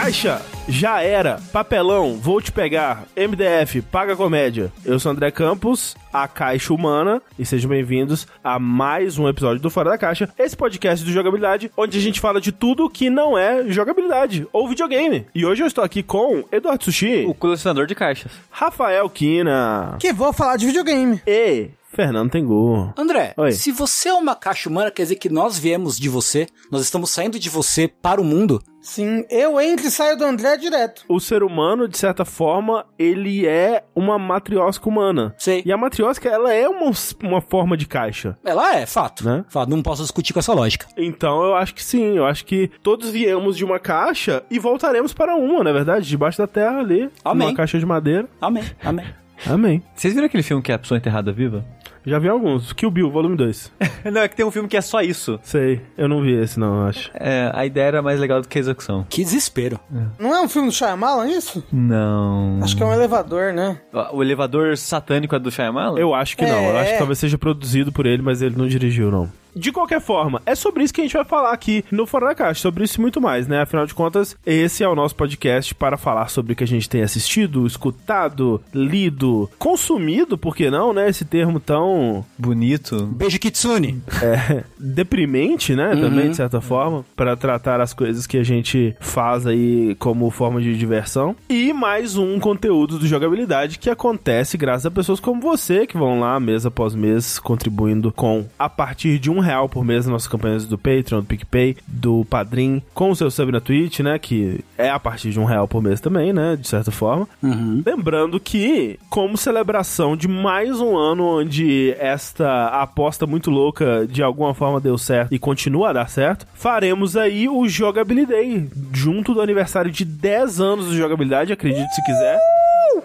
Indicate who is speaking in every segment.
Speaker 1: Caixa, já era. Papelão, vou te pegar. MDF, paga comédia. Eu sou André Campos, a Caixa Humana, e sejam bem-vindos a mais um episódio do Fora da Caixa, esse podcast do jogabilidade, onde a gente fala de tudo que não é jogabilidade ou videogame. E hoje eu estou aqui com Eduardo Sushi,
Speaker 2: O colecionador de caixas.
Speaker 1: Rafael Kina
Speaker 3: Que vou falar de videogame.
Speaker 1: e Fernando Tengu.
Speaker 4: André,
Speaker 1: Oi.
Speaker 4: se você é uma caixa humana, quer dizer que nós viemos de você, nós estamos saindo de você para o mundo.
Speaker 3: Sim, eu entro e saio do André direto.
Speaker 1: O ser humano, de certa forma, ele é uma matriosca humana.
Speaker 4: Sei.
Speaker 1: E a matriosca, ela é uma, uma forma de caixa.
Speaker 4: Ela é, fato.
Speaker 1: Né?
Speaker 4: Fato, não posso discutir com essa lógica.
Speaker 1: Então eu acho que sim, eu acho que todos viemos de uma caixa e voltaremos para uma, na é verdade, debaixo da terra ali,
Speaker 4: Amém.
Speaker 1: uma caixa de madeira.
Speaker 4: Amém, amém.
Speaker 1: Amém.
Speaker 2: Vocês viram aquele filme que é a pessoa enterrada viva?
Speaker 1: Já vi alguns. Kill Bill, volume 2.
Speaker 2: não, é que tem um filme que é só isso.
Speaker 1: Sei, eu não vi esse não, eu acho.
Speaker 2: É, a ideia era mais legal do que a execução.
Speaker 4: Que desespero.
Speaker 3: Não é um filme do Shyamalan isso?
Speaker 2: Não.
Speaker 3: Acho que é um elevador, né?
Speaker 2: O elevador satânico é do Shyamalan?
Speaker 1: Eu acho que não, eu
Speaker 3: É.
Speaker 1: acho que talvez seja produzido por ele, mas ele não dirigiu não. De qualquer forma, é sobre isso que a gente vai falar aqui no Fora da Caixa, sobre isso e muito mais, né? Afinal de contas, esse é o nosso podcast para falar sobre o que a gente tem assistido, escutado, lido, consumido, por que não, né? Esse termo tão
Speaker 2: Bonito.
Speaker 4: Beijo, Kitsune.
Speaker 1: é, deprimente, né? Também, de certa forma, para tratar as coisas que a gente faz aí como forma de diversão. E mais um conteúdo do jogabilidade que acontece graças a pessoas como você, que vão lá mês após mês contribuindo com a partir de um real por mês nas nossas campanhas do Patreon, do PicPay, do Padrim, com o seu sub na Twitch, né? Que é a partir de um real por mês também, né? De certa forma. Lembrando que, como celebração de mais um ano onde esta aposta muito louca de alguma forma deu certo e continua a dar certo, faremos aí o Jogabilidade Day, junto do aniversário de 10 anos do Jogabilidade, acredite se quiser,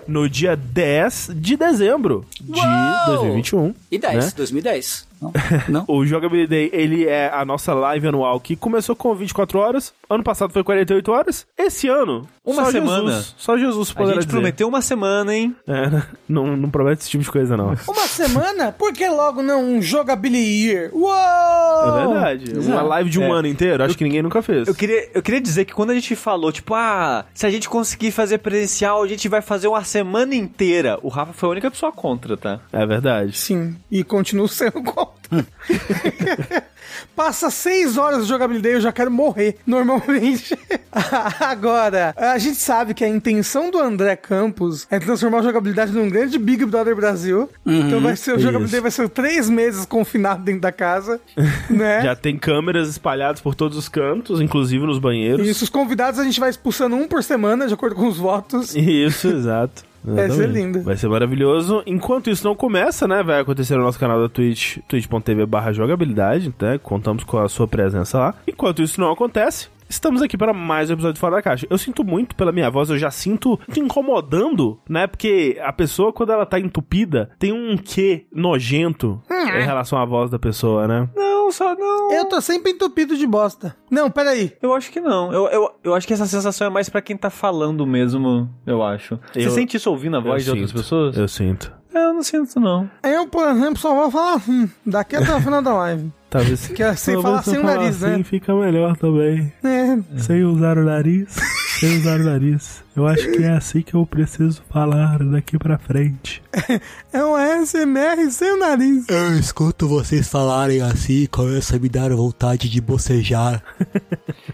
Speaker 1: no dia 10 de dezembro de
Speaker 4: Uau!
Speaker 1: 2021.
Speaker 4: E 10,
Speaker 1: né?
Speaker 4: 2010. Não? Não?
Speaker 1: O Jogabilidade Day, ele é a nossa live anual que começou com 24 horas, ano passado foi 48 horas, esse ano...
Speaker 2: Uma
Speaker 1: só
Speaker 2: semana.
Speaker 1: Jesus, só Jesus
Speaker 2: A gente
Speaker 1: dizer.
Speaker 2: prometeu uma semana, hein?
Speaker 1: É, né? não, não promete esse tipo de coisa, não.
Speaker 3: Uma semana? Por que logo não um Jogability Year? Uou!
Speaker 1: É verdade. Uma live de um
Speaker 2: É.
Speaker 1: ano inteiro, acho que ninguém nunca fez.
Speaker 2: Eu queria, eu queria dizer que quando a gente falou, tipo, ah, se a gente conseguir fazer presencial, a gente vai fazer uma semana inteira. O Rafa foi a única pessoa contra, tá?
Speaker 1: É verdade.
Speaker 3: Sim, e continuo sendo contra. Passa seis horas de jogabilidade e eu já quero morrer, normalmente. Agora, a gente sabe que a intenção do André Campos é transformar a jogabilidade num grande Big Brother Brasil. então vai ser o jogabilidade vai ser três meses confinado dentro da casa, né?
Speaker 1: Já tem câmeras espalhadas por todos os cantos, inclusive nos banheiros.
Speaker 3: Isso, os convidados a gente vai expulsando um por semana, de acordo com os votos.
Speaker 1: Isso, exato.
Speaker 3: Vai ser lindo.
Speaker 1: Vai ser maravilhoso. Enquanto isso não começa, né? Vai acontecer no nosso canal da Twitch, twitch.tv barra jogabilidade, né? Contamos com a sua presença lá. Enquanto isso não acontece, estamos aqui para mais um episódio de Fora da Caixa. Eu sinto muito pela minha voz, eu já sinto te incomodando, né? Porque a pessoa, quando ela tá entupida, tem um quê nojento em relação à voz da pessoa, né?
Speaker 2: Não, só não.
Speaker 3: Eu tô sempre entupido de bosta. Não, peraí.
Speaker 2: Eu acho que não. Eu, eu, eu acho que essa sensação é mais pra quem tá falando mesmo, eu acho. Você
Speaker 1: Eu-
Speaker 2: sente isso ouvindo a voz de outras pessoas?
Speaker 1: Eu sinto.
Speaker 2: Eu não sinto, não.
Speaker 3: Eu, por exemplo, só vou falar assim, daqui até o final da live.
Speaker 1: Talvez.
Speaker 3: Que é sem falar sem o nariz,
Speaker 1: assim
Speaker 3: né?
Speaker 1: fica melhor também.
Speaker 3: É,
Speaker 1: Sem usar o nariz. sem usar o nariz. Eu acho que é assim que eu preciso falar daqui pra frente.
Speaker 3: é um ASMR sem o nariz.
Speaker 5: Eu escuto vocês falarem assim e começa a me dar vontade de bocejar.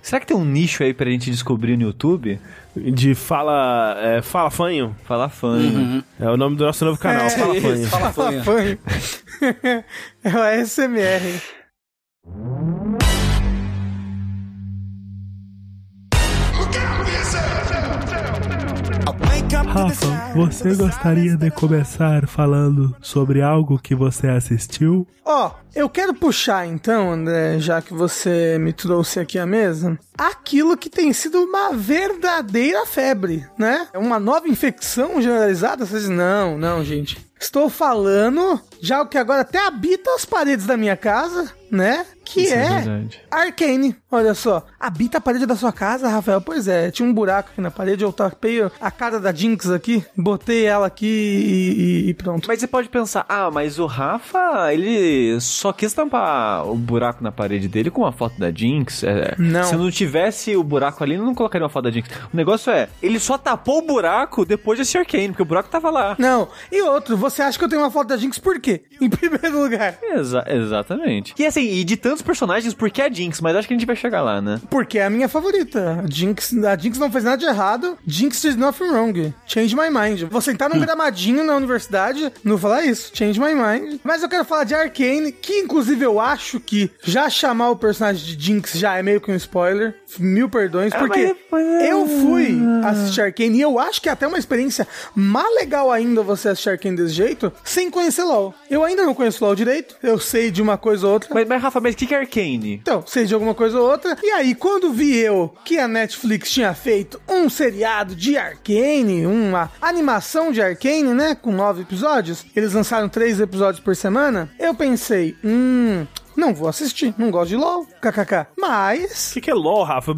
Speaker 2: Será que tem um nicho aí pra gente descobrir no YouTube?
Speaker 1: De fala. É, fala fanho.
Speaker 2: Falar fã.
Speaker 3: Uhum.
Speaker 1: É o nome do nosso novo canal,
Speaker 3: É,
Speaker 1: Fala
Speaker 4: isso,
Speaker 1: Fanho.
Speaker 4: fala.
Speaker 3: Fanho. é o ASMR.
Speaker 1: Rafa, você gostaria de começar falando sobre algo que você assistiu?
Speaker 3: Ó, eu quero puxar então, André, já que você me trouxe aqui à mesa, aquilo que tem sido uma verdadeira febre, né? É uma nova infecção generalizada? Vocês dizem, não, não, gente. Estou falando de algo que agora até habita as paredes da minha casa, né? Que
Speaker 2: Isso é
Speaker 3: é. Arcane. Olha só, habita a parede da sua casa, Rafael? Pois é, tinha um buraco aqui na parede, eu tapei a cara da Jinx aqui, botei ela aqui e, e- pronto.
Speaker 2: Mas você pode pensar, ah, mas o Rafa, ele só quis tampar o buraco na parede dele com uma foto da Jinx. É,
Speaker 3: Não.
Speaker 2: Se não tivesse o buraco ali, não colocaria uma foto da Jinx. O negócio é, ele só tapou o buraco depois desse Arcane, porque o buraco tava lá.
Speaker 3: Não, e outro, você acha que eu tenho uma foto da Jinx por quê? Em primeiro lugar,
Speaker 2: Exa- exatamente. E assim, e de tantos personagens, por que a Jinx? Mas acho que a gente vai chegar lá, né?
Speaker 3: porque é a minha favorita. A Jinx, a Jinx não fez nada de errado. Jinx did nothing wrong. Change my mind. Vou sentar num gramadinho na universidade, não vou falar isso. Change my mind. Mas eu quero falar de Arcane, que inclusive eu acho que já chamar o personagem de Jinx já é meio que um spoiler. Mil perdões, porque
Speaker 2: mas- mas-
Speaker 3: eu fui assistir Arcane e eu acho que é até uma experiência mais legal ainda você assistir Arcane desse jeito, sem conhecer LoL. Eu ainda não conheço LoL direito, eu sei de uma coisa ou outra.
Speaker 2: Mas, mas Rafa, mas o que Arcane?
Speaker 3: Então, de alguma coisa ou outra. E aí, quando vi eu que a Netflix tinha feito um seriado de Arcane, uma animação de Arcane, né? Com nove episódios, eles lançaram três episódios por semana. Eu pensei, hum. Não vou assistir, não gosto de LOL, kkk.
Speaker 1: O
Speaker 3: Mas.
Speaker 1: que, que é LOL, Rafa?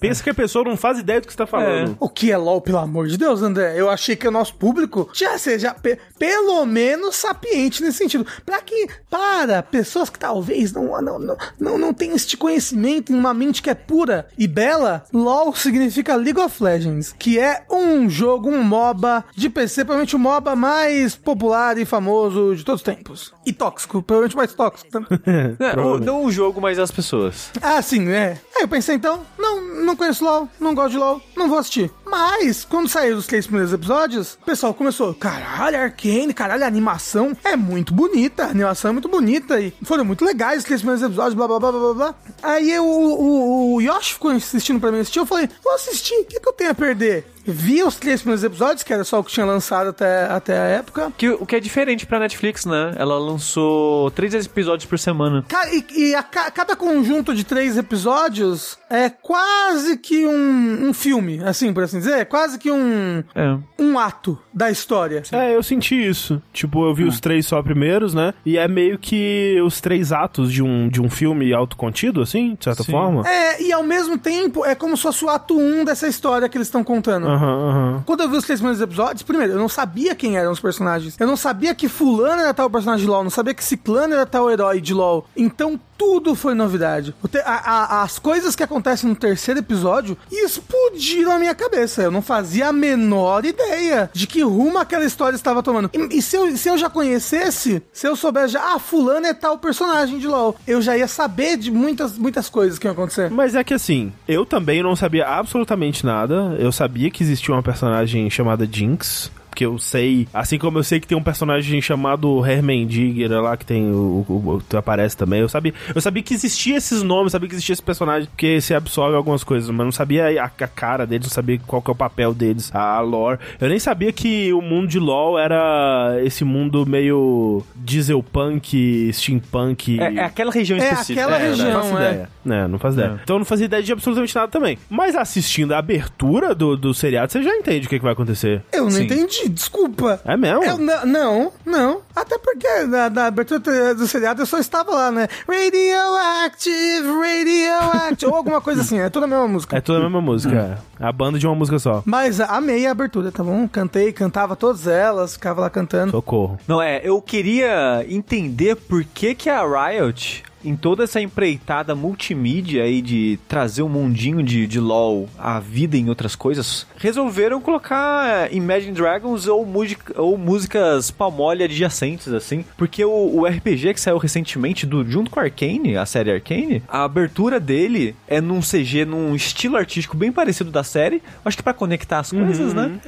Speaker 1: Pensa que a pessoa não faz ideia do que você tá falando.
Speaker 3: O que é LOL, pelo amor de Deus, André? Eu achei que o nosso público já seja pe- pelo menos sapiente nesse sentido. Pra que, para pessoas que talvez não, não, não, não, não tenham este conhecimento em uma mente que é pura e bela, LOL significa League of Legends, que é um jogo, um MOBA de PC, provavelmente o MOBA mais popular e famoso de todos os tempos. E tóxico, provavelmente mais tóxico também.
Speaker 2: É, o- não o jogo, mas as pessoas.
Speaker 3: Ah, sim, né? Aí eu pensei, então, não, não conheço LOL, não gosto de LOL, não vou assistir. Mas, quando saíram os três primeiros episódios, o pessoal começou, caralho, Arcane, caralho, a animação é muito bonita, a animação é muito bonita, e foram muito legais os três primeiros episódios, blá, blá, blá, blá, blá. Aí eu, o, o Yoshi ficou insistindo pra mim assistir, eu falei, vou assistir, o que, que eu tenho a perder? Vi os três primeiros episódios, que era só o que tinha lançado até, até a época.
Speaker 2: Que, o que é diferente pra Netflix, né? Ela lançou três episódios por semana.
Speaker 3: Ca- e, e a ca- cada conjunto de três episódios é quase que um, um filme, assim, por assim dizer. É quase que um,
Speaker 2: É.
Speaker 3: um ato da história.
Speaker 1: É, eu senti isso. Tipo, eu vi os três só primeiros, né? E é meio que os três atos de um, de um filme autocontido, assim, de certa
Speaker 2: Sim.
Speaker 1: forma.
Speaker 3: É, e ao mesmo tempo é como se fosse o ato 1 dessa história que eles estão contando.
Speaker 1: Aham, aham.
Speaker 3: Quando eu vi os três primeiros episódios, primeiro, eu não sabia quem eram os personagens. Eu não sabia que fulano era tal personagem de LoL, não sabia que ciclano era tal herói de LoL. Então tudo foi novidade. A- a- as coisas que acontecem no terceiro episódio explodiram a minha cabeça. Eu não fazia a menor ideia de que rumo aquela história estava tomando. E, e se, eu, se eu já conhecesse, se eu soubesse já, ah, fulano é tal personagem de LoL, eu já ia saber de muitas, muitas coisas que iam acontecer.
Speaker 1: Mas é que assim, eu também não sabia absolutamente nada. Eu sabia que existia uma personagem chamada Jinx. Porque eu sei, assim como eu sei que tem um personagem chamado Hermendigger lá, que tem o, o, o- que aparece também, eu sabia, eu sabia que existia esses nomes, sabia que existia esse personagem, porque se absorve algumas coisas, mas não sabia a, a cara deles, não sabia qual que é o papel deles, a, lore. Eu nem sabia que o mundo de LoL era esse mundo meio dieselpunk, steampunk.
Speaker 2: É, é aquela região
Speaker 3: É
Speaker 2: específica.
Speaker 3: aquela
Speaker 2: né?
Speaker 3: região.
Speaker 1: Não faço
Speaker 3: é.
Speaker 1: ideia. Né, não faço ideia. Então eu não fazia ideia de absolutamente nada também. Mas assistindo a abertura do, do seriado, você já entende o que, que vai acontecer.
Speaker 3: Eu não
Speaker 2: Sim.
Speaker 3: entendi, desculpa.
Speaker 1: É mesmo?
Speaker 3: Eu não, não. Até porque na, na abertura do seriado eu só estava lá, né? Radioactive, Radioactive, ou alguma coisa assim, é toda a mesma música.
Speaker 1: É toda a mesma música. É a banda de uma música só.
Speaker 3: Mas amei a abertura, tá bom? Cantei, cantava todas elas, ficava lá cantando.
Speaker 1: Socorro.
Speaker 2: Não, é, eu queria entender por que que a Riot, em toda essa empreitada multimídia aí de trazer um mundinho de, de LoL à vida em outras coisas, resolveram colocar é, Imagine Dragons ou, música, ou músicas palmole adjacentes, assim. Porque o, o RPG que saiu recentemente, do, junto com a Arcane, a série Arcane, a abertura dele é num CG, num estilo artístico bem parecido da série. Acho que pra conectar as coisas, né?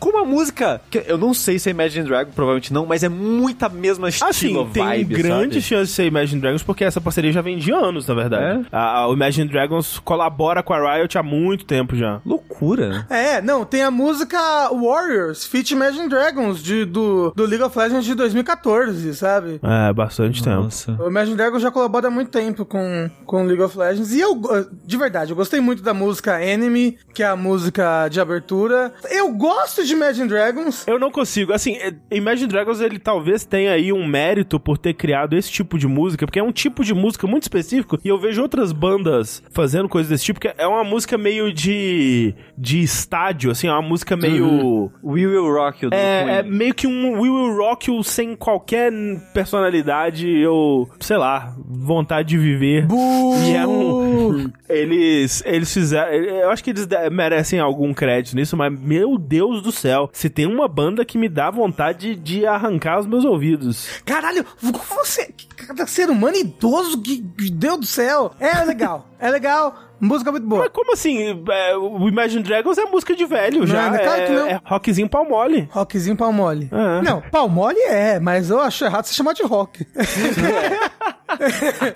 Speaker 2: Com uma música que eu não sei se é Imagine Dragon, provavelmente não, mas é muita mesma estilo
Speaker 1: Assim, tem
Speaker 2: vibe,
Speaker 1: grande
Speaker 2: sabe?
Speaker 1: chance de ser Imagine Dragons, porque essa parceria já vem de anos, na verdade.
Speaker 2: É?
Speaker 1: A, a- o Imagine Dragons colabora com a Riot há muito tempo já.
Speaker 2: loucura.
Speaker 3: É, não, tem a música Warriors, Feat Imagine Dragons, de, do, do League of Legends de 2014, sabe?
Speaker 1: É, bastante tempo.
Speaker 2: Nossa.
Speaker 3: O Imagine Dragons já colabora há muito tempo com, com League of Legends. E eu, de verdade, eu gostei muito da música Enemy, que é a música de abertura. Eu gosto de Imagine Dragons.
Speaker 1: Eu não consigo. Assim, é, Imagine Dragons, ele talvez tenha aí um mérito por ter criado esse tipo de música, porque é um tipo de música muito específico, e eu vejo outras bandas fazendo coisas desse tipo, que é uma música meio de de estádio, assim, é uma música meio...
Speaker 2: We Will Rock You
Speaker 1: É, é meio que um We Will Rock You sem qualquer personalidade ou, sei lá, vontade de viver. E é um... Eles, eles fizeram... Eu acho que eles merecem algum crédito nisso, mas, meu Deus do céu, se tem uma banda que me dá vontade de arrancar os meus ouvidos.
Speaker 3: Caralho, você, cada ser humano idoso, que que Deus do céu. É legal, é legal, música muito boa.
Speaker 1: Mas como assim? É, o Imagine Dragons é música de velho já.
Speaker 3: Não, claro
Speaker 1: é,
Speaker 3: que não.
Speaker 1: é rockzinho pau mole.
Speaker 3: Rockzinho pau mole.
Speaker 1: É.
Speaker 3: Não, pau mole é, mas eu acho errado você chamar de rock.
Speaker 4: É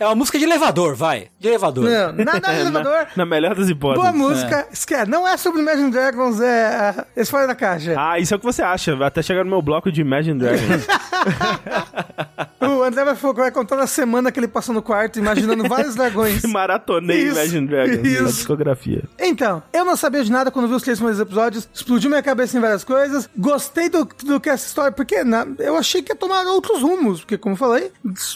Speaker 4: uma música de elevador, vai. De elevador.
Speaker 3: Não, nada de elevador.
Speaker 1: Na, na melhor das hipóteses.
Speaker 3: Boa música, esquece. Não é sobre Imagine Dragons, é. é esse fora da caixa.
Speaker 1: Ah, isso é o que você acha. Vai até chegar no meu bloco de Imagine Dragons.
Speaker 3: O André vai, vai contar na semana que ele passou no quarto imaginando vários dragões.
Speaker 1: Maratonei
Speaker 3: Isso,
Speaker 1: Imagine Dragons na
Speaker 3: isso.
Speaker 1: discografia.
Speaker 3: Então, eu não sabia de nada quando vi os três primeiros episódios, explodiu minha cabeça em várias coisas, gostei do, do que essa história, porque na- eu achei que ia tomar outros rumos, porque, como eu falei,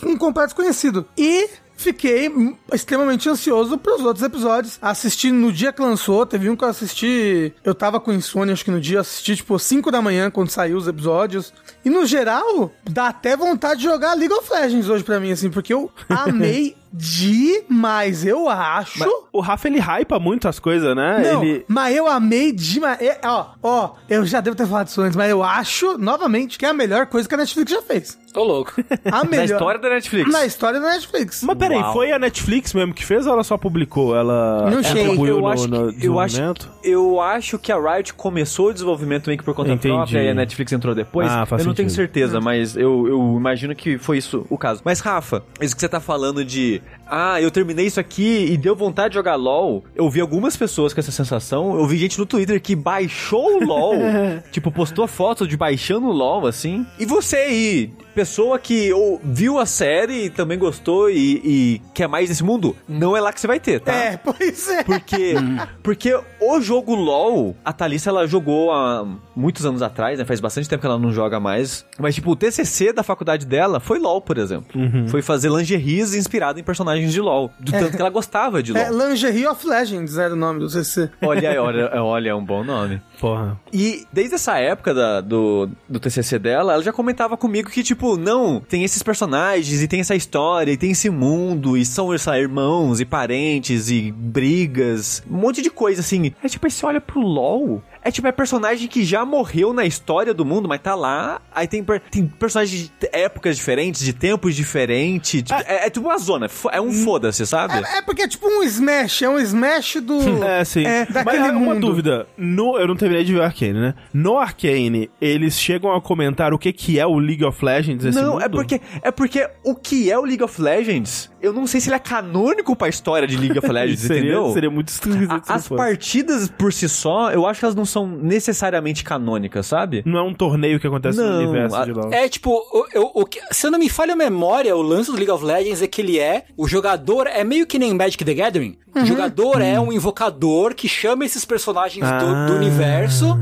Speaker 3: um completo desconhecido. E fiquei hum, extremamente ansioso pros outros episódios. Assisti no dia que lançou, teve um que eu assisti, eu tava com insônia, acho que no dia assisti, tipo, 5 da manhã, quando saiu os episódios. E no geral, dá até vontade de jogar League of Legends hoje pra mim, assim, porque eu amei demais, eu acho...
Speaker 1: Mas o Rafa, ele hypa muito as coisas, né?
Speaker 3: Não,
Speaker 1: Ele...
Speaker 3: mas eu amei demais. É, ó, ó, eu já devo ter falado isso antes, mas eu acho, novamente, que é a melhor coisa que a Netflix já fez.
Speaker 4: Tô louco.
Speaker 3: A melhor.
Speaker 2: Na história da Netflix.
Speaker 3: Na história da Netflix.
Speaker 1: Mas peraí,
Speaker 2: Uau.
Speaker 1: foi a Netflix mesmo que fez ou ela só publicou? Ela
Speaker 3: Não sei.
Speaker 1: contribuiu
Speaker 2: eu
Speaker 1: no,
Speaker 2: acho,
Speaker 1: no
Speaker 2: que, eu, acho,
Speaker 1: desenvolvimento?
Speaker 2: eu acho que a Riot começou o desenvolvimento meio que por conta
Speaker 1: Entendi.
Speaker 2: própria e a Netflix entrou depois.
Speaker 1: Ah, faz
Speaker 2: eu não tenho
Speaker 1: sentido.
Speaker 2: certeza, mas eu, eu imagino que foi isso o caso. Mas, Rafa, isso que você tá falando de. Ah, eu terminei isso aqui e deu vontade de jogar LOL. Eu vi algumas pessoas com essa sensação. Eu vi gente no Twitter que baixou o LOL. tipo, postou foto de baixando o LOL, assim. E você aí, pessoa que ou, viu a série e também gostou e, e quer mais desse mundo, não é lá que você vai ter, tá?
Speaker 3: É, pois é.
Speaker 2: Porque, porque o jogo LoL, a Thalissa, ela jogou há muitos anos atrás, né? Faz bastante tempo que ela não joga mais. Mas, tipo, o TCC da faculdade dela foi LoL, por exemplo. Foi fazer lingeries inspirado em personagens de LoL. Do tanto que ela gostava de LoL.
Speaker 3: É, Lingerie of Legends era o nome do CC.
Speaker 2: Olha aí, olha, olha, é um bom nome.
Speaker 1: Porra.
Speaker 2: E desde essa época da- do, do TCC dela, ela já comentava comigo que, tipo, não, tem esses personagens e tem essa história e tem esse mundo e são essa, irmãos e parentes e brigas, um monte de coisa assim. É tipo, aí você olha pro LoL. É tipo, é personagem que já morreu na história do mundo, mas tá lá. Aí tem, tem personagens de épocas diferentes, de tempos diferentes. tipo, é, é tipo uma zona. É um foda-se, sabe?
Speaker 3: É, é porque é tipo um Smash, é um Smash do.
Speaker 1: É, sim.
Speaker 3: É,
Speaker 1: Mas
Speaker 3: daquele
Speaker 1: é, uma
Speaker 3: mundo.
Speaker 1: dúvida. No, eu não terminei de ver Arcane, né? No Arcane, eles chegam a comentar o que, que é o League of Legends nesse
Speaker 2: Não,
Speaker 1: mundo?
Speaker 2: é porque é porque o que é o League of Legends, eu não sei se ele é canônico pra história de League of Legends,
Speaker 1: seria,
Speaker 2: entendeu?
Speaker 1: Seria muito esquisito
Speaker 2: as
Speaker 1: fosse.
Speaker 2: partidas por si só, eu acho que elas não são necessariamente canônicas, sabe?
Speaker 1: Não é um torneio que acontece no
Speaker 2: Não,
Speaker 1: universo
Speaker 2: a-
Speaker 1: de LoL.
Speaker 4: É tipo, o, o- o que- se eu não me falha a memória, o lance do League of Legends é que ele é. O jogador é meio que nem Magic the Gathering. O jogador é um invocador que chama esses personagens do, do
Speaker 1: Ah.
Speaker 4: universo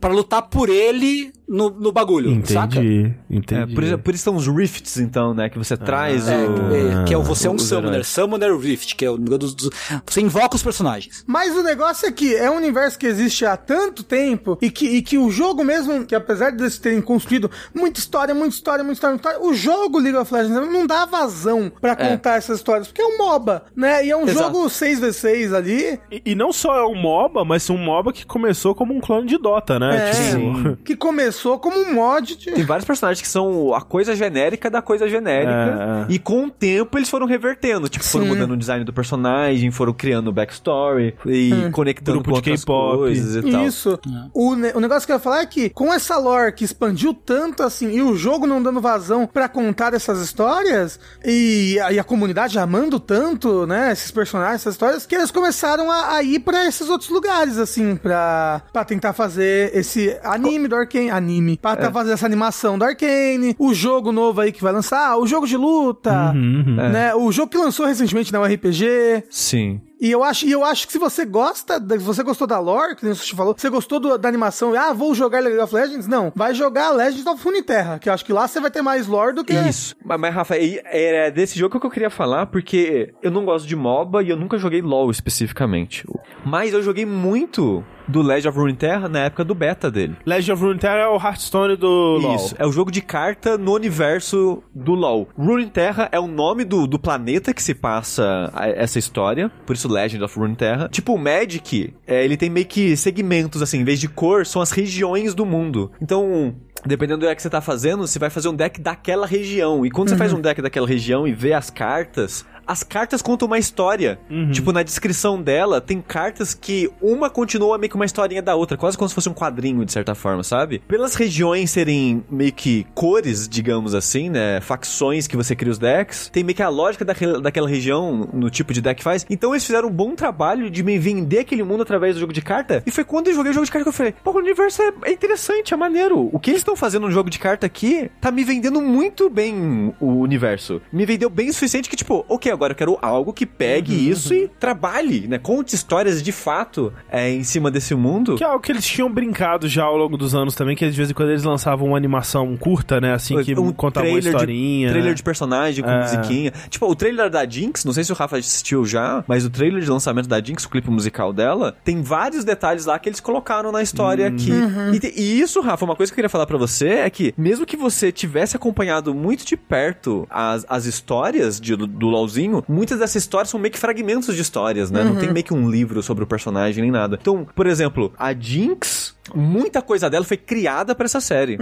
Speaker 4: pra lutar por ele no, no bagulho, saca?
Speaker 1: Entendi,
Speaker 2: É,
Speaker 1: entendi.
Speaker 2: por, isso- por isso são os rifts, então, né? Que você traz
Speaker 4: É,
Speaker 2: o.
Speaker 4: é, que é o você é um Summoner,
Speaker 2: heróis.
Speaker 4: Summoner Rift, que é o dos, dos- Você invoca os personagens.
Speaker 3: Mas o negócio é que é um universo que existe há tanto tempo e que, e que o jogo mesmo, que apesar de eles terem construído muita história, muita história, muita história, muita história, o jogo League of Legends não dá vazão pra contar essas histórias, porque é um MOBA, né? E é um
Speaker 2: Exato.
Speaker 3: jogo 6v6 ali,
Speaker 1: E, e não só é um MOBA, mas um MOBA que começou como um clone de Dota, né?
Speaker 3: é,
Speaker 1: Tipo,
Speaker 3: que começou começou como um mod de...
Speaker 2: Tem vários personagens que são a coisa genérica da coisa genérica.
Speaker 1: É,
Speaker 2: E com o tempo eles foram revertendo. Tipo, foram
Speaker 3: Sim.
Speaker 2: mudando o design do personagem, foram criando backstory e conectando
Speaker 1: Grupo
Speaker 2: com
Speaker 1: de
Speaker 2: outras
Speaker 1: K-pop.
Speaker 2: coisas e tal.
Speaker 3: Isso. O, ne- o negócio que eu ia falar é que, com essa lore que expandiu tanto assim, e o jogo não dando vazão pra contar essas histórias, e, a- e a comunidade amando tanto, né, esses personagens, essas histórias, que eles começaram a, a ir pra esses outros lugares, assim, pra, pra tentar fazer esse anime do Arkane. Anime. Pra tentar fazer essa animação do Arkane, o jogo novo aí que vai lançar, o jogo de luta, né, o jogo que lançou recentemente, né, o RPG.
Speaker 2: Sim.
Speaker 3: E eu acho, e eu acho que se você gosta, se você gostou da lore, que nem o Sushi falou, você gostou do- da animação, ah, vou jogar League of Legends, não, vai jogar Legends of Runeterra, que eu acho que lá você vai ter mais lore do que...
Speaker 2: Isso. Mas, mas, Rafa, era desse jogo que eu queria falar, porque eu não gosto de MOBA e eu nunca joguei LoL especificamente. Mas eu joguei muito do Legend of Runeterra na época do beta dele.
Speaker 1: Legend of Runeterra é o Hearthstone do LoL.
Speaker 2: Isso, é o jogo de carta no universo do LoL. Runeterra é o nome do, do planeta que se passa a- essa história, por isso Legend of Runeterra. Tipo, o Magic, é, ele tem meio que segmentos, assim, em vez de cor, são as regiões do mundo. Então, dependendo do deck que você tá fazendo, você vai fazer um deck daquela região. E quando você faz um deck daquela região e vê as cartas... As cartas contam uma história. Tipo, na descrição dela, tem cartas que uma continua meio que uma historinha da outra, quase como se fosse um quadrinho, de certa forma, sabe? Pelas regiões serem meio que cores, digamos assim, né? Facções que você cria os decks, tem meio que a lógica daquela, daquela região no tipo de deck que faz. Então eles fizeram um bom trabalho de me vender aquele mundo através do jogo de carta. E foi quando eu joguei o jogo de carta que eu falei, pô, o universo é, é interessante, é maneiro. O que eles estão fazendo no jogo de carta aqui tá me vendendo muito bem o universo. Me vendeu bem o suficiente que, tipo, ok, agora eu quero algo que pegue isso e trabalhe, né? Conte histórias de fato é, em cima desse mundo.
Speaker 1: Que é algo que eles tinham brincado já ao longo dos anos também, que de vez em quando eles lançavam uma animação curta, né? Assim, que contava uma historinha.
Speaker 2: De, trailer
Speaker 1: né?
Speaker 2: de personagem com
Speaker 1: É.
Speaker 2: musiquinha. Tipo, o trailer da Jinx, não sei se o Rafa assistiu já, mas o trailer de lançamento da Jinx, o clipe musical dela, tem vários detalhes lá que eles colocaram na história aqui. E, te- e isso, Rafa, uma coisa que eu queria falar pra você é que, mesmo que você tivesse acompanhado muito de perto as, as histórias de- do, do LoLzinho, muitas dessas histórias são meio que fragmentos de histórias, né? Não tem meio que um livro sobre o personagem nem nada. Então, por exemplo, a Jinx, muita coisa dela foi criada pra essa série.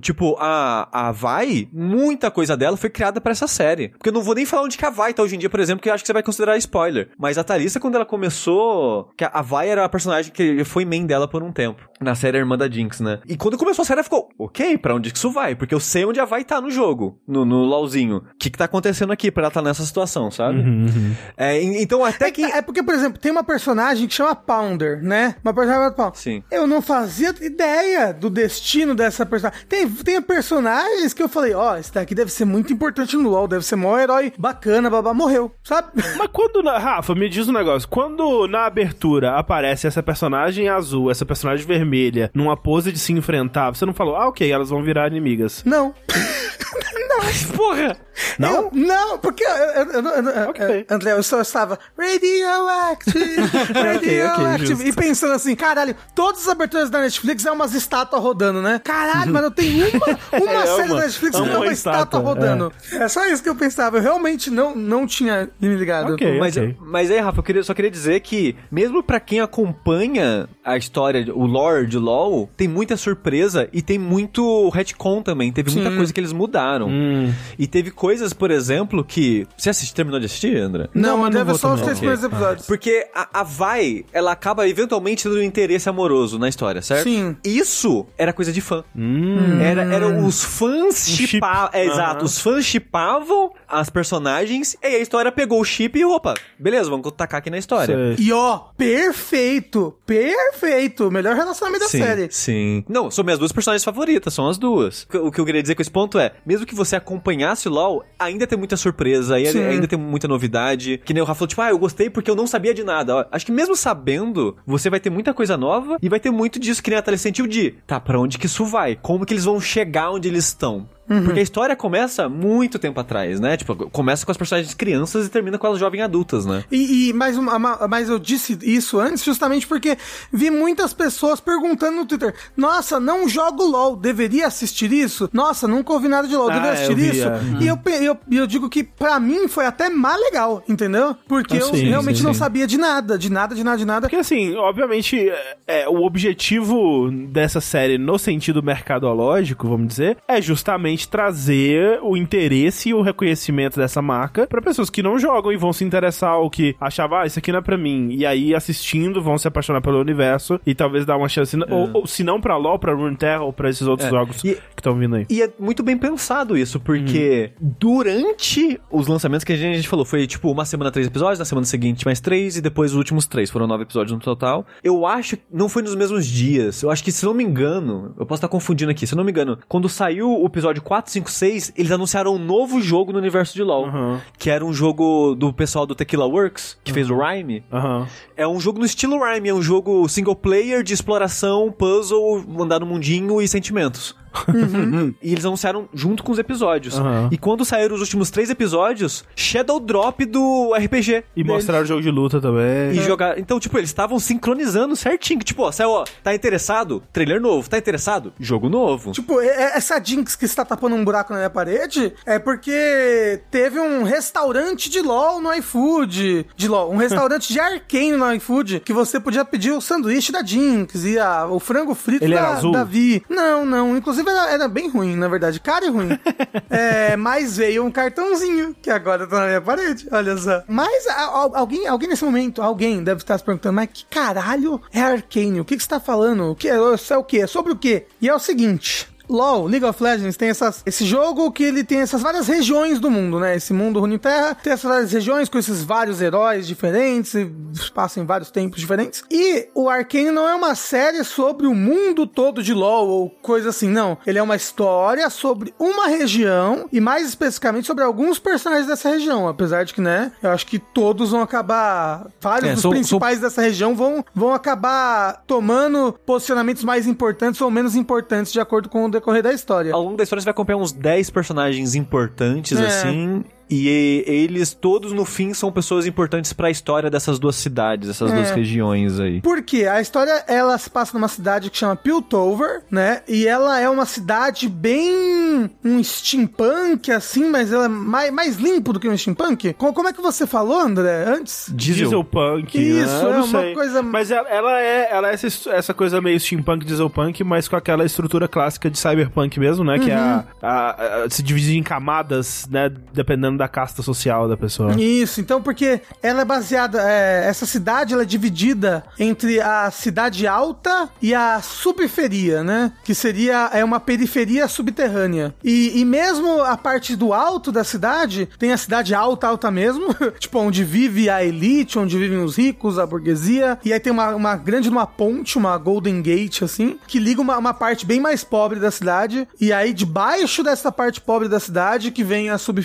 Speaker 2: Tipo, a, a Vai, muita coisa dela foi criada pra essa série. Porque eu não vou nem falar onde que a Vai tá hoje em dia, por exemplo, que eu acho que você vai considerar spoiler. Mas a Thalissa, quando ela começou, que a- Vai era a personagem que foi main dela por um tempo. Na série Irmã da Jinx, né? E quando começou a série, ela ficou, ok, pra onde que isso vai? Porque eu sei onde a Vai tá no jogo, no, no LOLzinho. O que que tá acontecendo aqui pra ela tá nessa situação, sabe? É, e- então até que...
Speaker 3: É porque, por exemplo, tem uma personagem que chama Pounder, né? Uma personagem chamada Pounder.
Speaker 2: Sim.
Speaker 3: Eu não fazia ideia do destino dessa personagem. Tem, tem personagens que eu falei, ó, esse daqui deve ser muito importante no LoL, deve ser maior herói bacana, babá, morreu, sabe?
Speaker 1: Mas quando, na... Rafa, me diz um negócio. Quando na abertura aparece essa personagem azul, essa personagem vermelha, numa pose de se enfrentar, você não falou, ah, ok, elas vão virar inimigas.
Speaker 3: Não.
Speaker 2: Porra!
Speaker 1: Não?
Speaker 3: Eu- não, porque eu, eu, eu, eu, eu-
Speaker 1: Ok.
Speaker 3: eu- André, eu só estava radioactive, radioactive,
Speaker 1: justo.
Speaker 3: e pensando assim, caralho, todas as aberturas da Netflix é umas estátuas rodando, né? Caralho, mas eu tenho uma, uma
Speaker 1: É,
Speaker 3: série
Speaker 1: uma-
Speaker 3: da Netflix que
Speaker 1: uma
Speaker 3: é uma estátua,
Speaker 1: estátua,
Speaker 3: rodando. É. só isso que eu pensava, eu realmente não, não tinha me ligado.
Speaker 1: Ok.
Speaker 2: Mas, mas aí, Rafa, eu queria- só queria dizer que, mesmo pra quem acompanha a história, o lore de LoL, tem muita surpresa e tem muito retcon também. Teve muita coisa que eles mudaram.
Speaker 1: Hum.
Speaker 2: E teve coisas, por exemplo, que. Você assist, terminou de assistir, André?
Speaker 3: Não,
Speaker 1: Não,
Speaker 3: mas
Speaker 1: vou
Speaker 3: só os três primeiros episódios.
Speaker 2: Porque a, a Vai, ela acaba eventualmente tendo um interesse amoroso na história, certo?
Speaker 3: Sim.
Speaker 2: Isso era coisa de fã.
Speaker 1: Hum.
Speaker 2: Era, era os fãs
Speaker 1: chip.
Speaker 2: chipavam. É, exato.
Speaker 1: Aham.
Speaker 2: Os fãs chipavam as personagens e aí a história pegou o chip e opa, beleza, vamos tacar aqui na história.
Speaker 1: Sei.
Speaker 3: E ó, perfeito, perfeito, melhor relacionamento da
Speaker 2: Sim,
Speaker 3: série.
Speaker 2: sim. Não, são minhas duas personagens favoritas, são as duas. O que eu queria dizer com esse ponto é, mesmo que você acompanhasse o LoL, ainda tem muita surpresa, ainda,
Speaker 3: Sim.
Speaker 2: ainda tem muita novidade. Que nem o Rafa falou, tipo, ah, eu gostei porque eu não sabia de nada. Ó, Acho que mesmo sabendo, você vai ter muita coisa nova e vai ter muito disso que nem a Thalia sentiu de, tá, pra onde que isso vai? Como que eles vão chegar onde eles estão? Porque a história começa muito tempo atrás, né? Tipo, começa com as personagens crianças e termina com elas jovens adultas, né?
Speaker 3: E, e mais uma, mas eu disse isso antes justamente porque vi muitas pessoas perguntando no Twitter: Nossa, não jogo LOL, deveria assistir isso? Nossa, nunca ouvi nada de LOL, deveria
Speaker 1: Ah,
Speaker 3: assistir
Speaker 1: eu vi,
Speaker 3: isso?
Speaker 1: é.
Speaker 3: E eu, eu, eu digo que pra mim foi até mais legal, entendeu? Porque
Speaker 1: Ah,
Speaker 3: eu
Speaker 1: sim,
Speaker 3: realmente
Speaker 1: sim,
Speaker 3: não
Speaker 1: sim.
Speaker 3: sabia de nada, de nada, de nada, de nada.
Speaker 1: Porque assim, obviamente, é, é, o objetivo dessa série no sentido mercadológico, vamos dizer, é justamente trazer o interesse e o reconhecimento dessa marca pra pessoas que não jogam e vão se interessar ou que achavam, ah, isso aqui não é pra mim. E aí, assistindo, vão se apaixonar pelo universo e talvez dar uma chance, ou, ou se não pra LoL, pra Runeterra ou pra esses outros
Speaker 2: É.
Speaker 1: jogos
Speaker 2: E-
Speaker 1: que estão vindo aí.
Speaker 2: E é muito bem pensado isso, porque durante os lançamentos que a gente, a gente falou, foi tipo uma semana três episódios, na semana seguinte mais três, e depois os últimos três, foram nove episódios no total. Eu acho que não foi nos mesmos dias. Eu acho que, se não me engano, eu posso estar confundindo aqui, se não me engano, quando saiu o episódio 4, 5, 6, eles anunciaram um novo jogo no universo de LoL.
Speaker 1: Aham.
Speaker 2: Que era um jogo do pessoal do Tequila Works, que fez o Rhyme.
Speaker 1: Aham.
Speaker 2: É um jogo no estilo Rhyme, é um jogo single player de exploração, puzzle, andar no mundinho e sentimentos. e eles anunciaram junto com os episódios.
Speaker 1: Aham.
Speaker 2: E quando saíram os últimos três episódios, Shadow Drop do RPG.
Speaker 1: E mostrar o jogo de luta também.
Speaker 2: E jogar. Então, tipo, eles estavam sincronizando certinho. Tipo, ó, saiu, ó, tá interessado? Trailer novo. Tá interessado? Jogo novo.
Speaker 3: Tipo, é- é- essa Jinx que está tapando um buraco na minha parede é porque teve um restaurante de LOL no iFood. De LOL, um restaurante de Arcane no iFood que você podia pedir o sanduíche da Jinx e a- o frango frito
Speaker 1: Ele
Speaker 3: da,
Speaker 1: era azul?
Speaker 3: da Vi. Não, não. Inclusive era, era bem ruim, na verdade. Cara e ruim. é, mas veio um cartãozinho que agora tá na minha parede. Olha só. Mas a- a- alguém, alguém nesse momento, alguém deve estar se perguntando, mas que caralho é Arcane? O que, que você tá falando? O que é, isso é o quê? É sobre o quê? E é o seguinte. LoL, League of Legends, tem essas, esse jogo que ele tem essas várias regiões do mundo, né? Esse mundo Runeterra tem essas várias regiões com esses vários heróis diferentes, e passam em vários tempos diferentes. E o Arcane não é uma série sobre o mundo todo de LoL ou coisa assim, não. Ele é uma história sobre uma região e mais especificamente sobre alguns personagens dessa região, apesar de que, né, eu acho que todos vão acabar, vários
Speaker 2: É,
Speaker 3: dos
Speaker 2: são-
Speaker 3: principais dessa região vão, vão acabar tomando posicionamentos mais importantes ou menos importantes de acordo com o decorrer da história.
Speaker 2: Ao longo da história você vai acompanhar uns 10 personagens importantes,
Speaker 3: É.
Speaker 2: assim. E eles todos, no fim, são pessoas importantes pra história dessas duas cidades, essas duas
Speaker 3: É.
Speaker 2: regiões aí.
Speaker 3: Por quê? A história, ela se passa numa cidade que chama Piltover, né? E ela é uma cidade bem... um steampunk, assim, mas ela é mais, mais limpo do que um steampunk. Co- Como é que você falou, André, antes?
Speaker 1: Dieselpunk.
Speaker 3: Isso,
Speaker 1: né?
Speaker 3: É uma
Speaker 1: sei.
Speaker 3: coisa-
Speaker 1: Mas ela, ela é, ela é essa, essa coisa meio steampunk, dieselpunk, mas com aquela estrutura clássica de cyberpunk mesmo, né? Que é a, a- a- se divide em camadas, né? Dependendo da casta social da pessoa.
Speaker 3: Isso, então porque ela é baseada, é, essa cidade ela é dividida entre a cidade alta e a subferia, né? Que seria é uma periferia subterrânea. E, e mesmo a parte do alto da cidade, tem a cidade alta, alta mesmo, tipo onde vive a elite, onde vivem os ricos, a burguesia. E aí tem uma, uma grande uma ponte, uma Golden Gate, assim, que liga uma, uma parte bem mais pobre da cidade. E aí debaixo dessa parte pobre da cidade que vem a, sub,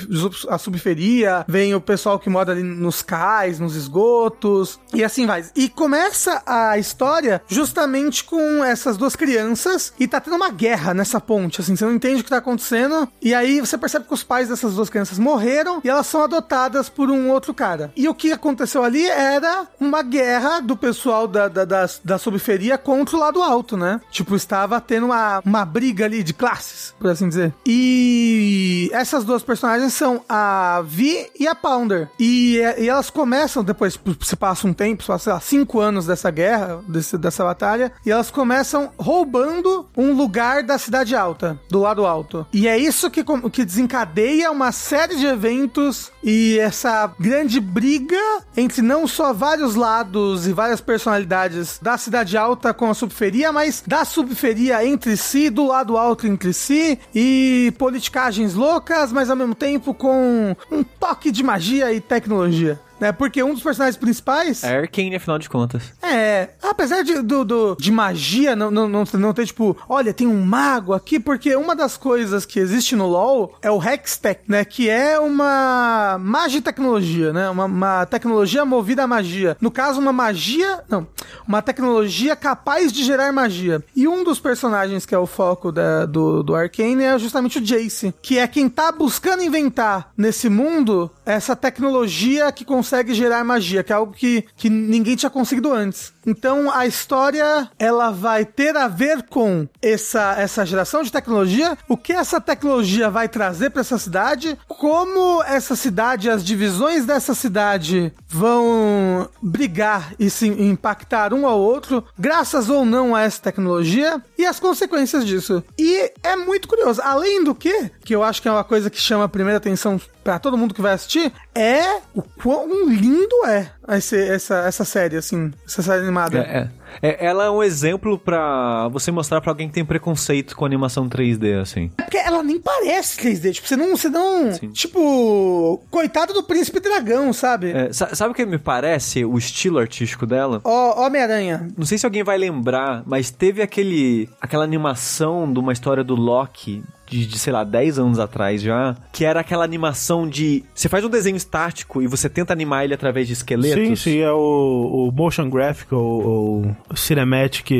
Speaker 3: a subferia, vem o pessoal que mora ali nos cais, nos esgotos, e assim vai. E começa a história justamente com essas duas crianças, e tá tendo uma guerra nessa ponte, assim, você não entende o que tá acontecendo, e aí você percebe que os pais dessas duas crianças morreram, e elas são adotadas por um outro cara. E o que aconteceu ali era uma guerra do pessoal da, da, da, da subferia contra o lado alto, né? Tipo, estava tendo uma, uma briga ali de classes, por assim dizer. E essas duas personagens são a Vi e a Pounder. E, e elas começam, depois se passa um tempo, se passa, lá, cinco anos dessa guerra, desse, dessa batalha, e elas começam roubando um lugar da cidade alta, do lado alto. E é isso que, que desencadeia uma série de eventos e essa grande briga entre não só vários lados e várias personalidades da cidade alta com a subferia, mas da subferia entre si, do lado alto entre si, e politicagens loucas, mas ao mesmo tempo com um toque de magia e tecnologia. Né? Porque um dos personagens principais
Speaker 2: É Arcane, afinal de contas.
Speaker 3: é, apesar de, do, do- de magia, não, não, não, não ter, tipo, olha, tem um mago aqui, porque uma das coisas que existe no LoL é o Hextech, né? Que é uma magitecnologia, né? Uma, uma tecnologia movida à magia. No caso, uma magia. Não, uma tecnologia capaz de gerar magia. E um dos personagens que é o foco da- do, do Arcane é justamente o Jace, que é quem tá buscando inventar nesse mundo essa tecnologia que consegue gerar magia, que é algo que, que ninguém tinha conseguido antes. Então a história ela vai ter a ver com essa, essa geração de tecnologia, o que essa tecnologia vai trazer para essa cidade, como essa cidade, as divisões dessa cidade vão brigar e se impactar um ao outro, graças ou não a essa tecnologia, e as consequências disso. E é muito curioso. Além do que, que eu acho que é uma coisa que chama a primeira atenção para todo mundo que vai assistir, é o quão lindo é esse, essa, essa série, assim, essa série animada.
Speaker 2: É, é. É, ela é um exemplo pra você mostrar pra alguém que tem preconceito com animação 3D, assim.
Speaker 3: Porque ela nem parece 3D, tipo, você não, você não, tipo, coitado do príncipe dragão, sabe?
Speaker 2: É, sa- sabe o que me parece o estilo artístico dela?
Speaker 3: Ó, Homem-Aranha.
Speaker 2: Não sei se alguém vai lembrar, mas teve aquele aquela animação de uma história do Loki de, de, sei lá, 10 anos atrás já, que era aquela animação de você faz um desenho estático e você tenta animar ele através de esqueletos.
Speaker 1: Sim, sim, é o, o motion graphic ou, ou cinematic.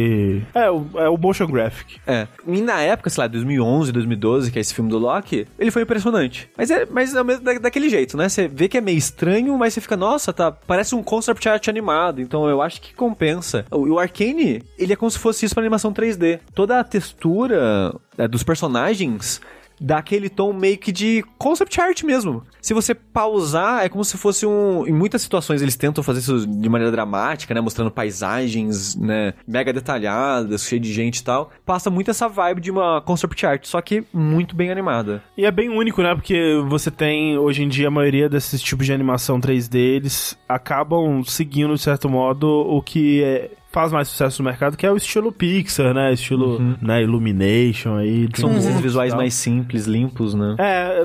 Speaker 1: É o, é o motion graphic.
Speaker 2: É. E na época, sei lá, 2011, 2012, que é esse filme do Loki, ele foi impressionante. Mas é, mas é o mesmo da- daquele jeito, né? Você vê que é meio estranho, mas você fica, nossa, tá, parece um concept art animado. Então eu acho que compensa. O, o Arcane, ele é como se fosse isso pra animação 3D. Toda a textura é, dos personagens dá aquele tom meio que de concept art mesmo. Se você pausar, é como se fosse um. Em muitas situações eles tentam fazer isso de maneira dramática, né? Mostrando paisagens, né? Mega detalhadas, cheio de gente e tal. Passa muito essa vibe de uma concept art, só que muito bem animada.
Speaker 1: E é bem único, né? Porque você tem, hoje em dia, a maioria desses tipos de animação 3D, eles acabam seguindo, de certo modo, o que é- faz mais sucesso no mercado, que é o estilo Pixar, né? Estilo, né, Illumination aí.
Speaker 2: São esses
Speaker 1: e
Speaker 2: visuais mais simples, limpos, né?
Speaker 1: É,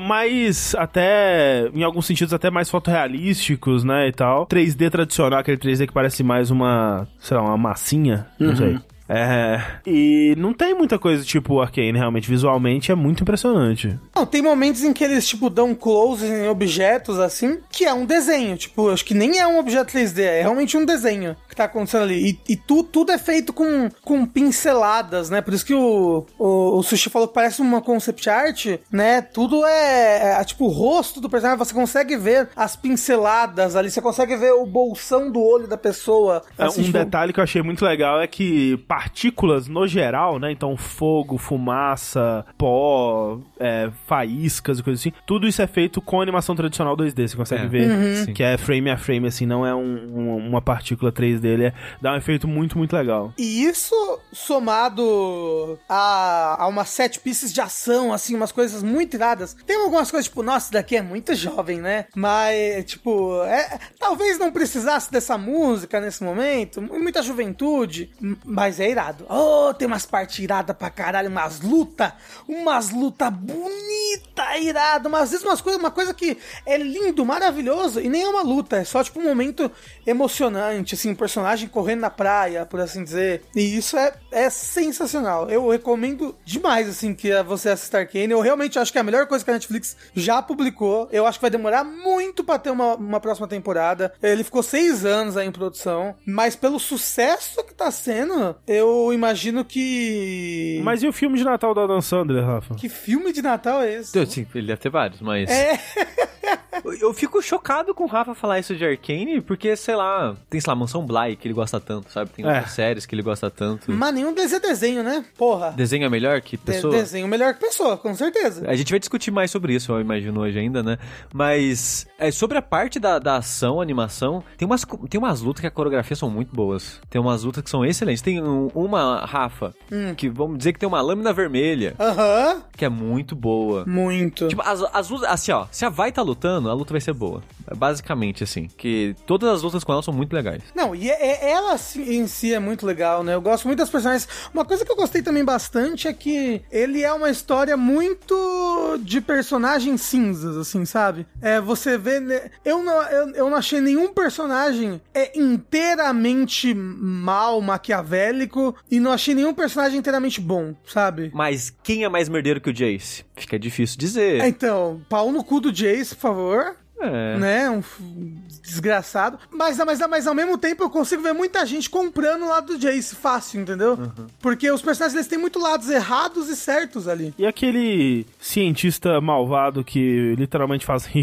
Speaker 1: mais até, em alguns sentidos, até mais fotorrealísticos, né, e tal. 3D tradicional, aquele 3D que parece mais uma, sei lá, uma massinha, não sei. É, e não tem muita coisa tipo Arcane, realmente, visualmente é muito impressionante.
Speaker 3: Não, tem momentos em que eles, tipo, dão close em objetos, assim, que é um desenho. Tipo, acho que nem é um objeto 3D, é realmente um desenho que tá acontecendo ali. E, e tu- tudo é feito com, com pinceladas, né? Por isso que o, o, o Sushi falou que parece uma concept art, né? Tudo é, é, tipo, o rosto do personagem, você consegue ver as pinceladas ali, você consegue ver o bolsão do olho da pessoa.
Speaker 1: É, um detalhe que eu achei muito legal é que partículas no geral, né? Então, fogo, fumaça, pó, é, faíscas e coisas assim. Tudo isso é feito com animação tradicional 2D. Você consegue
Speaker 2: É.
Speaker 1: ver que é frame a frame, assim, não é um- um- uma partícula 3D. Ele é, dá um efeito muito, muito legal.
Speaker 3: E isso somado a, a umas sete pieces de ação, assim, umas coisas muito iradas. Tem algumas coisas, tipo, nossa, isso daqui é muito jovem, né? Mas, tipo, é, talvez não precisasse dessa música nesse momento, muita juventude, mas é irado. Oh, tem umas partes iradas pra caralho, umas luta, umas luta bonita, irado, mas às vezes umas coisas, uma coisa que é lindo, maravilhoso, e nem é uma luta, é só tipo um momento emocionante, assim, um personagem correndo na praia, por assim dizer. E isso é, é sensacional. Eu recomendo demais, assim, que você assista Arcane. Eu realmente acho que é a melhor coisa que a Netflix já publicou. Eu acho que vai demorar muito pra ter uma, uma próxima temporada. Ele ficou seis anos aí em produção, mas pelo sucesso que tá sendo, eu imagino que.
Speaker 1: Mas e o filme de Natal da Dan Sandler, Rafa?
Speaker 3: Que filme de Natal é esse?
Speaker 2: Sim, ele deve ter vários, mas.
Speaker 3: É.
Speaker 2: Eu- fico chocado com o Rafa falar isso de Arcane, porque, sei lá, tem, sei lá, Mansão Bly que ele gosta tanto, sabe? Tem
Speaker 1: É.
Speaker 2: outras séries que ele gosta tanto.
Speaker 3: Mas nenhum deles é desenho, né? Porra.
Speaker 2: Desenho é melhor que
Speaker 3: De-
Speaker 2: pessoa?
Speaker 3: desenho melhor que pessoa, com certeza.
Speaker 2: A gente vai discutir mais sobre isso, eu imagino, hoje ainda, né? Mas é, sobre a parte da, da ação, animação, tem umas, tem umas lutas que a coreografia são muito boas. Tem umas lutas que são excelentes. Tem um- uma, Rafa,
Speaker 3: Hum.
Speaker 2: que vamos dizer que tem uma lâmina vermelha,
Speaker 3: Aham.
Speaker 2: que é muito boa.
Speaker 3: Muito.
Speaker 2: Tipo, as, as lutas, assim, ó, se a Vai tá lutando, a luta vai ser boa. basicamente, assim. Que todas as lutas com ela são muito legais.
Speaker 3: Não, e é- é- ela em si é muito legal, né? Eu gosto muito das personagens. Uma coisa que eu gostei também bastante é que ele é uma história muito de personagens cinzas, assim, sabe? É, você vê. né? Eu não, eu, eu não achei nenhum personagem é inteiramente mal, maquiavélico, e não achei nenhum personagem inteiramente bom, sabe?
Speaker 2: Mas quem é mais merdeiro que o Jace? Fica difícil dizer.
Speaker 3: É, Então, pau no cu do Jace, por favor.
Speaker 2: É.
Speaker 3: né? Um desgraçado. Mas, mas, mas ao mesmo tempo eu consigo ver muita gente comprando o lado do Jace fácil, entendeu? Porque os personagens eles têm muito lados errados e certos ali.
Speaker 1: E aquele cientista malvado que literalmente faz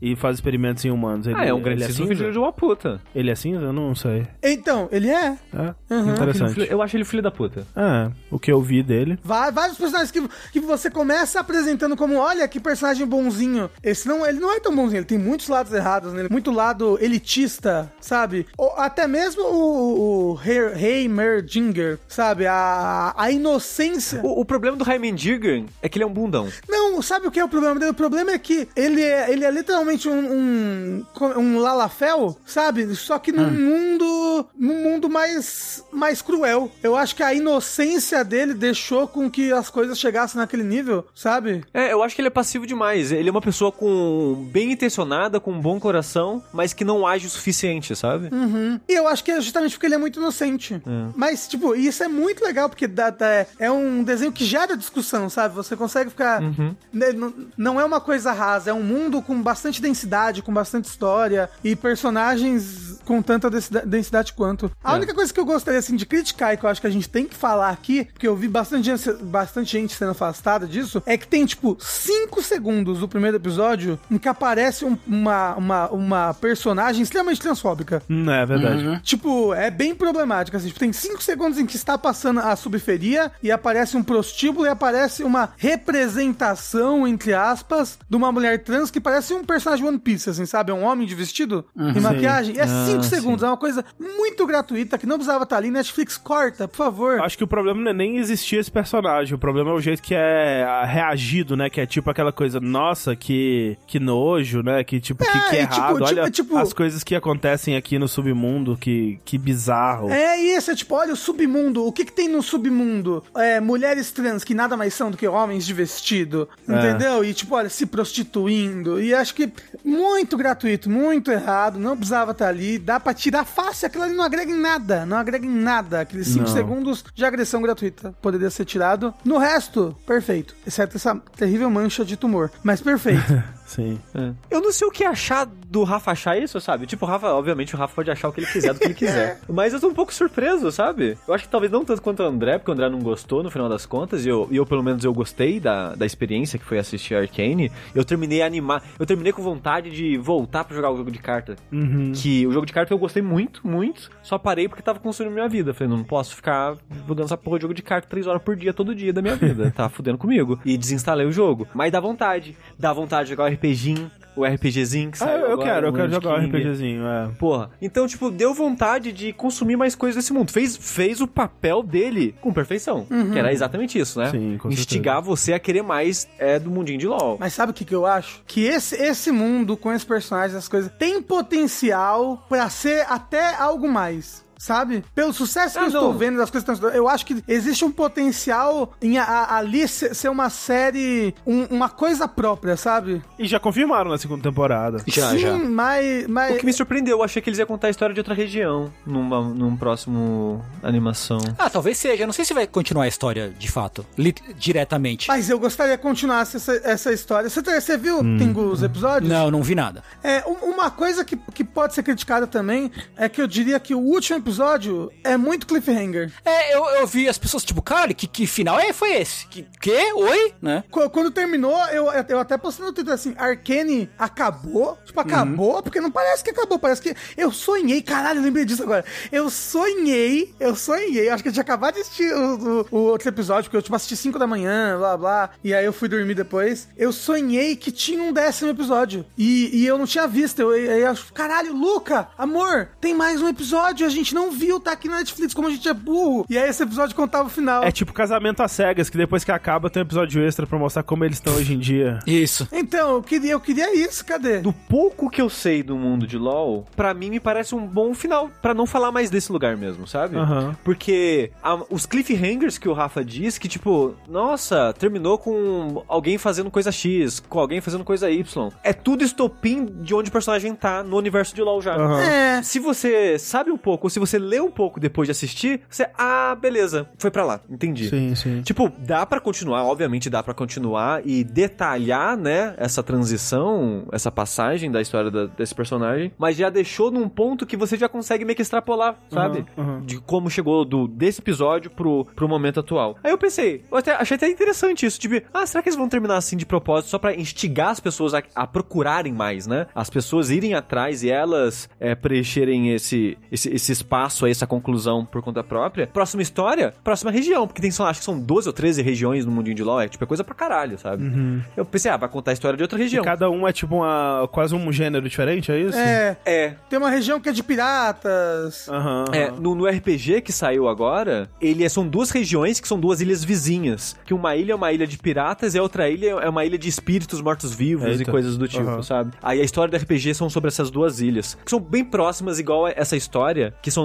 Speaker 1: e faz experimentos em humanos. Ele,
Speaker 2: Ah, é um grandíssimo
Speaker 1: cinza?
Speaker 2: filho de uma puta.
Speaker 1: Ele é cinza? Eu não sei.
Speaker 3: Então, ele é.
Speaker 1: É,
Speaker 3: Uhum.
Speaker 1: interessante.
Speaker 2: Eu acho ele filho da puta.
Speaker 1: É, o que eu vi dele.
Speaker 3: Va- Vários personagens que, que você começa apresentando como, olha que personagem bonzinho. Esse não, ele não é tão bonzinho, ele tem muitos lados errados nele, muito lado elitista, sabe? Ou até mesmo o, o He- Heimerdinger, sabe? A, a inocência.
Speaker 2: O, o problema do Heimendinger é que ele é um bundão.
Speaker 3: Não, sabe o que é o problema dele? O problema é que ele é, ele é literalmente um, um, um Lalafel, sabe? Só que num mundo num mundo mais, mais cruel. Eu acho que a inocência dele deixou com que as coisas chegassem naquele nível, sabe?
Speaker 2: É, eu acho que ele é passivo demais. Ele é uma pessoa com bem intencionada, com um bom coração, mas que não age o suficiente, sabe?
Speaker 3: E eu acho que é justamente porque ele é muito inocente. Mas, tipo, isso é muito legal, porque dá- dá- é um desenho que gera discussão, sabe? Você consegue ficar. né, n- Não é uma coisa rasa, é um mundo com bastante densidade, com bastante história e personagens com tanta densidade, quanto. A única coisa que eu gostaria, assim, de criticar e que eu acho que a gente tem que falar aqui, porque eu vi bastante gente, bastante gente sendo afastada disso, é que tem, tipo, 5 segundos do primeiro episódio em que aparece um- uma, uma, uma personagem extremamente transfóbica.
Speaker 1: Hum, é verdade.
Speaker 3: Tipo, é bem problemático. Assim, tipo, tem cinco segundos em que está passando a subferia e aparece um prostíbulo e aparece uma representação, entre aspas, de uma mulher trans que parece um personagem One Piece, assim, sabe? É um homem de vestido e maquiagem. E é
Speaker 2: Ah,
Speaker 3: cinco
Speaker 2: sim.
Speaker 3: segundos. É uma coisa muito gratuita que não precisava estar ali. Netflix, corta, por favor.
Speaker 1: Acho que o problema não é nem existir esse personagem, o problema é o jeito que é ah, reagido, né? Que é tipo aquela coisa, nossa, que, que nojo, né? Que tipo, que,
Speaker 3: É,
Speaker 1: que
Speaker 3: e tipo-
Speaker 1: errado.
Speaker 3: Tipo-
Speaker 1: Olha
Speaker 3: tipo-
Speaker 1: as coisas que acontecem aqui no submundo, que, que bizarro.
Speaker 3: É isso, é tipo, olha o submundo. O que que tem no submundo? É, mulheres trans que nada mais são do que homens de vestido, entendeu? E tipo, olha, se prostituindo. E acho que muito gratuito, muito errado, não precisava estar ali. Dá pra tirar fácil, aquilo ali não agrega em nada, não agrega em nada. Aqueles 5
Speaker 1: Não.
Speaker 3: segundos de agressão gratuita poderia ser tirado. No resto, perfeito. Exceto essa terrível mancha de tumor. Mas perfeito.
Speaker 1: Sim.
Speaker 2: Eu não sei o que achar do Rafa achar isso, sabe? Tipo, o Rafa, obviamente, o Rafa pode achar o que ele quiser do que ele quiser. Mas eu tô um pouco surpreso, sabe? Eu acho que talvez não tanto quanto o André, porque o André não gostou no final das contas, e eu, e eu pelo menos, eu gostei da, da experiência que foi assistir Arcane. Eu terminei animar, eu terminei com vontade de voltar pra jogar o jogo de carta. Que o jogo de carta eu gostei muito, muito, só parei porque tava consumindo minha vida. Falei, não posso ficar jogando essa porra de jogo de carta três horas por dia, todo dia da minha vida. tá fudendo comigo. E desinstalei o jogo. Mas dá vontade. Dá vontade de jogar o RPGinho, o RPGzinho que
Speaker 1: Ah,
Speaker 2: saiu
Speaker 1: eu
Speaker 2: agora,
Speaker 1: quero, eu
Speaker 2: o
Speaker 1: quero
Speaker 2: Wand
Speaker 1: jogar um
Speaker 2: King.
Speaker 1: RPGzinho, é.
Speaker 2: Porra. Então, tipo, deu vontade de consumir mais coisas desse mundo. Fez, fez o papel dele com perfeição. Que era exatamente isso, né?
Speaker 1: Sim, com
Speaker 2: Instigar você a querer mais é, do mundinho de LoL.
Speaker 3: Mas sabe o que, que eu acho? Que esse, esse mundo, com esses personagens, essas coisas, tem potencial pra ser até algo mais. Sabe? Pelo sucesso que
Speaker 2: Ah,
Speaker 3: eu estou vendo das coisas que estão eu acho que existe um potencial em a- a- ali ser, uma série, um- uma coisa própria, sabe?
Speaker 1: E já confirmaram na segunda temporada.
Speaker 4: Já,
Speaker 3: Sim,
Speaker 4: já.
Speaker 3: mas. mas
Speaker 2: O que me surpreendeu, eu achei que eles iam contar a história de outra região numa, num próximo animação.
Speaker 4: Ah, talvez seja. Não sei se vai continuar a história de fato, li- diretamente.
Speaker 3: Mas eu gostaria que continuasse essa, essa história. Você, você viu,
Speaker 1: Hum.
Speaker 3: Tengu, os episódios?
Speaker 4: Não, não vi nada.
Speaker 3: É, um- uma coisa que, que pode ser criticada também é que eu diria que o último episódio é muito cliffhanger.
Speaker 4: É, eu, eu vi as pessoas, tipo, caralho, que, que final é, foi esse? Que, que? Oi? Né?
Speaker 3: Qu- Quando terminou, eu, eu até postei no Twitter assim, Arcane acabou? Tipo, acabou? Porque não parece que acabou, parece que eu sonhei, caralho, eu lembrei disso agora. Eu sonhei, eu sonhei, acho que eu tinha acabado de assistir o, o- o outro episódio, porque eu tipo, assisti 5 da manhã, blá blá, e aí eu fui dormir depois. Eu sonhei que tinha um décimo episódio, e, e eu não tinha visto, eu, eu, eu caralho, Luca, amor, tem mais um episódio, a gente gente não viu, tá aqui na Netflix, como a gente é burro. E aí esse episódio contava o final.
Speaker 1: É tipo casamento às cegas, que depois que acaba tem um episódio extra pra mostrar como eles estão hoje em dia.
Speaker 4: Isso.
Speaker 3: Então, eu queria, eu queria isso, cadê?
Speaker 2: Do pouco que eu sei do mundo de LoL, pra mim me parece um bom final, pra não falar mais desse lugar mesmo, sabe?
Speaker 1: Aham.
Speaker 2: Porque a- os cliffhangers que o Rafa diz, que tipo, nossa, terminou com alguém fazendo coisa X, com alguém fazendo coisa Y, é tudo estopim de onde o personagem tá no universo de LoL já.
Speaker 1: Aham.
Speaker 3: É.
Speaker 2: Se você sabe um pouco, ou se você lê um pouco depois de assistir, você, ah, beleza, foi pra lá, entendi.
Speaker 1: Sim, sim.
Speaker 2: Tipo, dá pra continuar, obviamente dá pra continuar e detalhar, né, essa transição, essa passagem da história da- desse personagem, mas já deixou num ponto que você já consegue meio que extrapolar, sabe?
Speaker 1: aham.
Speaker 2: De como chegou do, desse episódio pro, pro momento atual. Aí eu pensei, eu até, achei até interessante isso, tipo, ah, será que eles vão terminar assim de propósito só pra instigar as pessoas a, a procurarem mais, né? As pessoas irem atrás e elas é, preencherem esse, esse, esse espaço aí, essa conclusão por conta própria. Próxima história, próxima região, porque tem, lá, acho que são 12 ou 13 regiões no mundinho de LoL, é tipo, é coisa pra caralho, sabe? Eu pensei, ah, vai contar a história de outra
Speaker 1: E
Speaker 2: região.
Speaker 1: cada um é tipo uma, quase um gênero diferente, é isso?
Speaker 3: É.
Speaker 2: É,
Speaker 3: Tem uma região que é de piratas.
Speaker 1: Aham.
Speaker 2: É, no, no RPG que saiu agora, ele é- são duas regiões que são duas ilhas vizinhas. Que uma ilha é uma ilha de piratas e a outra ilha é uma ilha de espíritos mortos-vivos e coisas do tipo,
Speaker 1: Aham.
Speaker 2: sabe? Aí a história do RPG são sobre essas duas ilhas. Que são bem próximas, igual a essa história, que são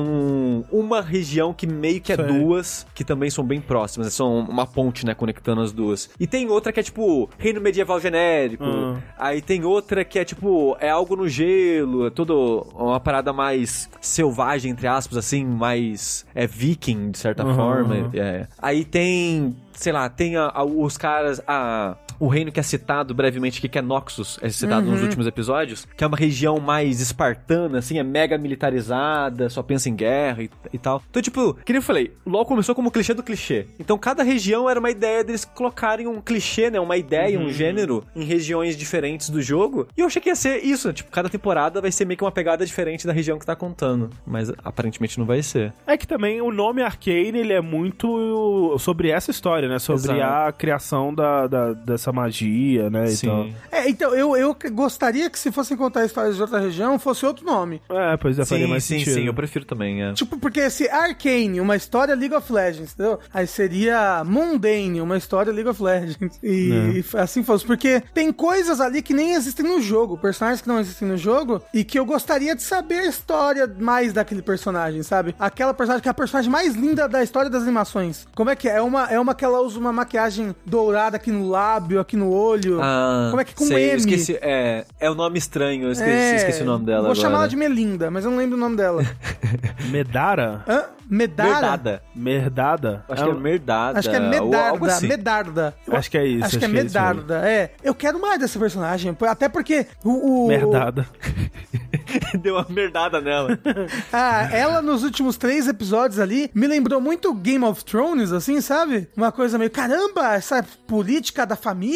Speaker 2: uma região que meio que é
Speaker 1: Sei.
Speaker 2: duas, que também são bem próximas. São uma ponte, né, conectando as duas. E tem outra que é tipo reino medieval genérico.
Speaker 1: Hum.
Speaker 2: Aí tem outra que é tipo, é algo no gelo, é tudo uma parada mais selvagem, entre aspas, assim, mais é viking, de certa
Speaker 1: Uhum.
Speaker 2: forma. é. Aí tem, sei lá, tem a- a- os caras, a. O reino que é citado brevemente aqui, que é Noxus, é citado nos últimos episódios, que é uma região mais espartana, assim, é mega militarizada, só pensa em guerra e, e tal. Então, tipo, que nem eu falei, LoL começou como clichê do clichê. Então, cada região era uma ideia deles colocarem um clichê, né, uma ideia, um gênero em regiões diferentes do jogo. E eu achei que ia ser isso, tipo, cada temporada vai ser meio que uma pegada diferente da região que tá contando. Mas aparentemente não vai ser.
Speaker 1: É que também o nome Arcane, ele é muito sobre essa história, né? Sobre
Speaker 2: Exato.
Speaker 1: a criação da, da- dessa magia, né? tal.
Speaker 3: É, então, eu, eu gostaria que se fossem contar histórias de outra região, fosse outro nome.
Speaker 1: É, pois é, faria
Speaker 2: Sim,
Speaker 1: mais
Speaker 2: sim,
Speaker 1: sentido.
Speaker 2: sim, eu prefiro também, é.
Speaker 3: Tipo, porque se Arcane, uma história League of Legends, entendeu? Aí seria Mundane, uma história League of Legends. E, e assim fosse. Porque tem coisas ali que nem existem no jogo, personagens que não existem no jogo, e que eu gostaria de saber a história mais daquele personagem, sabe? Aquela personagem que é a personagem mais linda da história das animações. Como é que é? É uma, é uma que ela usa uma maquiagem dourada aqui no lábio, aqui no olho.
Speaker 2: Ah,
Speaker 3: Como é que com
Speaker 2: sei, eu
Speaker 3: M?
Speaker 2: esqueci, é, é o nome estranho, eu esqueci,
Speaker 3: É,
Speaker 2: esqueci o nome dela
Speaker 3: Vou
Speaker 2: agora.
Speaker 3: chamar ela de Melinda, mas eu não lembro o nome dela.
Speaker 1: Medara?
Speaker 3: Hã? Medara?
Speaker 2: Merdada.
Speaker 1: Merdada?
Speaker 2: Acho que é
Speaker 1: um-
Speaker 2: Merdada.
Speaker 3: Acho que é Medarda,
Speaker 2: assim.
Speaker 3: Medarda. Eu
Speaker 1: Acho que é isso,
Speaker 3: Acho, que é
Speaker 1: acho que é isso
Speaker 3: Medarda, é. Eu quero mais desse personagem, até porque o... o
Speaker 1: Merdada.
Speaker 2: Deu uma merdada nela.
Speaker 3: Ah, ela nos últimos três episódios ali me lembrou muito Game of Thrones, assim, sabe? Uma coisa meio, caramba, essa política da família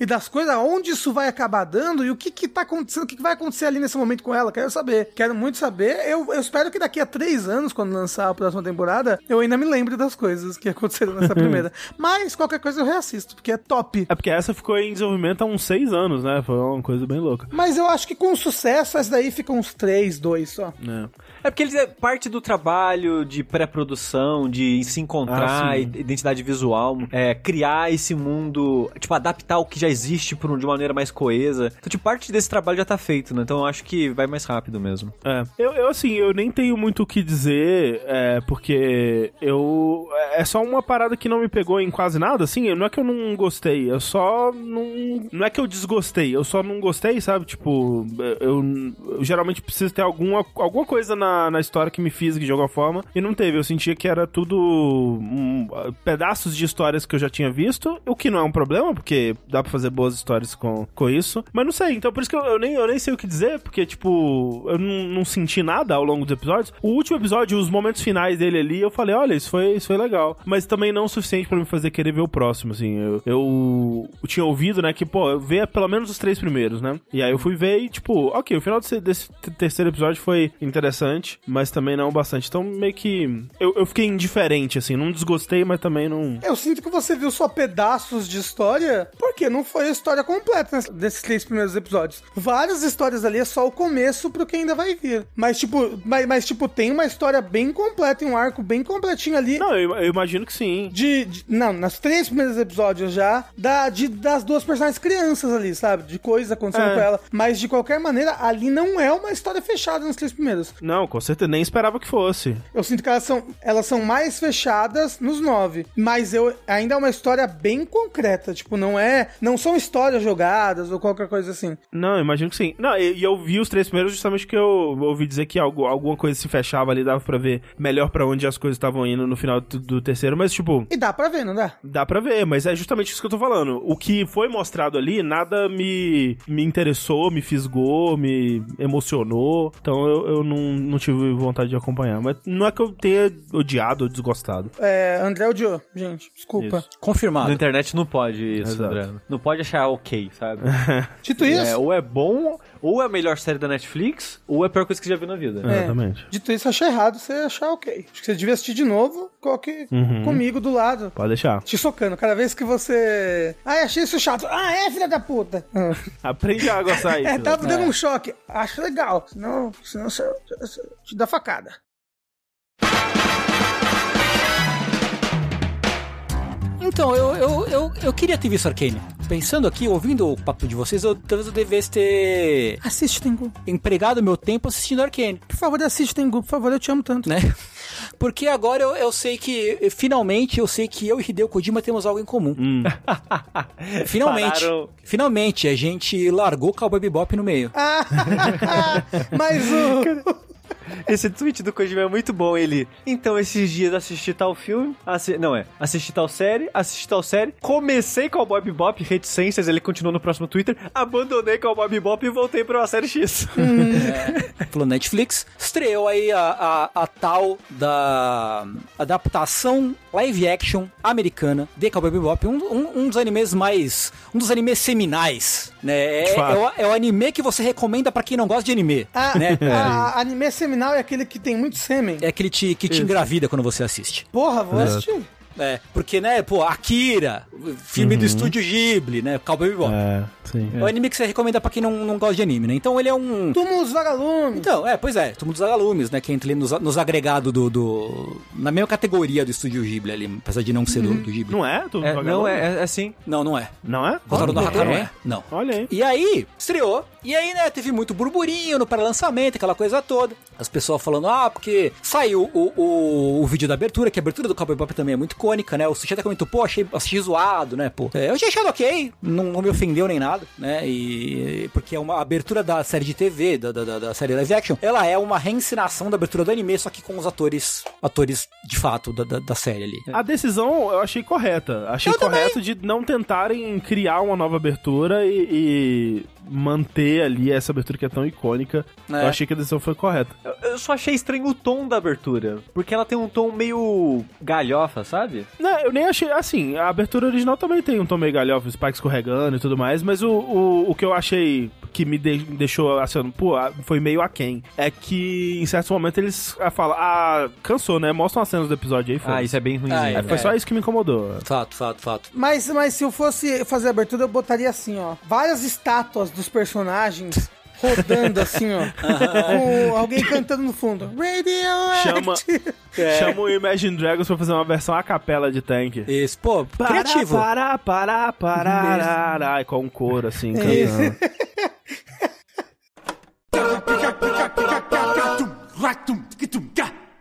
Speaker 3: e das coisas, onde isso vai acabar dando e o que que tá acontecendo, o que, que vai acontecer ali nesse momento com ela, quero saber. Quero muito saber. Eu, eu espero que daqui a três anos, quando lançar a próxima temporada, eu ainda me lembre das coisas que aconteceram nessa primeira. Mas qualquer coisa eu reassisto, porque é top.
Speaker 1: É porque essa ficou em desenvolvimento há uns seis anos, né? Foi uma coisa bem louca.
Speaker 3: Mas eu acho que com sucesso, essa daí fica uns três, dois só.
Speaker 1: É.
Speaker 2: É porque eles é parte do trabalho de pré-produção, de se encontrar,
Speaker 1: Ah,
Speaker 2: identidade visual, é, criar esse mundo, tipo, adaptar o que já existe por um- de maneira mais coesa. Então, tipo, parte desse trabalho já tá feito, né? Então eu acho que vai mais rápido mesmo.
Speaker 1: É. Eu, eu, assim, eu nem tenho muito o que dizer, é, porque eu. É só uma parada que não me pegou em quase nada, assim. Não é que eu não gostei, eu só não. Não é que eu desgostei, eu só não gostei, sabe? Tipo, eu, eu geralmente preciso ter alguma, alguma coisa na, na história que me fisgue de alguma forma, e não teve. Eu sentia que era tudo hum, pedaços de histórias que eu já tinha visto, o que não é um problema, porque dá pra fazer boas histórias com, com isso. Mas não sei, então por isso que eu, eu nem, eu nem sei o que dizer, porque, tipo, eu não, não senti nada ao longo dos episódios. O último episódio, os momentos finais dele ali, eu falei, olha, isso foi, isso foi legal. Mas também não o suficiente pra me fazer querer ver o próximo, assim. Eu, eu, eu tinha ouvido, né, que, pô, eu ver pelo menos os três primeiros, né? E aí eu fui ver e, tipo, ok, o final desse, desse terceiro episódio foi interessante, mas também não bastante. Então, meio que. Eu, eu fiquei indiferente, assim. Não desgostei, mas também não.
Speaker 3: Eu sinto que você viu só pedaços de história, porque não foi a história completa desses três primeiros episódios. Várias histórias ali é só o começo pro que ainda vai vir. Mas, tipo, mas, mas, tipo, tem uma história bem completa um arco bem completinho ali.
Speaker 1: Não, eu, eu imagino que sim.
Speaker 3: De, de- Não, nas três primeiros episódios já, da, de, das duas personagens crianças ali, sabe? De coisas acontecendo
Speaker 1: É.
Speaker 3: com ela. Mas, de qualquer maneira, ali não é uma história fechada nos três primeiros.
Speaker 1: Não, com certeza. Nem esperava que fosse.
Speaker 3: Eu sinto que elas são, elas são mais fechadas nos nove. Mas eu ainda é uma história bem concreta. Tipo, não é. Não são histórias jogadas ou qualquer coisa assim.
Speaker 1: Não, eu imagino que sim. Não, e, e eu vi os três primeiros justamente que eu ouvi dizer que algo, alguma coisa se fechava ali, dava pra ver melhor pra onde as coisas estavam indo no final do, do terceiro, mas tipo.
Speaker 3: E dá pra ver, não dá?
Speaker 1: Dá pra ver, mas é justamente isso que eu tô falando. O que foi mostrado ali, nada me, me interessou, me fisgou, me emocionou. Então eu, eu não, não tive vontade de acompanhar. Mas não é que eu tenha odiado ou desgostado.
Speaker 3: É, André odiou, gente. Desculpa.
Speaker 1: Isso.
Speaker 4: Confirmado.
Speaker 2: Na internet não pode isso,
Speaker 1: Exato.
Speaker 2: Não pode achar ok, sabe?
Speaker 3: Dito isso.
Speaker 2: É, ou é bom, ou é a melhor série da Netflix, ou é a pior coisa que você já viu na vida.
Speaker 3: É.
Speaker 1: Exatamente.
Speaker 3: Dito isso, achei errado você achar ok. Acho que você devia assistir de novo, coloque comigo do lado.
Speaker 1: Pode deixar.
Speaker 3: Te socando. Cada vez que você. Ai, achei isso chato. Ah, é, filha da puta. Ah.
Speaker 1: Aprende a gostar isso.
Speaker 3: É, tava dando um choque. Acho legal. Senão, senão você, você te dá facada.
Speaker 4: Então, eu, eu, eu, eu queria ter visto Arcane. Pensando aqui, ouvindo o papo de vocês, eu talvez eu devesse ter
Speaker 3: Assiste, Tengu.
Speaker 4: empregado meu tempo assistindo Arcane,
Speaker 3: Por favor, assiste, Tengu. Por favor, eu te amo tanto.
Speaker 4: né? Porque agora eu, eu sei que, finalmente, eu sei que eu e Hideo Kojima temos algo em comum. Finalmente.
Speaker 2: Pararam.
Speaker 4: Finalmente, a gente largou Cowboy Bebop no meio.
Speaker 3: Ah, mas o.
Speaker 2: Esse tweet do Kojima é muito bom, ele. Então, esses dias assisti tal filme, assi... não é, assisti tal série, assisti tal série, comecei com o Bob Bop, reticências, ele continuou no próximo Twitter, abandonei com o Bob Bop e voltei pra uma série X.
Speaker 4: Falou Netflix, estreou aí a, a, a tal da adaptação live action americana de Cowboy Bebop, um, um, um dos animes mais, um dos animes seminais, né? É, é o, é o anime que você recomenda pra quem não gosta de anime,
Speaker 3: Ah,
Speaker 4: né?
Speaker 3: a, anime seminal é aquele que tem muito sêmen.
Speaker 4: É aquele te, que te engravida quando você assiste.
Speaker 3: Porra, vou
Speaker 1: Exato.
Speaker 3: assistir.
Speaker 4: É, porque, né, pô, Akira, filme do estúdio Ghibli, né, Cowboy Bebop.
Speaker 1: É, sim.
Speaker 4: É o anime que você recomenda pra quem não, não gosta de anime, né? Então ele é um...
Speaker 3: Túmulos vagalumes.
Speaker 4: Então, é, pois é, Túmulo dos Vagalumes, né? Que entra ali nos, nos agregados do, do. Na mesma categoria do estúdio Ghibli ali, apesar de não ser do, do Ghibli.
Speaker 1: Não é? Tu
Speaker 2: É,
Speaker 1: joga
Speaker 2: não,
Speaker 1: lá?
Speaker 2: é, é assim.
Speaker 4: Não, não é.
Speaker 1: Não é?
Speaker 4: Kotaro no
Speaker 1: Olha,
Speaker 4: Haka não é? Não.
Speaker 1: Olha aí.
Speaker 4: E aí, estreou. E aí, né, teve muito burburinho no pré-lançamento, aquela coisa toda. As pessoas falando, ah, porque saiu o, o, o vídeo da abertura, que a abertura do Cowboy Bebop também é muito icônica, né? O Sushi até comentou, pô, achei, achei zoado, né, pô. É, eu achei achado ok, não, não me ofendeu nem nada, né? E porque é uma abertura da série de TV, da, da, da- série live action, ela é uma reencenação da abertura do anime, só que com os atores, atores de fato da, da, da série ali.
Speaker 1: A decisão eu achei correta. Achei
Speaker 4: Eu também.
Speaker 1: correto de não tentarem criar uma nova abertura e, e manter ali essa abertura que é tão icônica.
Speaker 4: É.
Speaker 1: Eu achei que a decisão foi correta.
Speaker 2: Eu, eu só achei estranho o tom da abertura, porque ela tem um tom meio galhofa, sabe?
Speaker 1: Não, eu nem achei. Assim, a abertura original também tem um tom meio galhofa, o Spike escorregando e tudo mais, mas o, o, o que eu achei que me de- deixou assim, pô, ah, foi meio aquém. É que em certos momentos eles ah, falam, ah, cansou, né? Mostra umas cenas do episódio aí,
Speaker 2: Ah,
Speaker 1: foda-se.
Speaker 2: isso é bem ruim.
Speaker 4: Ah,
Speaker 1: É, foi
Speaker 4: É.
Speaker 1: só isso que me incomodou.
Speaker 4: Fato, fato, fato.
Speaker 3: Mas, mas se eu fosse fazer a abertura, eu botaria assim, ó. Várias estátuas dos personagens rodando assim, ó. com alguém cantando no fundo. Radio
Speaker 1: Chama, chama o Imagine Dragons pra fazer uma versão a capela de Tank.
Speaker 4: Esse, pô, criativo.
Speaker 1: Para, para, para, para, com um coro assim,
Speaker 3: Isso.
Speaker 1: cantando.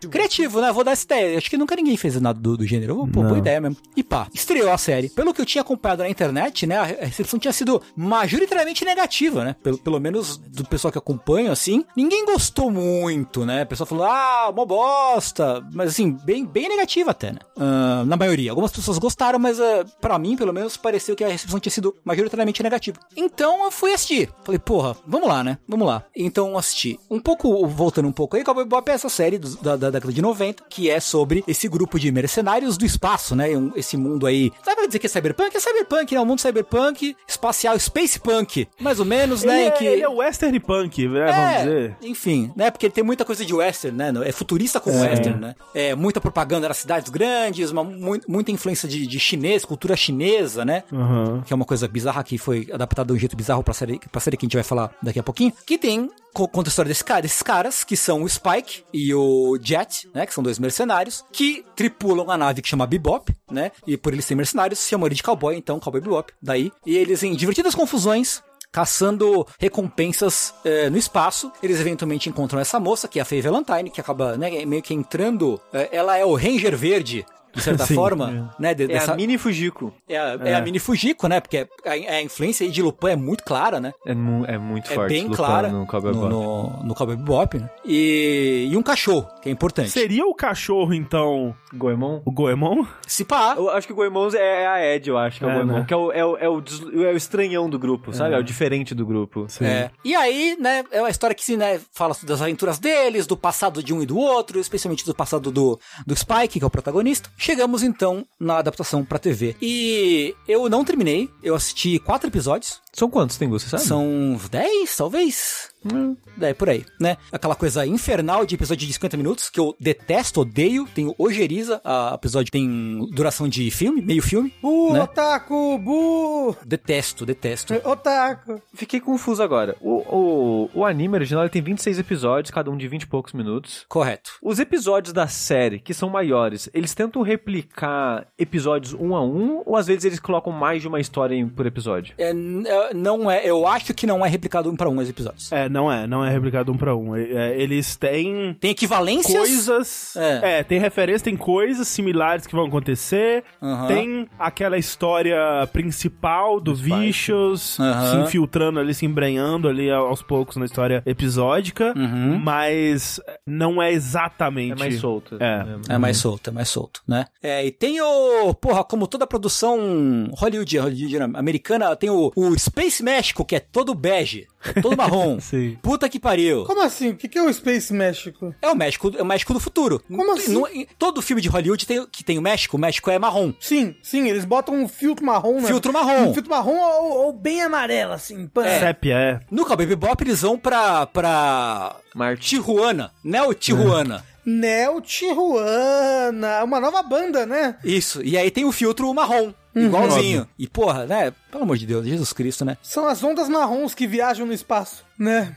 Speaker 4: Criativo, né? Vou dar essa ideia. Acho que nunca ninguém fez nada do, do gênero. Pô, boa
Speaker 1: Não.
Speaker 4: ideia mesmo. E pá, estreou a série. Pelo que eu tinha acompanhado na internet, né? A recepção tinha sido majoritariamente negativa, né? Pelo, pelo menos do pessoal que acompanha, assim. Ninguém gostou muito, né? O pessoal falou, ah, uma bosta. Mas assim, bem, bem negativa até, né? Ah, na maioria. Algumas pessoas gostaram, mas ah, pra mim, pelo menos, pareceu que a recepção tinha sido majoritariamente negativa. Então eu fui assistir. Falei, porra, vamos lá, né? Vamos lá. Então eu assisti. Um pouco, voltando um pouco aí, Cowboy Bebop é essa série dos- da, da década de 1990, que é sobre esse grupo de mercenários do espaço, né? Esse mundo aí. Dá pra dizer que é cyberpunk? É cyberpunk, né? Um mundo cyberpunk, espacial, space punk. Mais ou menos, né?
Speaker 1: Ele,
Speaker 4: em
Speaker 1: é,
Speaker 4: que...
Speaker 1: ele é western punk, né, vamos dizer.
Speaker 4: Enfim, né? Porque ele tem muita coisa de western, né? É futurista com western, né? É muita propaganda nas cidades grandes, uma, mui- muita influência de, de chinês, cultura chinesa, né?
Speaker 1: Aham.
Speaker 4: Que é uma coisa bizarra que foi adaptada de um jeito bizarro pra série, pra série que a gente vai falar daqui a pouquinho. Que tem. co- Conta a história desse cara, desses caras, que são o Spike e o Jet, né? Que são dois mercenários, que tripulam a nave que chama Bebop, né? E por eles serem mercenários, se chamam de cowboy, então cowboy Bebop. Daí. E eles, em divertidas confusões, caçando recompensas eh, no espaço. Eles eventualmente encontram essa moça, que é a Faye Valentine, que acaba né, meio que entrando. eh, ela é o Ranger Verde. De certa
Speaker 1: Sim,
Speaker 4: forma, né? de-
Speaker 2: É
Speaker 4: dessa,
Speaker 2: a mini Fujiko.
Speaker 4: é a, é a mini Fujiko, né? Porque a, a influência aí de Lupin é muito clara, né?
Speaker 2: É, mu- é muito
Speaker 4: É
Speaker 2: forte.
Speaker 4: bem
Speaker 2: Lupin
Speaker 4: clara
Speaker 2: no Cowboy
Speaker 4: no,
Speaker 2: Bebop.
Speaker 4: no, no Cowboy Bebop, né? E, e um cachorro, que é importante.
Speaker 1: Seria o cachorro, então,
Speaker 2: Goemon?
Speaker 1: o Goemon?
Speaker 4: Se pá,
Speaker 2: Eu acho que o Goemon é a Ed, eu acho que é o
Speaker 1: É,
Speaker 2: Goemon.
Speaker 1: né?
Speaker 2: Que é o, é, o, é, o, des- é o estranhão do grupo, sabe? É o diferente do grupo.
Speaker 4: É. E aí, né, é uma história que se, né, fala das aventuras deles, do passado de um e do outro, especialmente do passado do, do Spike, que é o protagonista. Chegamos então na adaptação pra TV. E eu não terminei, eu assisti quatro episódios.
Speaker 2: São quantos tem, você sabe?
Speaker 4: São 10, talvez? Hum, é, por aí, né? Aquela coisa infernal de episódio de 50 minutos, que eu detesto, odeio. Tenho ojeriza. A episódio tem duração de filme, meio filme.
Speaker 3: Bu,
Speaker 4: Né?
Speaker 3: otaku, bu,
Speaker 4: Detesto, detesto.
Speaker 3: otaku.
Speaker 2: Fiquei confuso agora. O, o, o anime original ele tem 26 episódios, cada um de 20 e poucos minutos.
Speaker 4: Correto.
Speaker 2: Os episódios da série, que são maiores, eles tentam replicar episódios um a um, ou às vezes eles colocam mais de uma história por episódio?
Speaker 4: É, é, não é, eu acho que não é replicado um pra um os episódios.
Speaker 1: É, não é, não é replicado um pra um. É, é, eles têm
Speaker 4: Tem equivalências.
Speaker 1: coisas.
Speaker 4: É.
Speaker 1: É. tem referência, tem coisas similares que vão acontecer. Tem aquela história principal do Vicious se infiltrando ali, se embrenhando ali aos poucos na história episódica.
Speaker 4: Uhum.
Speaker 1: Mas não é exatamente.
Speaker 2: É mais solto.
Speaker 1: É.
Speaker 4: É mais solto, é mais solto, né? É, e tem o. Porra, como toda produção Hollywood, Hollywood americana, tem o, o Space México, que é todo bege, é todo marrom.
Speaker 1: Sim.
Speaker 4: Puta que pariu.
Speaker 3: Como assim? O que, que é o Space México?
Speaker 4: É o México, é o México do futuro.
Speaker 3: Como assim?
Speaker 4: No- em todo filme de Hollywood tem, que tem o México, o México é marrom.
Speaker 3: Sim, sim, eles botam um filtro marrom, né?
Speaker 4: Filtro marrom.
Speaker 3: Um filtro marrom ou, ou bem amarelo, assim. pã.
Speaker 1: Sépia, é.
Speaker 4: No Cowboy Bebop eles vão pra, pra
Speaker 2: Marte.
Speaker 4: Tijuana, Neo Tijuana.
Speaker 3: Neo Tijuana, uma nova banda, né?
Speaker 4: Isso, e aí tem o filtro marrom, igualzinho. E porra, né, pelo amor de Deus, Jesus Cristo, né?
Speaker 3: São as ondas marrons que viajam no espaço, né?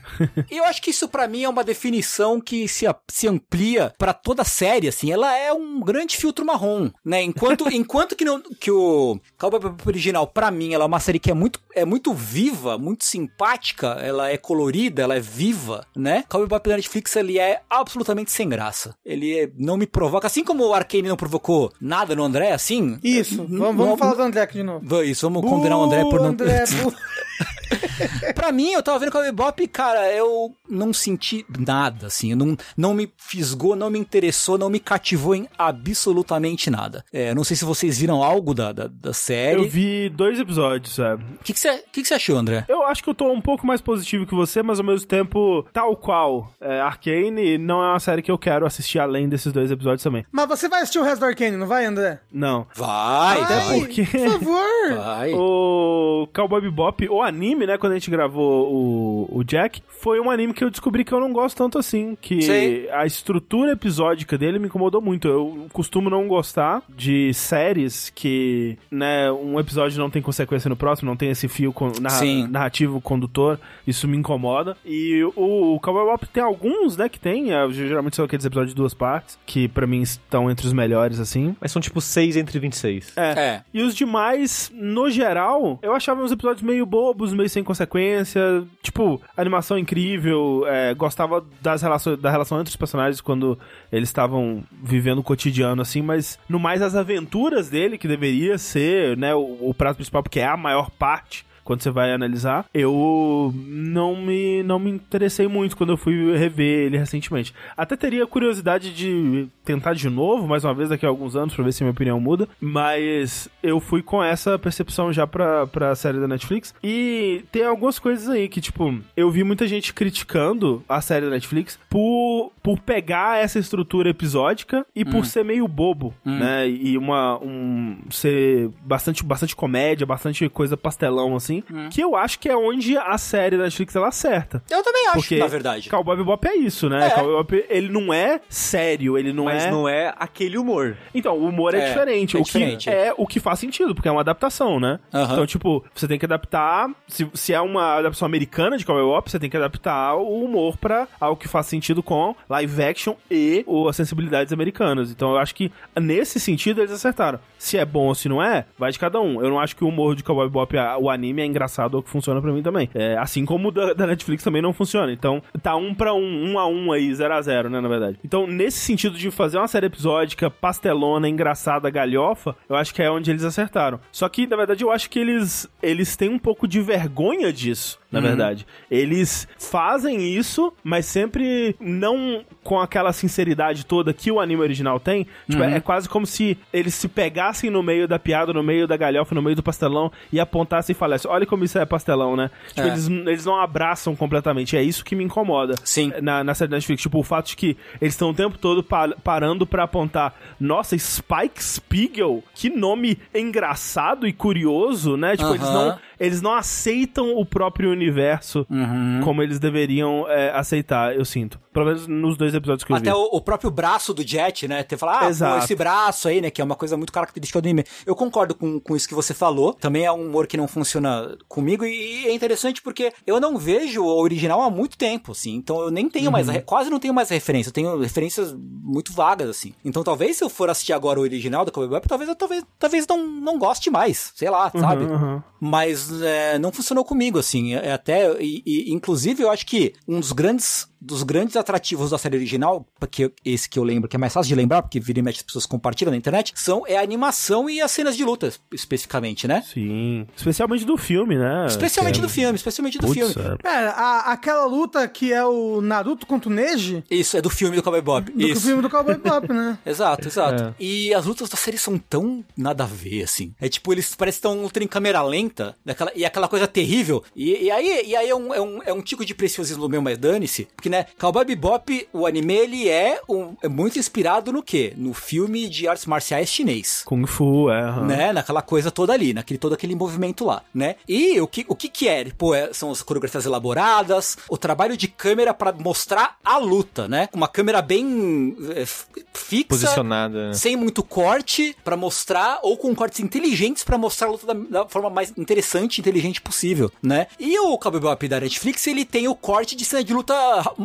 Speaker 4: E eu acho que isso pra mim é uma definição que se, se amplia pra toda a série, assim. Ela é um grande filtro marrom, né? Enquanto, enquanto que, no, que o Cowboy original, pra mim, ela é uma série que é muito, é muito viva, muito simpática, ela é colorida, ela é viva, né? Cowboy Bebop da Netflix, ele é absolutamente sem graça. Ele é- não me provoca, assim como o Arcane não provocou nada no André, assim...
Speaker 3: Isso, vamos, vamos falar do André aqui de novo.
Speaker 4: Isso, vamos condenar o André por não...
Speaker 3: André, bu.
Speaker 4: pra mim, eu tava vendo Cowboy Bebop, cara, eu não senti nada, assim. Não, não me fisgou, não me interessou, não me cativou em absolutamente nada. É, não sei se vocês viram algo da, da, da série.
Speaker 1: Eu vi dois episódios, sabe?
Speaker 4: O que que você que que você achou, André?
Speaker 1: Eu acho que eu tô um pouco mais positivo que você, mas ao mesmo tempo, tal qual é, Arcane, não é uma série que eu quero assistir além desses dois episódios também.
Speaker 3: Mas você vai assistir o resto do Arcane, não vai, André?
Speaker 1: Não.
Speaker 4: Vai,
Speaker 1: Até
Speaker 4: vai,
Speaker 1: porque
Speaker 3: Por favor!
Speaker 4: vai.
Speaker 1: o Cowboy Bebop, o anime, né, quando a gente gravou o, o Jack, foi um anime que eu descobri que eu não gosto tanto assim, que
Speaker 4: Sei.
Speaker 1: a estrutura episódica dele me incomodou muito. Eu costumo não gostar de séries que, né, um episódio não tem consequência no próximo, não tem esse fio con- narra-
Speaker 4: Sim.
Speaker 1: narrativo condutor, isso me incomoda. E o, o Cowboy Bebop tem alguns, né, que tem, é, geralmente são aqueles episódios de duas partes, que pra mim estão entre os melhores, assim.
Speaker 2: Mas são tipo 6 entre 26.
Speaker 1: É.
Speaker 4: É.
Speaker 1: E os demais, no geral, eu achava uns episódios meio bobos, meio sem consequência. Tipo, animação incrível. é, gostava das relações, da relação entre os personagens quando eles estavam vivendo o cotidiano, assim. Mas no mais, as aventuras dele, que deveria ser, né, o, o prato principal, porque é a maior parte quando você vai analisar, eu não me, não me interessei muito quando eu fui rever ele recentemente. Até teria curiosidade de tentar de novo, mais uma vez, daqui a alguns anos, pra ver se minha opinião muda, mas eu fui com essa percepção já pra, pra série da Netflix. E tem algumas coisas aí que, tipo, eu vi muita gente criticando a série da Netflix por, por pegar essa estrutura episódica e por ser meio bobo, né? E uma, um, ser bastante, bastante comédia, bastante coisa pastelão, assim, que eu acho que é onde a série da Netflix ela acerta.
Speaker 4: Eu também acho,
Speaker 1: Porque
Speaker 4: na verdade.
Speaker 1: Cowboy Bebop é isso, né?
Speaker 4: É.
Speaker 1: Cowboy Bebop, ele não é sério, ele não
Speaker 2: Mas
Speaker 1: é...
Speaker 2: não é aquele humor.
Speaker 1: Então, o humor é,
Speaker 4: É,
Speaker 1: diferente.
Speaker 4: é
Speaker 1: o
Speaker 4: diferente.
Speaker 1: que é o que faz sentido, porque é uma adaptação, né? Então, tipo, você tem que adaptar. Se, se é uma adaptação americana de Cowboy Bebop, você tem que adaptar o humor pra algo que faz sentido com live action e o, as sensibilidades americanas. Então, eu acho que nesse sentido eles acertaram. Se é bom ou se não é, vai de cada um. Eu não acho que o humor de Cowboy Bebop, o anime, é engraçado ou que funciona pra mim também. É, assim como o da, da Netflix também não funciona. Então, tá um pra um, um a um aí, zero a zero, né, na verdade. Então, nesse sentido de fazer uma série episódica, pastelona, engraçada, galhofa, eu acho que é onde eles acertaram. Só que, na verdade, eu acho que eles, eles têm um pouco de vergonha disso. Na verdade, eles fazem isso, mas sempre não com aquela sinceridade toda que o anime original tem. Tipo, é quase como se eles se pegassem no meio da piada, no meio da galhofa, no meio do pastelão e apontassem e falassem: Olha como isso é pastelão, né? Tipo,
Speaker 4: É.
Speaker 1: eles, eles não abraçam completamente. É isso que me incomoda
Speaker 4: Sim.
Speaker 1: na, na série da Netflix. Tipo, o fato de que eles estão o tempo todo pa- parando pra apontar: Nossa, Spike Spiegel, que nome engraçado e curioso, né? Tipo, eles
Speaker 4: Aham.
Speaker 1: não eles não aceitam o próprio universo
Speaker 4: Uhum.
Speaker 1: como eles deveriam é, aceitar, eu sinto. Pelo menos nos dois episódios que eu vi.
Speaker 4: Até o, o próprio braço do Jet, né? Ter falar, ah, pô,
Speaker 1: Exato.
Speaker 4: esse braço aí, né? Que é uma coisa muito característica do anime. Eu concordo com, com isso que você falou. Também é um humor que não funciona comigo. E, é interessante porque eu não vejo o original há muito tempo, assim. Então eu nem tenho mais.
Speaker 1: Uhum.
Speaker 4: re- Quase não tenho mais referência. Eu tenho referências muito vagas, assim. Então talvez se eu for assistir agora o original da Cowboy Bebop, talvez eu talvez, talvez não, não goste mais. Sei lá, sabe?
Speaker 1: uhum.
Speaker 4: Mas é, não funcionou comigo, assim. É até. E, e, inclusive, eu acho que um dos grandes. Dos grandes atrativos da série original, porque esse que eu lembro, que é mais fácil de lembrar, porque vira e mexe as pessoas compartilham na internet, são é a animação e as cenas de luta, especificamente, né?
Speaker 1: Sim. Especialmente do filme, né?
Speaker 4: Especialmente
Speaker 1: é-
Speaker 4: do filme, especialmente do
Speaker 1: Putz,
Speaker 4: filme.
Speaker 1: é.
Speaker 3: Cara, a- aquela luta que é o Naruto contra o Neji,
Speaker 4: Isso, é do filme do Cowboy Bob.
Speaker 3: do
Speaker 4: Isso.
Speaker 3: filme do Cowboy Bebop, né?
Speaker 4: Exato, exato.
Speaker 1: É.
Speaker 4: E as lutas da série são tão nada a ver, assim. É tipo, eles parecem que estão lutando em câmera lenta, daquela, e aquela coisa terrível. E, e aí, e aí é, um, é, um, é um tipo de preciosismo meu, mas dane-se. Porque, né, Cowboy Bebop, o anime, ele é, um, é muito inspirado no quê? No filme de artes marciais chinês.
Speaker 1: Kung Fu, é. aham.
Speaker 4: Né, naquela coisa toda ali, naquele todo aquele movimento lá, né? E o que o que, que é? Pô, é- são as coreografias elaboradas, o trabalho de câmera pra mostrar a luta, né? Uma câmera bem é, fixa,
Speaker 2: Posicionada. né?
Speaker 4: sem muito corte pra mostrar, ou com cortes inteligentes pra mostrar a luta da, da forma mais interessante e inteligente possível, né? E o Cowboy Bebop da Netflix, ele tem o corte de cena de luta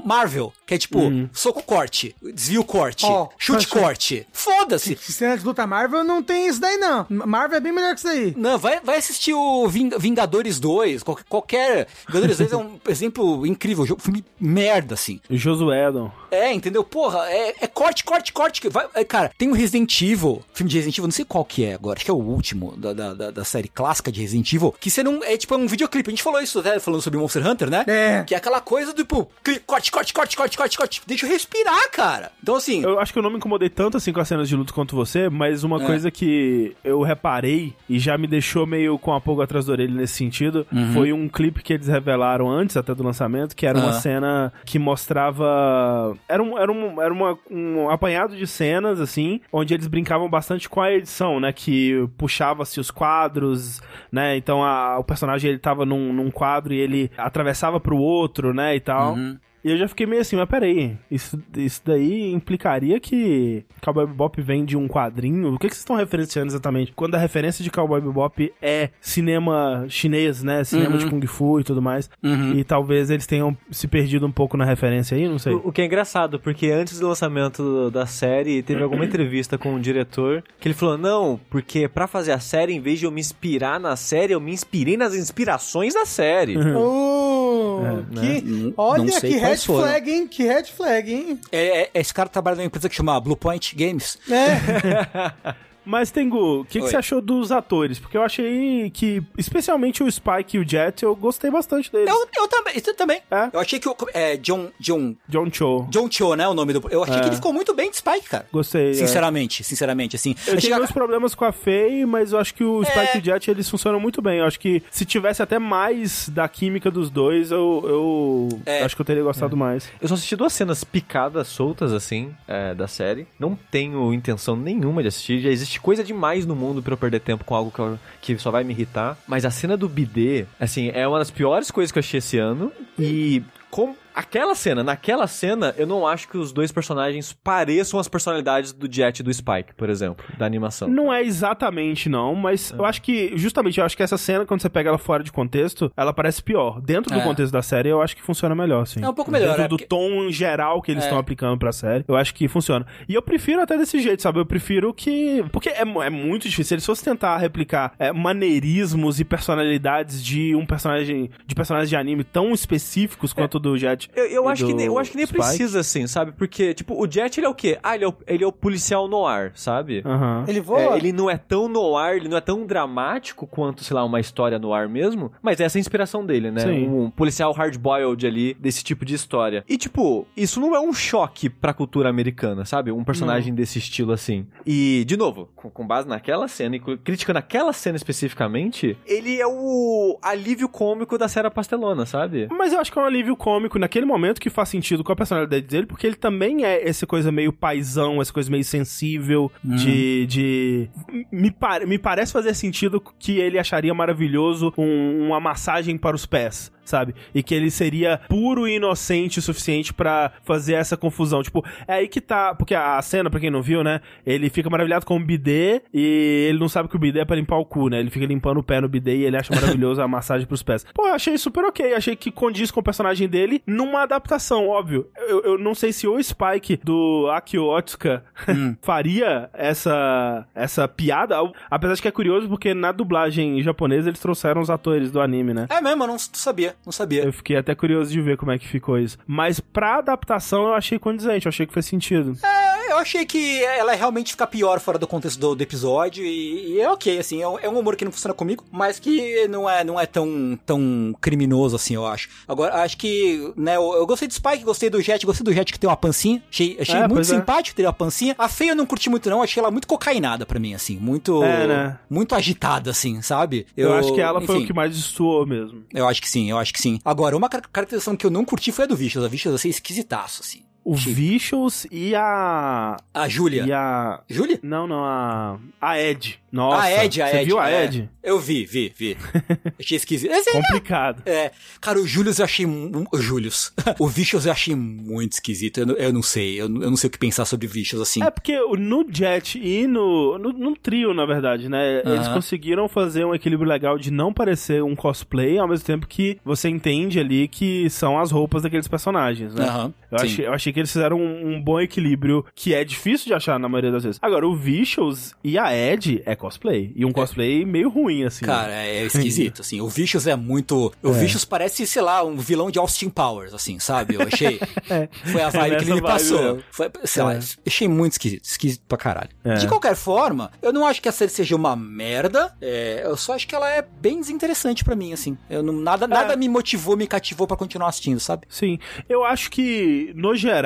Speaker 4: Marvel, que é tipo, soco corte, desvio corte,
Speaker 3: Ó,
Speaker 4: chute corte. Foda-se!
Speaker 3: Cena de luta Marvel não tem isso daí, não. Marvel é bem melhor que isso daí.
Speaker 4: Não, vai, vai assistir o Ving- Vingadores 2, qualquer, qualquer... Vingadores 2 é um exemplo incrível, jogo, filme merda, assim.
Speaker 1: Josuedon.
Speaker 4: É, entendeu? Porra, é, é corte, corte, corte. que Vai, é, cara, tem o Resident Evil, filme de Resident Evil, não sei qual que é agora, acho que é o último da, da, da, da série clássica de Resident Evil, que você não. É tipo é um videoclipe. A gente falou isso até falando sobre Monster Hunter, né?
Speaker 3: É.
Speaker 4: Que é aquela coisa do tipo, corte, corte, corte, corte, corte, corte. Deixa eu respirar, cara. Então, assim.
Speaker 1: Eu acho que eu não me incomodei tanto assim com as cenas de luta quanto você, mas uma
Speaker 4: É.
Speaker 1: coisa que eu reparei e já me deixou meio com a pulga atrás da orelha nesse sentido foi um clipe que eles revelaram antes até do lançamento, que era uma
Speaker 4: Ah.
Speaker 1: cena que mostrava. Era um, era um, era uma, um apanhado de cenas, assim, onde eles brincavam bastante com a edição, né? Que puxava-se os quadros, né? Então a- o personagem ele tava num, num quadro e ele atravessava pro outro, né? E tal.
Speaker 4: Uhum.
Speaker 1: E eu já fiquei meio assim, mas peraí, isso, isso daí implicaria que Cowboy Bebop vem de um quadrinho? O que, que vocês estão referenciando exatamente? Quando a referência de Cowboy Bebop é cinema chinês, né? Cinema
Speaker 4: Uhum.
Speaker 1: de Kung Fu e tudo mais. E talvez eles tenham se perdido um pouco na referência aí, não sei.
Speaker 2: O, o que é engraçado, porque antes do lançamento da série, teve alguma entrevista com o diretor que ele falou: Não, porque pra fazer a série, em vez de eu me inspirar na série, eu me inspirei nas inspirações da série.
Speaker 3: Oh, que,
Speaker 4: Não-
Speaker 3: olha que red
Speaker 4: foram.
Speaker 3: flag, hein? Que red flag, hein?
Speaker 4: É, é- esse cara trabalha numa empresa que chama Blue Point Games.
Speaker 3: É.
Speaker 1: Mas, Tengu, o que, que você achou dos atores? Porque eu achei que, especialmente o Spike e o Jet, eu gostei bastante deles.
Speaker 4: Eu, eu também, eu também.
Speaker 1: É?
Speaker 4: Eu achei que o é, John, John,
Speaker 1: John Cho.
Speaker 4: John Cho, né, o nome do... Eu achei
Speaker 1: É.
Speaker 4: que ele ficou muito bem de Spike, cara.
Speaker 1: Gostei. é.
Speaker 4: Sinceramente, sinceramente, assim.
Speaker 1: Eu
Speaker 4: Achei
Speaker 1: tenho
Speaker 4: que-
Speaker 1: meus problemas com a Faye, mas eu acho que o Spike
Speaker 4: É.
Speaker 1: e o Jet, eles funcionam muito bem. Eu acho que se tivesse até mais da química dos dois, eu, eu
Speaker 4: É.
Speaker 1: acho que eu teria gostado mais.
Speaker 2: Eu só assisti duas cenas picadas, soltas, assim, é, da série. Não tenho intenção nenhuma de assistir. Já existe coisa demais no mundo pra eu perder tempo com algo que, eu- que só vai me irritar. Mas a cena do bidê, assim, é uma das piores coisas que eu achei esse ano. E com aquela cena, naquela cena, eu não acho que os dois personagens pareçam as personalidades do Jet e do Spike, por exemplo, da animação.
Speaker 1: Não é exatamente, não, mas eu acho que, justamente, eu acho que essa cena, quando você pega ela fora de contexto, ela parece pior. Dentro do
Speaker 4: É.
Speaker 1: contexto da série, eu acho que funciona melhor, sim.
Speaker 4: É um pouco melhor,
Speaker 1: Dentro
Speaker 4: é,
Speaker 1: do
Speaker 4: porque-
Speaker 1: tom geral que eles
Speaker 4: É.
Speaker 1: estão aplicando pra série, eu acho que funciona. E eu prefiro até desse jeito, sabe? Eu prefiro que... Porque é, é muito difícil. Se eles fossem tentar replicar é, maneirismos e personalidades de um personagem... De personagens de anime tão específicos quanto o do Jet
Speaker 2: Eu, eu acho que nem, eu acho que nem
Speaker 1: Spike.
Speaker 2: precisa, assim, sabe? Porque, tipo, o Jet, ele é o quê? Ah, ele é o, ele é o policial noir, sabe?
Speaker 1: Aham.
Speaker 3: Ele voa?
Speaker 2: É, ele não é tão noir, ele não é tão dramático quanto, sei lá, uma história no ar mesmo, mas essa é a inspiração dele, né?
Speaker 1: Sim.
Speaker 2: Um policial hard-boiled ali, desse tipo de história. E, tipo, isso não é um choque pra cultura americana, sabe? Um personagem desse estilo assim. E, de novo, com, com base naquela cena e criticando aquela cena especificamente, ele é o alívio cômico da Sarah Pastelona, sabe?
Speaker 1: Mas eu acho que é um alívio cômico naquele momento que faz sentido com a personalidade dele, porque ele também é essa coisa meio paisão, essa coisa meio sensível, de. de me, par- me parece fazer sentido que ele acharia maravilhoso um- uma massagem para os pés. Sabe? E que ele seria puro e inocente o suficiente pra fazer essa confusão. Tipo, é aí que tá. Porque a cena, pra quem não viu, né? Ele fica maravilhado com o bidê e ele não sabe que o bidê é pra limpar o cu, né? Ele fica limpando o pé no bidê e ele acha maravilhoso a massagem pros pés. Pô, eu achei super ok. Achei que condiz com o personagem dele numa adaptação, óbvio. Eu, eu não sei se o Spike do Akio Otsuka faria essa, essa piada. Apesar de que é curioso porque na dublagem japonesa eles trouxeram os atores do anime, né?
Speaker 4: É mesmo, eu não sabia, não sabia.
Speaker 1: Eu fiquei até curioso de ver como é que ficou isso. Mas pra adaptação eu achei condizente, eu achei que fez sentido.
Speaker 4: É, eu achei que ela realmente fica pior fora do contexto do, do episódio e, e é ok, assim, é um, é um humor que não funciona comigo, mas que não é, não é tão, tão criminoso assim, eu acho. Agora, acho que, né, eu, eu gostei do Spike, gostei do Jet, gostei do Jet que tem uma pancinha, achei, achei
Speaker 1: É,
Speaker 4: muito
Speaker 1: é.
Speaker 4: simpático ter uma pancinha. A feia eu não curti muito não, achei ela muito cocainada pra mim, assim, muito,
Speaker 1: É, né?
Speaker 4: muito agitada, assim, sabe?
Speaker 1: Eu, acho que ela foi
Speaker 4: enfim.
Speaker 1: o que mais destoou mesmo.
Speaker 4: Eu acho que sim, eu acho que sim. Agora, uma car- caracterização que eu não curti foi a do Vicious. A Vicious achei esquisitaço, assim.
Speaker 1: O
Speaker 4: Achei-
Speaker 1: Vicious e a.
Speaker 4: A Júlia.
Speaker 1: E a.
Speaker 4: Júlia?
Speaker 1: Não, não, a. A Ed. Nossa.
Speaker 4: a Ed, a
Speaker 1: Você
Speaker 4: Ed.
Speaker 1: viu a
Speaker 4: é.
Speaker 1: Ed?
Speaker 4: Eu vi, vi, vi. achei esquisito. Esse é,
Speaker 1: Complicado.
Speaker 4: é, cara, o Julius eu achei. O Julius. o Vicious eu achei muito esquisito. Eu, não- eu não sei. Eu, não- eu não sei o que pensar sobre Vicious, assim.
Speaker 1: É porque o- no Jet e no, no, no trio, na verdade, né? Eles
Speaker 4: Aham.
Speaker 1: conseguiram fazer um equilíbrio legal de não parecer um cosplay, ao mesmo tempo que você entende ali que são as roupas daqueles personagens, né?
Speaker 4: Aham,
Speaker 1: Eu,
Speaker 4: sim.
Speaker 1: achei, eu achei que eles fizeram um, um bom equilíbrio que é difícil de achar na maioria das vezes. Agora, o Vicious e a Ed é cosplay. E um cosplay meio ruim, assim.
Speaker 4: Cara, é esquisito, assim. O Vicious é muito. O Vicious parece, sei lá, um vilão de Austin Powers, assim, sabe? Eu achei. Foi a vibe que ele me passou. Foi, sei lá,
Speaker 1: É.
Speaker 4: achei muito esquisito. Esquisito pra caralho.
Speaker 1: É.
Speaker 4: De qualquer forma, eu não acho que a série seja uma merda. é, eu só acho que ela é bem desinteressante pra mim, assim. Eu não, nada, nada me motivou, me cativou pra continuar assistindo, sabe?
Speaker 1: Sim, eu acho que, no geral,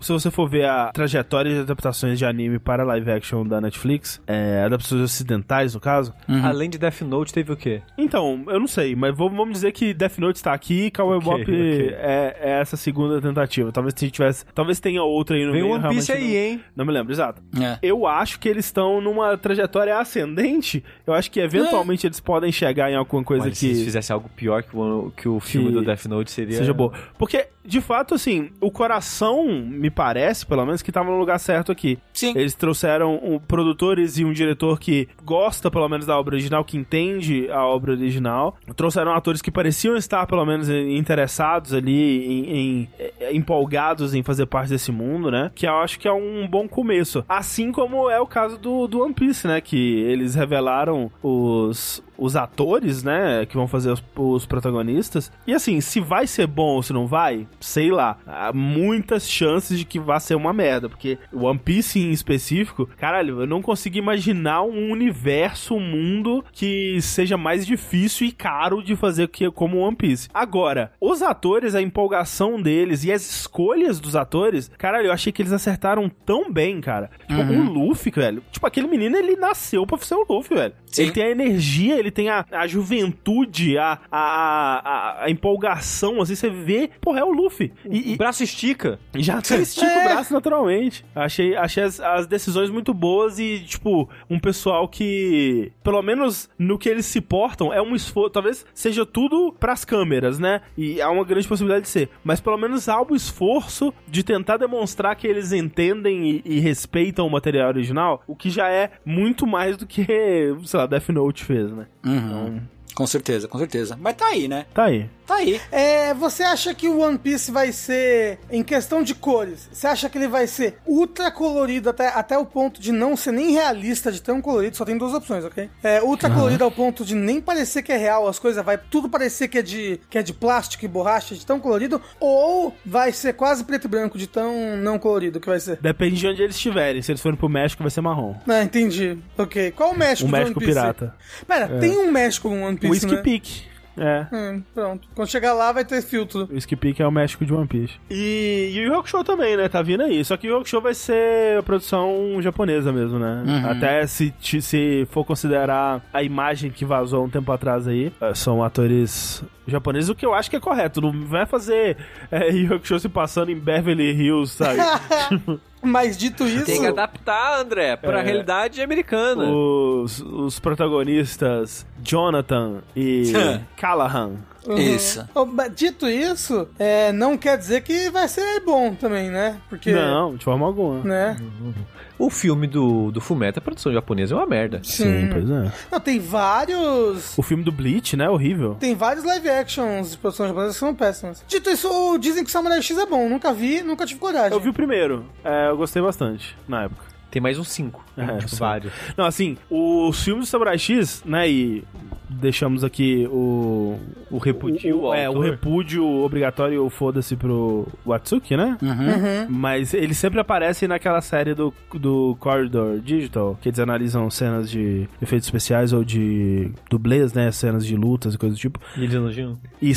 Speaker 1: se você for ver a trajetória de adaptações de anime para live action da Netflix, é, adaptações ocidentais, no caso,
Speaker 2: Além de Death Note, teve o quê?
Speaker 1: então, eu não sei, mas vamos vamos dizer que Death Note está aqui e Cowboy Bop. É, é essa segunda tentativa. Talvez se tivesse, talvez tenha outra aí no
Speaker 2: Vem
Speaker 1: meio.
Speaker 2: One Piece aí,
Speaker 1: não,
Speaker 2: hein?
Speaker 1: Não me lembro, exato.
Speaker 4: É.
Speaker 1: Eu acho que eles estão numa trajetória ascendente. Eu acho que eventualmente eles podem chegar em alguma coisa
Speaker 2: Olha,
Speaker 1: que
Speaker 2: se eles fizessem algo pior que o, que o filme
Speaker 1: Que
Speaker 2: do Death Note seria...
Speaker 1: seja boa. Porque, de fato, assim, o coração, me parece, pelo menos, que tava no lugar certo aqui.
Speaker 4: Sim.
Speaker 1: Eles trouxeram um, produtores e um diretor que gosta, pelo menos, da obra original, que entende a obra original. Trouxeram atores que pareciam estar, pelo menos, interessados ali, em, em- eh, empolgados em fazer parte desse mundo, né? Que eu acho que é um bom começo. Assim como é o caso do, do One Piece, né? Que eles revelaram os os atores, né, que vão fazer os, os protagonistas. E assim, se vai ser bom ou se não vai, sei lá. Há muitas chances de que vá ser uma merda, porque o One Piece em específico, caralho, eu não consigo imaginar um universo, um mundo que seja mais difícil e caro de fazer que como One Piece. Agora, os atores, a empolgação deles e as escolhas dos atores, caralho, eu achei que eles acertaram tão bem, cara. Tipo, o Luffy, velho. Tipo, aquele menino, ele nasceu pra ser o Luffy, velho.
Speaker 4: Sim.
Speaker 1: Ele tem a energia, ele tem a, a juventude, a, a, a, a empolgação, assim, você vê, porra, é o Luffy. E,
Speaker 2: O
Speaker 1: e
Speaker 2: braço estica.
Speaker 1: já estica
Speaker 3: É.
Speaker 1: o braço naturalmente. Achei, achei as, as decisões muito boas e, tipo, um pessoal que, pelo menos no que eles se portam, é um esforço. Talvez seja tudo pras câmeras, né? E há uma grande possibilidade de ser. Mas pelo menos há o esforço de tentar demonstrar que eles entendem e, e respeitam o material original, o que já é muito mais do que, sei lá, Death Note fez, né?
Speaker 4: Uhum. Com certeza, com certeza. Mas tá aí, né?
Speaker 1: Tá aí.
Speaker 4: Tá aí.
Speaker 3: É, você acha que o One Piece vai ser, em questão de cores, você acha que ele vai ser ultra colorido até, até o ponto de não ser nem realista de tão colorido? Só tem duas opções, ok? É, ultra colorido ao ponto de nem parecer que é real, as coisas vai tudo parecer que é de, que é de plástico e borracha, de tão colorido, ou vai ser quase preto e branco de tão não colorido que vai ser?
Speaker 1: Depende de onde eles estiverem. Se eles forem pro México, vai ser marrom.
Speaker 3: Ah, entendi. Ok. Qual o México
Speaker 1: O
Speaker 3: do
Speaker 1: México
Speaker 3: One Piece?
Speaker 1: pirata.
Speaker 3: Pera, tem um México no One Piece,
Speaker 1: Whisky
Speaker 3: né?
Speaker 1: Peak. É.
Speaker 3: Hum, pronto. Quando chegar lá vai ter filtro.
Speaker 1: O Whisky Peak é o México de One Piece. E, e o Yu Hakusho também, né? Tá vindo aí. Só que o Yu Hakusho vai ser a produção japonesa mesmo, né? Até se, se for considerar a imagem que vazou um tempo atrás aí, eh, são atores japoneses, o que eu acho que é correto. Não vai fazer é, Hakusho se passando em Beverly Hills, sabe?
Speaker 3: Mas dito isso...
Speaker 2: Tem que adaptar, André, pra
Speaker 1: É.
Speaker 2: realidade americana.
Speaker 1: os, os protagonistas Jonathan e Callahan.
Speaker 3: Uhum.
Speaker 4: Isso.
Speaker 3: Oh, Dito isso, é, não quer dizer que vai ser bom também, né? Porque.
Speaker 1: Não, de forma alguma.
Speaker 3: Né?
Speaker 2: O filme do, do Fullmetal, a produção japonesa, é uma merda.
Speaker 1: Sim, pois é.
Speaker 3: Não, tem vários.
Speaker 1: O filme do Bleach, né? Horrível.
Speaker 3: Tem vários live actions de produção japonesa que são péssimas. Dito isso, dizem que Samurai X é bom. Nunca vi, nunca tive coragem.
Speaker 1: Eu vi o primeiro. É, eu gostei bastante na época.
Speaker 2: Tem mais uns cinco.
Speaker 1: É,
Speaker 2: tipo,
Speaker 1: sim.
Speaker 2: vários.
Speaker 1: Não, assim, os filmes do Samurai X, né, e deixamos aqui o...
Speaker 2: O repúdio
Speaker 1: o,
Speaker 2: ao
Speaker 1: é, o repúdio obrigatório ou foda-se pro Watsuki, né?
Speaker 3: Uhum.
Speaker 1: Mas eles sempre aparecem naquela série do, do Corridor Digital, que eles analisam cenas de efeitos especiais ou de dublês, né? Cenas de lutas e coisas do tipo.
Speaker 2: E eles elogiam?
Speaker 1: E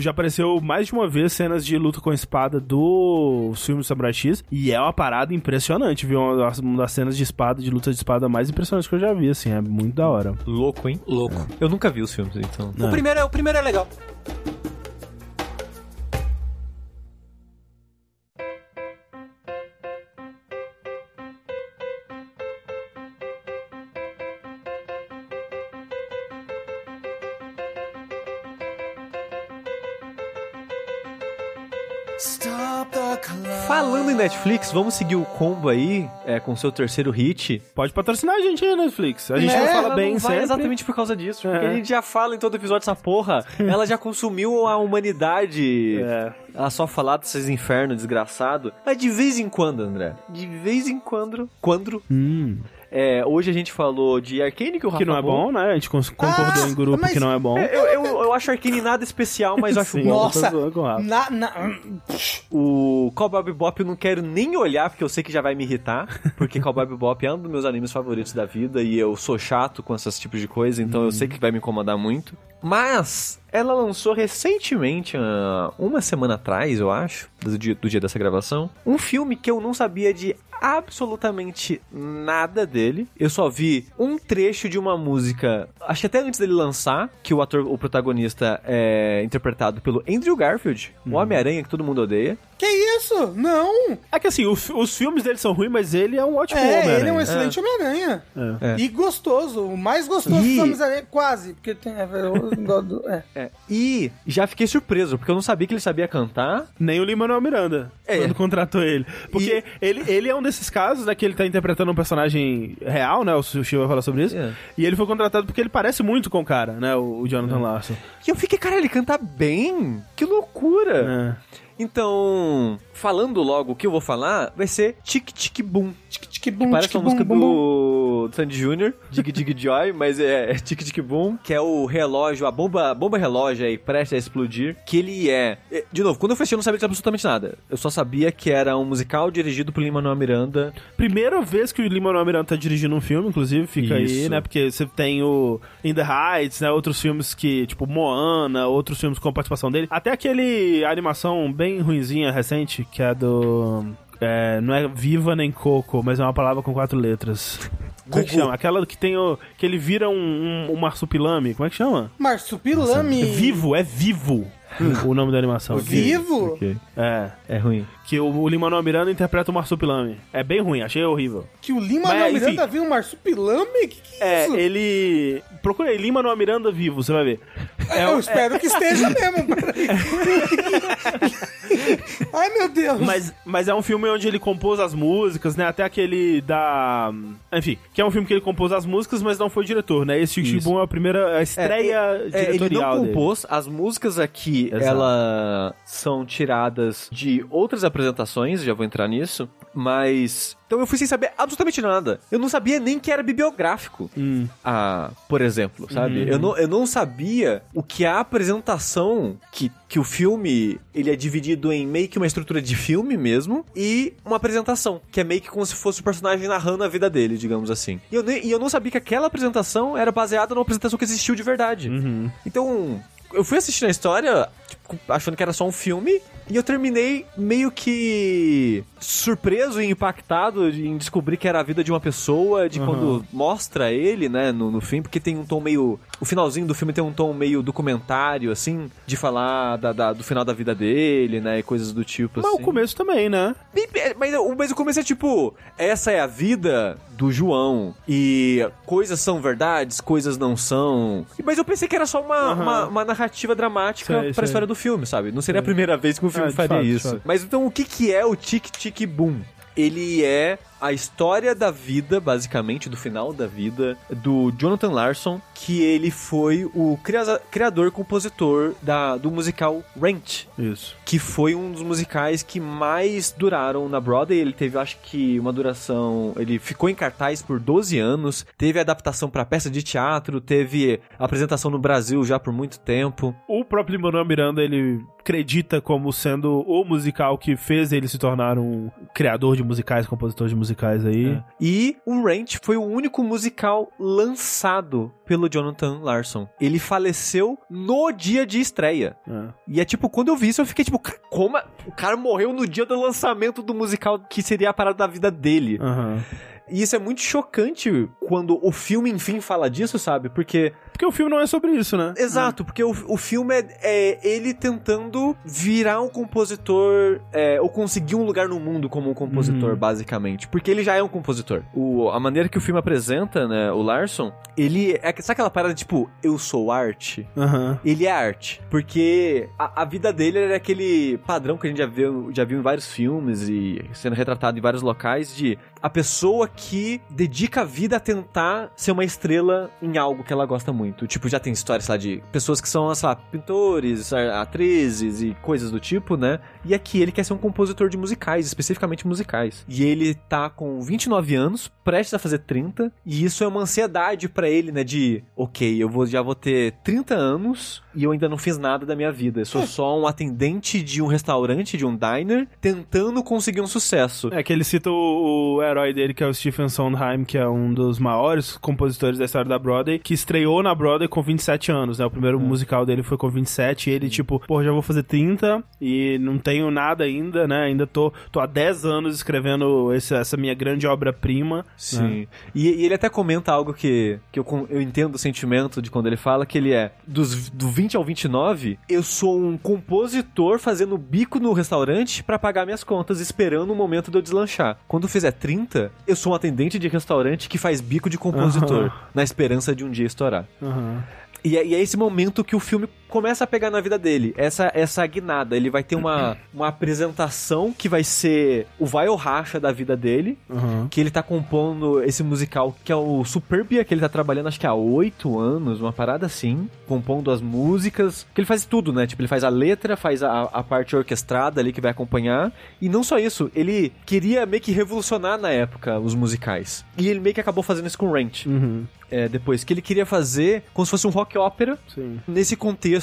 Speaker 1: já apareceu mais de uma vez cenas de luta com espada do filme do Samurai X. E é uma parada impressionante, viu? Uma das cenas de espada, de luta de espada mais impressionantes que eu já vi, assim. É muito da hora.
Speaker 2: Louco, hein?
Speaker 4: Louco.
Speaker 2: Eu nunca vi os filmes, então.
Speaker 4: O, primeiro é, o primeiro é legal.
Speaker 2: Netflix, vamos seguir o combo aí é, com o seu terceiro hit.
Speaker 1: Pode patrocinar a gente aí, Netflix. A gente
Speaker 3: É,
Speaker 1: não fala
Speaker 2: Ela
Speaker 1: bem
Speaker 2: não vai
Speaker 1: sempre.
Speaker 2: exatamente por causa disso, porque
Speaker 1: É.
Speaker 2: a gente já fala em todo episódio essa porra. Ela já consumiu a humanidade.
Speaker 1: É.
Speaker 2: Ela só fala desses infernos desgraçado. Mas de vez em quando, André. De vez em quando. Quando.
Speaker 1: Hum.
Speaker 2: É, hoje a gente falou de Arcane, que o Rafa
Speaker 1: Que não é bom, né? A gente concordou
Speaker 3: Ah,
Speaker 1: em grupo
Speaker 3: mas-
Speaker 1: que não é bom.
Speaker 2: É, Eu, eu, eu acho Arcane nada especial, mas eu acho
Speaker 1: Sim.
Speaker 2: bom.
Speaker 3: Nossa,
Speaker 1: o
Speaker 3: na, na-
Speaker 2: O Cowboy Bebop eu não quero nem olhar, porque eu sei que já vai me irritar. Porque Cowboy Bebop é um dos meus animes favoritos da vida e eu sou chato com esses tipos de coisa, então eu sei que vai me incomodar muito. Mas ela lançou recentemente, ah, uma semana atrás, eu acho, do dia, do dia dessa gravação, um filme que eu não sabia de absolutamente nada dele. Eu só vi um trecho de uma música, acho que até antes dele lançar, que o ator, o protagonista é interpretado pelo Andrew Garfield, o Homem-Aranha que todo mundo odeia.
Speaker 3: Que isso? Não!
Speaker 1: É que assim, o fi- os filmes dele são ruins, mas ele é um ótimo
Speaker 3: É,
Speaker 1: Homem-Aranha.
Speaker 3: ele é um excelente Homem-Aranha.
Speaker 1: É.
Speaker 3: E gostoso. O mais gostoso
Speaker 2: E-
Speaker 3: dos Homens-Aranha, quase. Porque tem. É, é.
Speaker 2: É, e já fiquei surpreso, porque eu não sabia que ele sabia cantar.
Speaker 1: Nem o Lin-Manuel Miranda,
Speaker 2: É.
Speaker 1: quando contratou ele. Porque ele, ele é um desses casos, né, que ele tá interpretando um personagem real, né, o Sushi vai falar sobre isso.
Speaker 2: É.
Speaker 1: E ele foi contratado porque ele parece muito com o cara, né, o, o Jonathan Larson.
Speaker 2: E eu fiquei, cara, ele canta bem? Que loucura!
Speaker 1: É.
Speaker 2: Então, falando logo o que eu vou falar, vai ser Tic Tic Boom.
Speaker 3: Tic, tic, bum,
Speaker 2: Parece
Speaker 3: tic,
Speaker 2: uma música do, do Sandy Jr., Dig Dig Joy, mas é, é Tic Tic Boom, que é o relógio, a bomba, bomba relógio aí, prestes a explodir, que ele é... é, De novo, quando eu fui assistir, eu não sabia de absolutamente nada. Eu só sabia que era um musical dirigido por Lin-Manuel Miranda.
Speaker 1: Primeira vez que o Lin-Manuel Miranda tá dirigindo um filme, inclusive, fica aí,
Speaker 2: Isso.
Speaker 1: né? Porque você tem o In the Heights, né? Outros filmes que, tipo, Moana, outros filmes com participação dele. Até aquele animação bem ruinzinha, recente, que é do... é, não é Viva nem Coco, mas é uma palavra com quatro letras. Como é que chama? Aquela que tem o... que ele vira um, um, um marsupilame. Como é que chama?
Speaker 3: Marsupilame.
Speaker 1: É vivo, é vivo o nome da animação.
Speaker 3: Vivo?
Speaker 2: Ok.
Speaker 1: É,
Speaker 2: É ruim.
Speaker 1: Que o, o Lin-Manuel Miranda interpreta o marsupilame. É bem ruim, achei horrível.
Speaker 3: Que o Lima
Speaker 1: Mas, enfim.
Speaker 3: Miranda viu um marsupilame? Que que é
Speaker 1: É,
Speaker 3: isso?
Speaker 1: ele. Procura aí, Lima Miranda vivo, você vai ver. É,
Speaker 3: Eu espero que esteja mesmo. peraí. Ai, meu Deus.
Speaker 1: mas, mas é um filme onde ele compôs as músicas, né? Até aquele da. Enfim, que é um filme que ele compôs as músicas, mas não foi diretor, né? Esse Chico. Chibum é a primeira a estreia
Speaker 2: É, ele não
Speaker 1: diretorial dele.
Speaker 2: compôs, as músicas aqui,
Speaker 1: Exato.
Speaker 2: elas são tiradas de outras apresentações, já vou entrar nisso, mas... Então eu fui sem saber absolutamente nada. Eu não sabia nem que era bibliográfico.
Speaker 1: Hum.
Speaker 2: Ah, por exemplo, sabe?
Speaker 1: Uhum.
Speaker 2: Eu, não, eu não sabia o que a apresentação, que, que o filme, ele é dividido em meio que uma estrutura de filme mesmo, e uma apresentação, que é meio que como se fosse o personagem narrando a vida dele, digamos assim. E eu, nem- e eu não sabia que aquela apresentação era baseada numa apresentação que existiu de verdade.
Speaker 1: Uhum.
Speaker 2: Então, eu fui assistindo a história, achando que era só um filme, e eu terminei meio que surpreso e impactado em descobrir que era a vida de uma pessoa, de
Speaker 1: Aham.
Speaker 2: quando mostra ele, né, no, no fim, porque tem um tom meio. O finalzinho do filme tem um tom meio documentário, assim, de falar da, da- do final da vida dele, né, e coisas do tipo,
Speaker 1: Mas
Speaker 2: assim.
Speaker 1: o começo também, né?
Speaker 2: Bem- Mas, mas o começo é tipo, essa é a vida do João. E coisas são verdades, coisas não são. Mas eu pensei que era só uma,
Speaker 1: Aham.
Speaker 2: uma, uma narrativa dramática
Speaker 1: Sei,
Speaker 2: pra
Speaker 1: sei.
Speaker 2: história do filme, sabe? Não seria a primeira vez que um filme
Speaker 1: É,
Speaker 2: faria
Speaker 1: fato,
Speaker 2: isso. Mas então o que, que é o Tic Tic Boom? Ele é a história da vida, basicamente, do final da vida, do Jonathan Larson, que ele foi o cria- criador, compositor da, do musical Rent,
Speaker 1: Isso.
Speaker 2: que foi um dos musicais que mais duraram na Broadway. Ele teve, acho que, uma duração. Ele ficou em cartaz por 12 anos, teve adaptação pra peça de teatro, teve apresentação no Brasil já por muito tempo.
Speaker 1: O próprio Lin-Manuel Miranda, ele acredita como sendo o musical que fez ele se tornar um criador de musicais, compositor de musicais aí.
Speaker 2: E o Rent foi o único musical lançado pelo Jonathan Larson. Ele faleceu no dia de estreia.
Speaker 1: É.
Speaker 2: E é tipo, quando eu vi isso, eu fiquei tipo, "Ca- como? é- O cara morreu no dia do lançamento do musical que seria a parada da vida dele.
Speaker 1: Aham.
Speaker 2: E isso é muito chocante quando o filme, enfim, fala disso, sabe? Porque.
Speaker 1: Porque o filme não é sobre isso, né?
Speaker 2: Exato, porque o, o filme é, é ele tentando virar um compositor. É, ou conseguir um lugar no mundo como um compositor,
Speaker 1: Uhum.
Speaker 2: basicamente. Porque ele já é um compositor. O, a maneira que o filme apresenta, né, o Larson, ele. É, sabe aquela parada tipo, eu sou arte?
Speaker 1: Aham.
Speaker 2: ele é arte. Porque a, a vida dele era aquele padrão que a gente já viu, já viu em vários filmes e sendo retratado em vários locais de a pessoa que dedica a vida a tentar ser uma estrela em algo que ela gosta muito. Tipo, já tem histórias lá de pessoas que são, sei lá, pintores, atrizes e coisas do tipo, né? E aqui ele quer ser um compositor de musicais, especificamente musicais. E ele tá com 29 anos, prestes a fazer 30, e isso é uma ansiedade pra ele, né? De, ok, eu vou, já vou ter 30 anos e eu ainda não fiz nada da minha vida. Eu sou só um atendente de um restaurante, de um diner, tentando conseguir um sucesso.
Speaker 1: É que ele cita o, o herói dele, que é o Stephen Sondheim, que é um dos maiores compositores da história da Broadway, que estreou na Broadway com 27 anos, né? O primeiro musical dele foi com 27 e ele, tipo, pô, já vou fazer 30 e não tenho nada ainda, né? Ainda tô, tô há 10 anos escrevendo esse- essa minha grande obra-prima. né?
Speaker 2: Sim. E, e ele até comenta algo que, que eu, eu entendo o sentimento de quando ele fala, que ele é dos, do 20 ao 29, eu sou um compositor fazendo bico no restaurante pra pagar minhas contas, esperando o momento de eu deslanchar. Quando eu fizer 30, eu sou um atendente de restaurante que faz bico de compositor,
Speaker 1: Aham.
Speaker 2: na esperança de um dia estourar.
Speaker 1: Aham.
Speaker 2: E é, e é esse momento que o filme começa a pegar na vida dele. Essa essa guinada, ele vai ter uma, uma apresentação que vai ser o vai ou racha da vida dele,
Speaker 1: Uhum.
Speaker 2: que ele tá compondo esse musical, que é o Superbia, que ele tá trabalhando acho que há oito anos, uma parada assim, compondo as músicas, que ele faz tudo, né? Tipo, ele faz a letra, faz a, a parte orquestrada ali que vai acompanhar, e não só isso, ele queria meio que revolucionar na época os musicais. E ele meio que acabou fazendo isso com Rent.
Speaker 1: Uhum.
Speaker 2: É, depois, que ele queria fazer como se fosse um rock ópera
Speaker 1: Sim.
Speaker 2: nesse contexto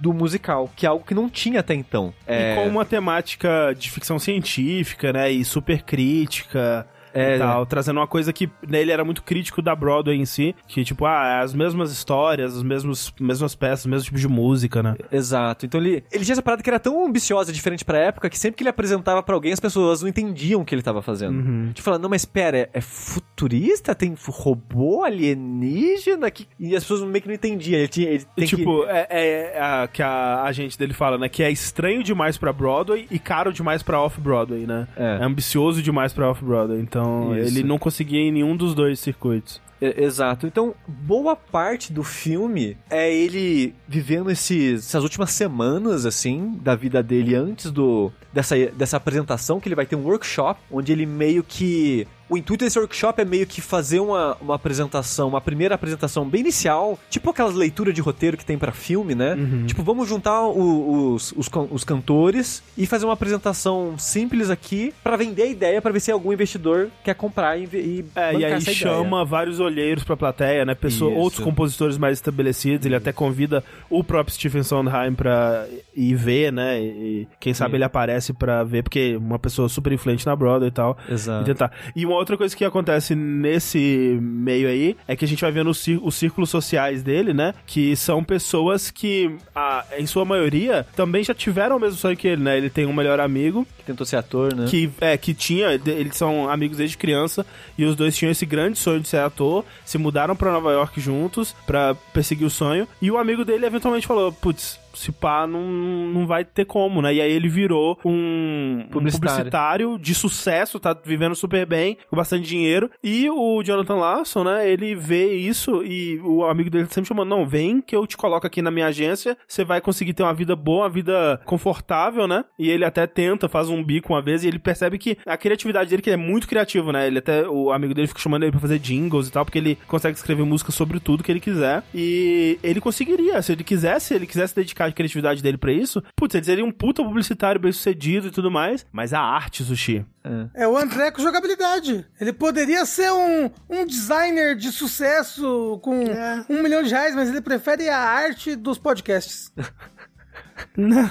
Speaker 2: do musical, que é algo que não tinha até então. É,
Speaker 1: E com uma temática de ficção científica, né? E super crítica.
Speaker 2: É,
Speaker 1: e tal, trazendo uma coisa que né, ele era muito crítico da Broadway em si, que tipo, ah, as mesmas histórias, as mesmos, mesmas peças, o mesmo tipo de música, né?
Speaker 2: Exato. Então ele, ele tinha essa parada que era tão ambiciosa, diferente pra época, que sempre que ele apresentava pra alguém, as pessoas não entendiam o que ele tava fazendo. Tipo, falando, não, mas pera, é, é futurista? Tem robô alienígena? Que... E as pessoas meio que não entendiam. Ele, tinha, ele tem
Speaker 1: tipo, é, é a, que a agente dele fala, né? Que é estranho demais pra Broadway e caro demais pra Off-Broadway, né?
Speaker 2: É.
Speaker 1: ambicioso demais pra Off-Broadway. Então,
Speaker 2: Isso.
Speaker 1: ele não conseguia em nenhum dos dois circuitos.
Speaker 2: Exato. Então, boa parte do filme é ele vivendo esses, essas últimas semanas, assim, da vida dele antes do dessa, dessa apresentação, que ele vai ter um workshop, onde ele meio que. O intuito desse workshop é meio que fazer uma, uma apresentação, uma primeira apresentação bem inicial, tipo aquelas leituras de roteiro que tem pra filme, né? Tipo, vamos juntar o- os, os, os cantores e fazer uma apresentação simples aqui pra vender a ideia, pra ver se algum investidor quer comprar e, e
Speaker 1: É, e aí chama vários olheiros pra plateia, né? Pessoa,
Speaker 2: Isso.
Speaker 1: outros compositores mais estabelecidos. Ele até convida o próprio Stephen Sondheim pra ir ver, né? E, quem sabe
Speaker 2: Sim.
Speaker 1: ele aparece pra ver, porque uma pessoa super influente na Broadway e tal.
Speaker 2: Exato.
Speaker 1: E tentar. E uma outra coisa que acontece nesse meio aí é que a gente vai vendo os, cí- os círculos sociais dele, né? Que são pessoas que, ah, em sua maioria, também já tiveram o mesmo sonho que ele, né? Ele tem um melhor amigo
Speaker 2: que tentou ser ator, né?
Speaker 1: que é que tinha eles são amigos desde criança e os dois tinham esse grande sonho de ser ator se mudaram pra Nova York juntos pra perseguir o sonho e o amigo dele eventualmente falou putz se pá, não, não vai ter como, né? E aí ele virou um um
Speaker 2: Publicitário.
Speaker 1: publicitário de sucesso, tá vivendo super bem, com bastante dinheiro. E o Jonathan Larson, né? Ele vê isso e o amigo dele sempre chamando, não, vem que eu te coloco aqui na minha agência, você vai conseguir ter uma vida boa, uma vida confortável, né? E ele até tenta, faz um bico uma vez e ele percebe que a criatividade dele, que é muito criativo, né? Ele até, o amigo dele fica chamando ele pra fazer jingles e tal, porque ele consegue escrever música sobre tudo que ele quiser. E ele conseguiria, se ele quisesse, se ele quisesse dedicar a criatividade dele pra isso, putz, ele seria um puta publicitário bem sucedido e tudo mais. Mas a arte, Sushi.
Speaker 3: É o André com jogabilidade. Ele poderia ser um, um designer de sucesso com um milhão de reais, mas ele prefere a arte dos podcasts.
Speaker 1: não,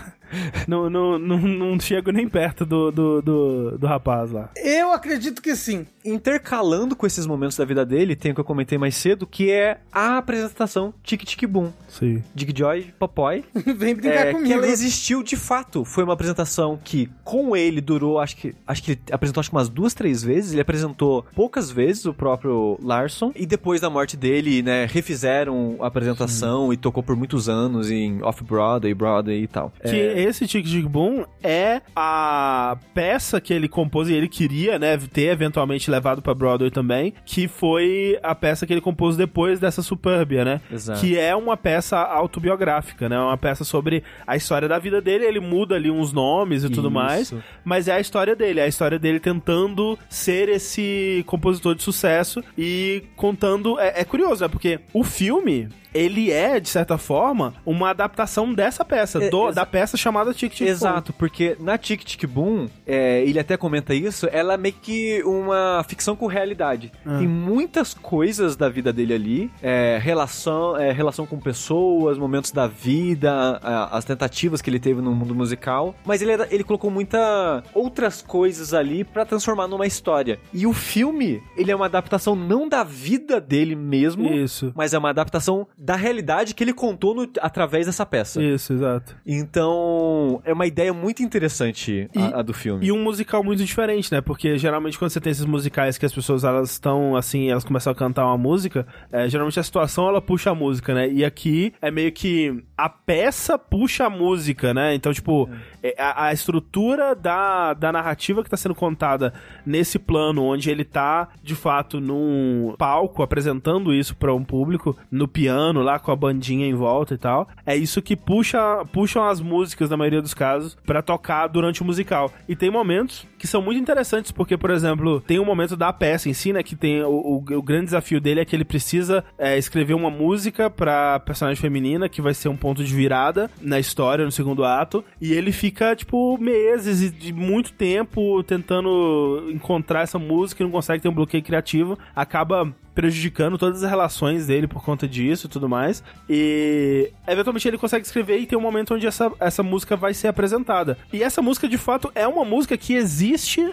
Speaker 1: não, não, não chego nem perto do, do, do, do rapaz lá.
Speaker 3: Eu acredito que sim.
Speaker 2: Intercalando com esses momentos da vida dele, tem o que eu comentei mais cedo, que é a apresentação Tic Tic Boom.
Speaker 1: Sim.
Speaker 2: Dig Joy, Popoy.
Speaker 3: Vem brincar
Speaker 2: É, que
Speaker 3: comigo.
Speaker 2: ela existiu de fato. Foi uma apresentação que, com ele, durou, acho que. Acho que ele apresentou acho que umas duas, três vezes. Ele apresentou poucas vezes o próprio Larson. E depois da morte dele, né, refizeram a apresentação e tocou por muitos anos em Off-Broadway, Broadway e tal.
Speaker 1: Que esse Tic Tic Boom é a peça que ele compôs e ele queria, né, ter eventualmente levado pra Broadway também, que foi a peça que ele compôs depois dessa Superbia, né?
Speaker 2: Exato.
Speaker 1: Que é uma peça autobiográfica, né? Uma peça sobre a história da vida dele, ele muda ali uns nomes e tudo
Speaker 2: Isso.
Speaker 1: mais, mas é a história dele, é a história dele tentando ser esse compositor de sucesso e contando. É, é curioso, né? Porque o filme. Ele é, de certa forma, uma adaptação dessa peça,
Speaker 2: É,
Speaker 1: do- da peça chamada Tic Tic Boom.
Speaker 2: Exato, porque na Tic Tic Boom, é, ele até comenta isso, ela é meio que uma ficção com realidade. Tem muitas coisas da vida dele ali, é, relação, é, relação com pessoas, momentos da vida, as tentativas que ele teve no mundo musical, mas ele, ele colocou muita outras coisas ali pra transformar numa história. E o filme, ele é uma adaptação não da vida dele mesmo,
Speaker 1: Isso.
Speaker 2: mas é uma adaptação da realidade que ele contou no- através dessa peça.
Speaker 1: Isso, exato.
Speaker 2: Então, é uma ideia muito interessante a, a do filme.
Speaker 1: E um musical muito diferente, né? Porque geralmente quando você tem esses musicais que as pessoas elas estão assim, elas começam a cantar uma música, é, geralmente a situação ela puxa a música, né? E aqui é meio que a peça puxa a música, né? Então, tipo, é, a, a estrutura da, da narrativa que tá sendo contada nesse plano, onde ele tá de fato num palco apresentando isso para um público, no piano lá com a bandinha em volta e tal. É isso que puxa, puxam as músicas, na maioria dos casos, pra tocar durante o musical. E tem momentos que são muito interessantes, porque, por exemplo, tem um momento da peça em si, né, que tem o, o, o grande desafio dele é que ele precisa é, escrever uma música pra personagem feminina, que vai ser um ponto de virada na história, no segundo ato, e ele fica, tipo, meses e de muito tempo tentando encontrar essa música e não consegue ter um bloqueio criativo, acaba prejudicando todas as relações dele por conta disso e tudo mais. E eventualmente ele consegue escrever e tem um momento onde essa, essa música vai ser apresentada. E essa música de fato é uma música que existe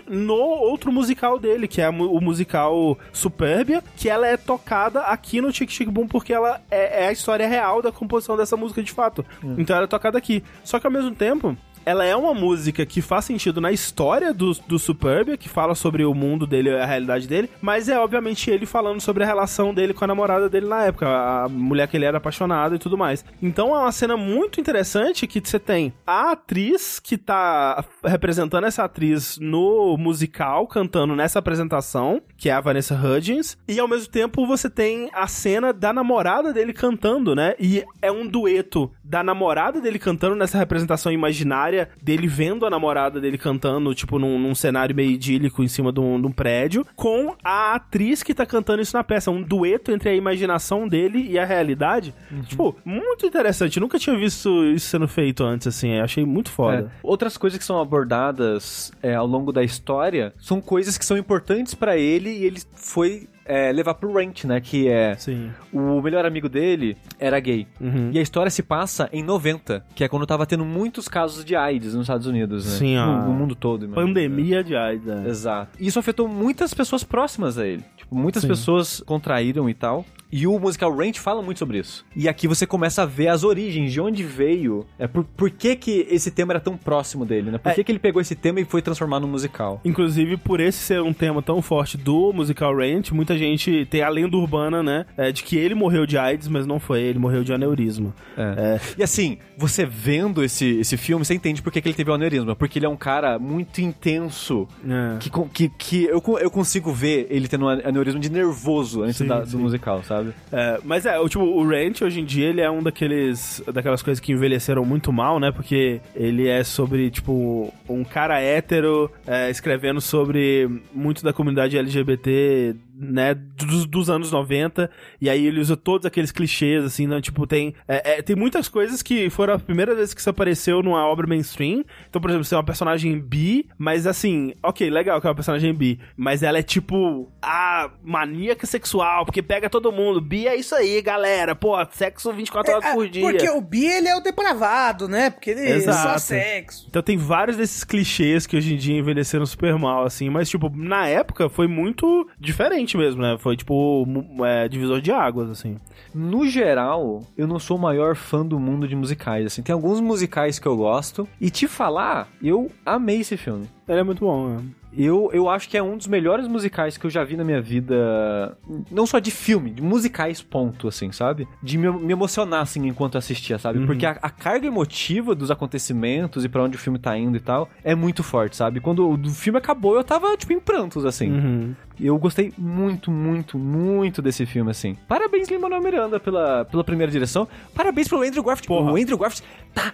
Speaker 1: no outro musical dele, que é o musical Superbia, que ela é tocada aqui no Chick Chick Boom porque ela é, é a história real da composição dessa música de fato. Então ela é tocada aqui. Só que ao mesmo tempo, ela é uma música que faz sentido na história do, do Superbia, que fala sobre o mundo dele, a realidade dele, mas é obviamente ele falando sobre a relação dele com a namorada dele na época, a mulher que ele era apaixonado e tudo mais. Então é uma cena muito interessante que você tem a atriz que tá representando essa atriz no musical, cantando nessa apresentação, que é a Vanessa Hudgens, e ao mesmo tempo você tem a cena da namorada dele cantando, né? E é um dueto da namorada dele cantando nessa representação imaginária dele vendo a namorada dele cantando, tipo, num, num cenário meio idílico em cima de um, de um prédio, com a atriz que tá cantando isso na peça. Um dueto entre a imaginação dele e a realidade. Tipo, muito interessante. Nunca tinha visto isso sendo feito antes, assim. Achei muito foda.
Speaker 2: É. Outras coisas que são abordadas é, ao longo da história são coisas que são importantes pra ele e ele foi é, levar pro Rent, né? Que é
Speaker 1: Sim.
Speaker 2: o melhor amigo dele era gay.
Speaker 1: Uhum.
Speaker 2: E a história se passa em 90, que é quando tava tendo muitos casos de AIDS nos Estados Unidos, né?
Speaker 1: Sim,
Speaker 2: no, no mundo todo. imagina.
Speaker 1: Pandemia de AIDS, né?
Speaker 2: Exato. E isso afetou muitas pessoas próximas a ele. Tipo, muitas
Speaker 1: Sim.
Speaker 2: pessoas contraíram e tal. E o musical Ranch fala muito sobre isso. E aqui você começa a ver as origens, de onde veio, é por, por que, que esse tema era tão próximo dele, né? Por
Speaker 1: É.
Speaker 2: que, que ele pegou esse tema e foi transformar no musical?
Speaker 1: Inclusive, por esse ser um tema tão forte do musical Rent, muita gente tem a lenda urbana, né? é, de que ele morreu de AIDS, mas não foi, ele morreu de aneurisma.
Speaker 2: É. E assim, você vendo esse, esse filme, você entende por que, que ele teve o aneurisma. Porque ele é um cara muito intenso.
Speaker 1: É.
Speaker 2: Que, que, que eu, eu consigo ver ele tendo um aneurisma de nervoso antes
Speaker 1: Sim,
Speaker 2: da-
Speaker 1: sim.
Speaker 2: do musical, sabe?
Speaker 1: É, mas é, o, tipo, o Ranch hoje em dia ele é um daqueles daquelas coisas que envelheceram muito mal, né? Porque ele é sobre, tipo, um cara hétero é, escrevendo sobre muito da comunidade LGBT, né? Dos, dos anos 90. E aí ele usa todos aqueles clichês, assim, né? Tipo, tem, é, é, tem muitas coisas que foram a primeira vez que isso apareceu numa obra mainstream. Então, por exemplo, você é uma personagem bi, mas assim, ok, legal que é uma personagem bi, mas ela é tipo a maníaca sexual, porque pega todo mundo. Bi é isso aí, galera. Pô, sexo 24 horas
Speaker 3: É,
Speaker 1: por dia.
Speaker 3: Porque o Bi, ele é o depravado, né? Porque ele é
Speaker 1: Exato.
Speaker 3: só sexo.
Speaker 1: Então tem vários desses clichês que hoje em dia envelheceram super mal, assim, mas, tipo, na época foi muito diferente mesmo, né? Foi, tipo, é, divisor de águas, assim.
Speaker 2: No geral, eu não sou o maior fã do mundo de musicais, assim. Tem alguns musicais que eu gosto. E te falar, eu amei esse filme.
Speaker 1: Ele é muito bom, né?
Speaker 2: Eu, eu acho que é um dos melhores musicais que eu já vi na minha vida. Não só de filme, de musicais, ponto, assim, sabe? De me, me emocionar, assim, enquanto assistia, sabe? Porque a, a carga emotiva dos acontecimentos e pra onde o filme tá indo e tal é muito forte, sabe? Quando o filme acabou, eu tava, tipo, em prantos, assim.
Speaker 1: Uhum.
Speaker 2: Eu gostei muito, muito, muito desse filme, assim. Parabéns, Lin-Manuel Miranda, pela, pela primeira direção. Parabéns pro Andrew Garfield.
Speaker 1: Porra.
Speaker 2: O Andrew Garfield tá...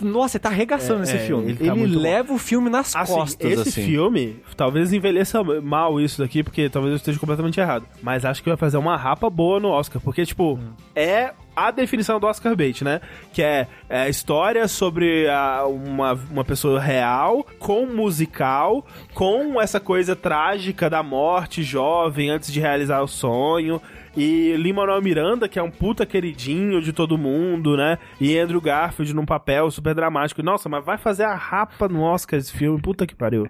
Speaker 2: Nossa, ele tá arregaçando
Speaker 1: É,
Speaker 2: nesse
Speaker 1: é,
Speaker 2: filme.
Speaker 1: ele
Speaker 2: Ele,
Speaker 1: tá muito bom.
Speaker 2: leva o filme nas
Speaker 1: Assim,
Speaker 2: costas,
Speaker 1: esse
Speaker 2: assim.
Speaker 1: filme, talvez envelheça mal isso daqui, porque talvez eu esteja completamente errado. Mas acho que vai fazer uma rapa boa no Oscar, porque, tipo,
Speaker 2: Hum.
Speaker 1: é a definição do Oscar bait, né? Que é, é a história sobre a- uma, uma pessoa real, com musical, com essa coisa trágica da morte jovem antes de realizar o sonho. E Lin-Manuel Miranda, que é um puta queridinho de todo mundo, né? E Andrew Garfield num papel super dramático. Nossa, mas vai fazer a rapa no Oscar esse filme, puta que pariu.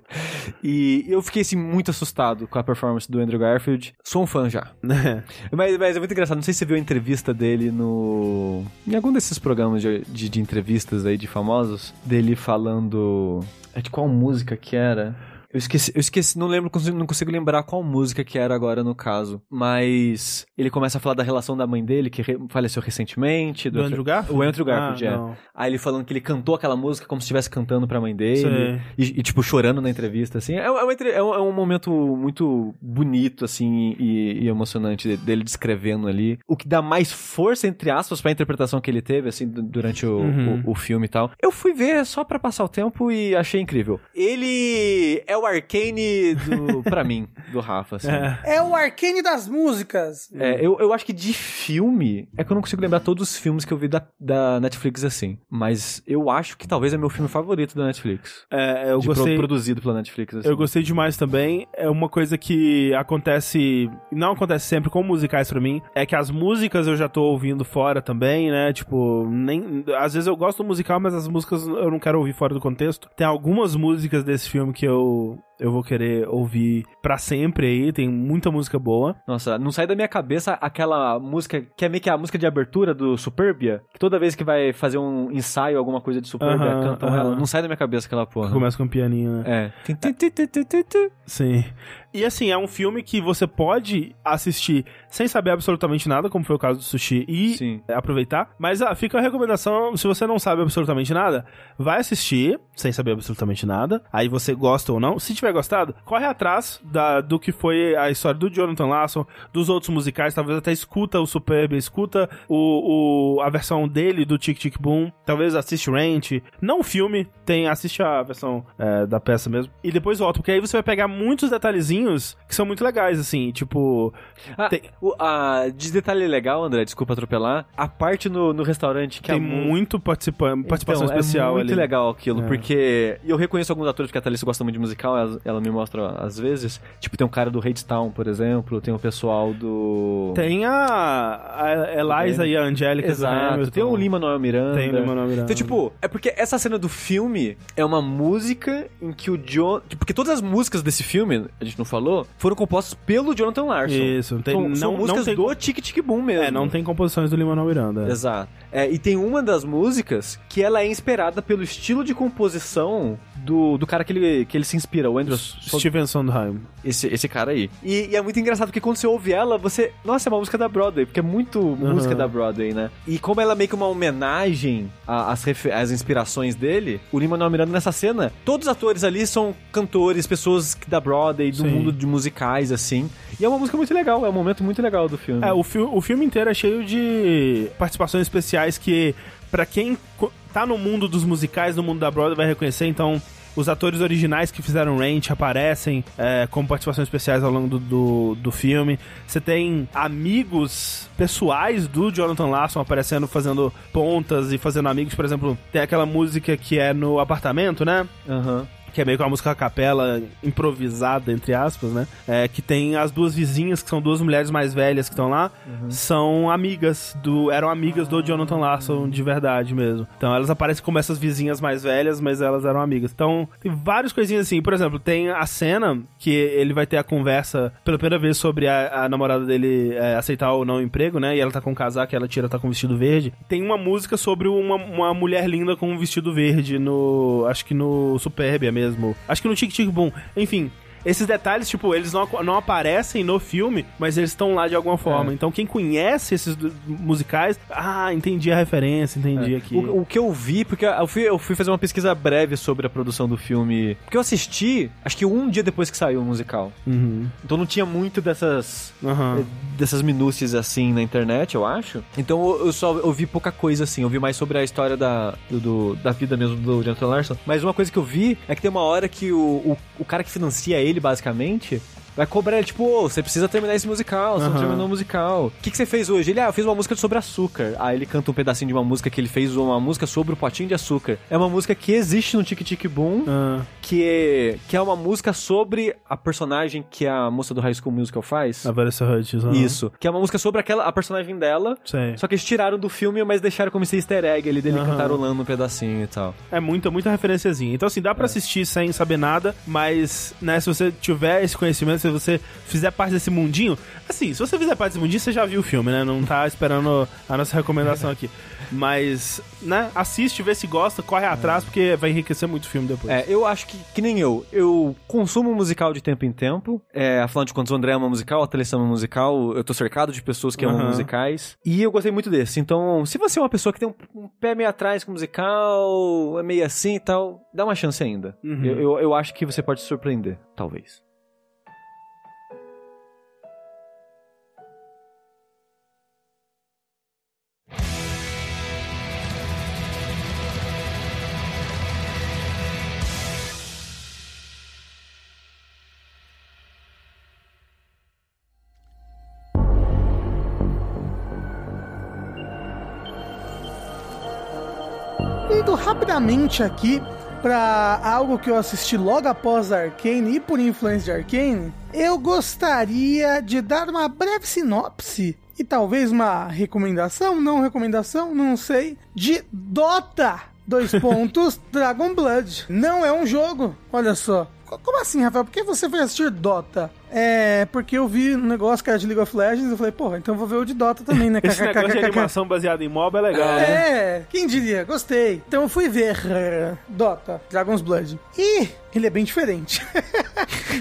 Speaker 2: E eu fiquei, assim, muito assustado com a performance do Andrew Garfield. Sou um fã já.
Speaker 1: Né?
Speaker 2: Mas, mas é muito engraçado. Não sei se você viu a entrevista dele no... Em algum desses programas de, de, de entrevistas aí de famosos. Dele falando... É de qual música que era? Eu esqueci, eu esqueci, não lembro, não consigo lembrar qual música que era agora no caso. Mas ele começa a falar da relação da mãe dele, que re- faleceu recentemente.
Speaker 1: Do Andrew Garfield?
Speaker 2: O Andrew Garfield,
Speaker 1: Ah,
Speaker 2: é.
Speaker 1: não.
Speaker 2: Aí ele falando que ele cantou aquela música como se estivesse cantando pra mãe dele. E, e, tipo, chorando na entrevista, assim. É, é, uma é um, é um momento muito bonito, assim, e, e emocionante de- dele descrevendo ali. O que dá mais força, entre aspas, pra interpretação que ele teve, assim, du- durante o,
Speaker 1: Uhum.
Speaker 2: o, o filme e tal. Eu fui ver só pra passar o tempo e achei incrível. Ele é o Arcane do, pra mim, do Rafa, assim.
Speaker 1: É.
Speaker 3: É o arcane das músicas.
Speaker 2: É, eu, eu acho que de filme. É que eu não consigo lembrar todos os filmes que eu vi da, da Netflix assim. Mas eu acho que talvez é meu filme favorito da Netflix.
Speaker 1: É, eu
Speaker 2: de pro-
Speaker 1: gostei.
Speaker 2: produzido pela Netflix. Assim.
Speaker 1: Eu gostei demais também. É uma coisa que acontece. Não acontece sempre com musicais pra mim. É que as músicas eu já tô ouvindo fora também, né? Tipo, nem. Às vezes eu gosto do musical, mas as músicas eu não quero ouvir fora do contexto. Tem algumas músicas desse filme que eu. know Eu vou querer ouvir pra sempre aí, tem muita música boa.
Speaker 2: Nossa, não sai da minha cabeça aquela música que é meio que a música de abertura do Superbia. Que toda vez que vai fazer um ensaio, alguma coisa de Superbia,
Speaker 1: Aham,
Speaker 2: cantam
Speaker 1: aham.
Speaker 2: ela. Não sai da minha cabeça aquela porra.
Speaker 1: Começa com um pianinho, né?
Speaker 2: É. Tim.
Speaker 1: Sim. E assim, é um filme que você pode assistir sem saber absolutamente nada, como foi o caso do Sushi, e
Speaker 2: Sim.
Speaker 1: aproveitar. Mas ah, fica a recomendação, se você não sabe absolutamente nada, vai assistir sem saber absolutamente nada. Aí você gosta ou não. Se tiver gostado, corre atrás da, do que foi a história do Jonathan Larson, dos outros musicais, talvez até escuta o Superb, escuta o, o- a versão dele do Tic Tic Boom, talvez assiste Rant. Não o filme, tem, assiste a versão é, da peça mesmo. E depois volta, porque aí você vai pegar muitos detalhezinhos que são muito legais, assim, tipo.
Speaker 2: Ah,
Speaker 1: Tem-
Speaker 2: o- a, de detalhe legal, André, desculpa atropelar. A parte no, no restaurante que
Speaker 1: tem
Speaker 2: a mu-
Speaker 1: muito participa participação
Speaker 2: Então,
Speaker 1: especial
Speaker 2: é muito
Speaker 1: ali.
Speaker 2: legal aquilo,
Speaker 1: É.
Speaker 2: porque eu reconheço alguns atores, porque a Thalissa gosta muito de musical, ela, me mostra às vezes. Tipo, tem um cara do Town, por exemplo, tem o pessoal do...
Speaker 1: Tem a, a Eliza e a Angélica
Speaker 2: Exato, tem o Lima Noel Miranda.
Speaker 1: Tem o Lin-Manuel Miranda.
Speaker 2: Então, tipo, é porque essa cena do filme é uma música em que o John... Porque todas as músicas desse filme, a gente não falou, foram compostas pelo Jonathan Larson.
Speaker 1: Isso, não tem,
Speaker 2: São,
Speaker 1: não,
Speaker 2: são
Speaker 1: não
Speaker 2: músicas
Speaker 1: tem,
Speaker 2: do Tic Tic Boom mesmo.
Speaker 1: É, não tem composições do Lin-Manuel Miranda.
Speaker 2: Exato. É, e tem uma das músicas que ela é inspirada pelo estilo de composição do, do cara que ele, que ele se inspira, o Andrew
Speaker 1: Steven Sondheim.
Speaker 2: esse, esse cara aí. E, e é muito engraçado porque quando você ouve ela, você. Nossa, é uma música da Broadway, porque é muito música da Broadway, né? E como ela é meio que uma homenagem às, às inspirações dele, o Lima Manuel Miranda nessa cena, todos os atores ali são cantores, pessoas da Broadway, do
Speaker 1: Sim.
Speaker 2: mundo de musicais, assim. E é uma música muito legal, é um momento muito legal do filme.
Speaker 1: É, o, fi o filme inteiro é cheio de participações especiais que, pra quem tá no mundo dos musicais, no mundo da Broadway, vai reconhecer. Então, os atores originais que fizeram Ranch aparecem é, como participações especiais ao longo do, do, do filme. Você tem amigos pessoais do Jonathan Larson aparecendo, fazendo pontas e fazendo amigos. Por exemplo, tem aquela música que é no apartamento, né?
Speaker 2: Aham.
Speaker 1: Que é meio que uma música a capela improvisada, entre aspas, né? É, que tem as duas vizinhas, que são duas mulheres mais velhas que estão lá, são amigas do. eram amigas do Jonathan Larson de verdade mesmo. Então elas aparecem como essas vizinhas mais velhas, mas elas eram amigas. Então, tem várias coisinhas assim. Por exemplo, tem a cena que ele vai ter a conversa pela primeira vez sobre a, a namorada dele é, aceitar ou não o emprego, né? E ela tá com um casaco ela tira, tá com um vestido verde. Tem uma música sobre uma, uma mulher linda com um vestido verde no. Acho que no Superbia mesmo. Acho que no Tic Tic Boom. Enfim. Esses detalhes, tipo, eles não, não aparecem no filme, mas eles estão lá de alguma forma.
Speaker 2: É.
Speaker 1: Então, quem conhece esses musicais, ah, entendi a referência, entendi aqui.
Speaker 2: O, o que eu vi, porque eu fui, eu fui fazer uma pesquisa breve sobre a produção do filme. Porque eu assisti, acho que um dia depois que saiu o musical.
Speaker 1: Uhum.
Speaker 2: Então não tinha muito dessas.
Speaker 1: Aham.
Speaker 2: Dessas minúcias assim na internet, eu acho. Então eu eu só ouvi pouca coisa assim. Eu vi mais sobre a história da, do- da vida mesmo do Jonathan Larson. Mas uma coisa que eu vi é que tem uma hora que o, o, o cara que financia ele, basicamente. Vai cobrar ele, tipo, ô, você precisa terminar esse musical, você não
Speaker 1: Aham.
Speaker 2: terminou o musical. O que, que você fez hoje? Ele, ah, eu fiz uma música sobre açúcar. Aí ele canta um pedacinho de uma música que ele fez, uma música sobre o potinho de açúcar. É uma música que existe no Tic Tic Boom,
Speaker 1: Ah,
Speaker 2: que é, que é uma música sobre a personagem que a moça do High School Musical faz.
Speaker 1: a Vanessa Hudgens. aham.
Speaker 2: Isso. Que é uma música sobre aquela, a personagem dela.
Speaker 1: Sei.
Speaker 2: Só que eles tiraram do filme, mas deixaram como esse easter egg ali dele
Speaker 1: Aham.
Speaker 2: cantarolando um pedacinho e tal.
Speaker 1: É muita, muita referenciazinha. Então, assim, dá pra assistir sem saber nada, mas, né, se você tiver esse conhecimento, se você fizer parte desse mundinho. Assim, se você fizer parte desse mundinho, você já viu o filme, né? Não tá esperando a nossa recomendação aqui. Mas, né, assiste, vê se gosta, corre atrás, porque vai enriquecer muito o filme depois.
Speaker 2: É, eu acho que, que nem eu. Eu consumo musical de tempo em tempo. É, afinal de contas, o André ama musical, a Thalissa ama musical. Eu tô cercado de pessoas que amam
Speaker 1: Aham.
Speaker 2: musicais. E eu gostei muito desse. Então, se você é uma pessoa que tem um, um pé meio atrás com musical, é meio assim e tal, dá uma chance ainda.
Speaker 1: Uhum.
Speaker 2: Eu, eu, eu acho que você pode se surpreender, talvez.
Speaker 3: Rapidamente aqui pra algo que eu assisti logo após a Arcane e por influência de Arcane, eu gostaria de dar uma breve sinopse e talvez uma recomendação, não recomendação, não sei, de Dota. Dois pontos, Dragon Blood. Não é um jogo, olha só. Co- Como assim, Rafael? Por que você foi assistir Dota? É, porque eu vi um negócio que era de League of Legends eu falei, porra, então eu vou ver o de Dota também, né?
Speaker 1: Esse negócio de animação baseada em MOBA é legal, né?
Speaker 3: É, quem diria? Gostei. Então eu fui ver Dota, Dragon's Blood. E ele é bem diferente.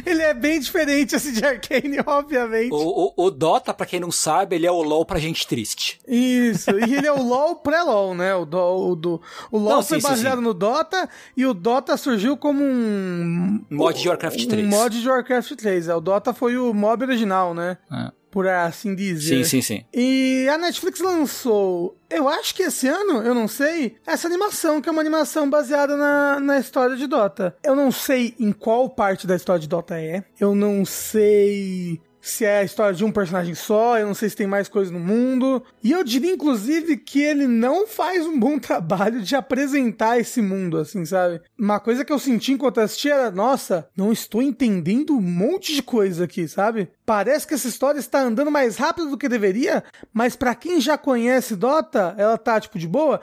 Speaker 3: ele é bem diferente assim de Arcane, obviamente.
Speaker 4: O, o, o Dota, pra quem não sabe, ele é o LoL pra gente triste.
Speaker 3: Isso, e ele é o LoL pré-LoL, né? O, do, o, do, o LoL
Speaker 4: Não,
Speaker 3: foi
Speaker 4: sim, sim,
Speaker 3: baseado
Speaker 4: sim.
Speaker 3: no Dota e o Dota surgiu como um.
Speaker 4: Mod de Warcraft 3.
Speaker 3: Um mod de Warcraft 3. É, o Dota foi o mob original, né?
Speaker 4: É.
Speaker 3: Por assim dizer.
Speaker 4: Sim, sim, sim.
Speaker 3: E a Netflix lançou, eu acho que esse ano, eu não sei, essa animação, que é uma animação baseada na, na história de Dota. Eu não sei em qual parte da história de Dota é. Eu não sei se é a história de um personagem só, eu não sei se tem mais coisa no mundo. E eu diria, inclusive, que ele não faz um bom trabalho de apresentar esse mundo, assim, sabe? Uma coisa que eu senti enquanto assisti era, nossa, não estou entendendo um monte de coisa aqui, sabe? Parece que essa história está andando mais rápido do que deveria, mas pra quem já conhece Dota, ela tá, tipo, de boa.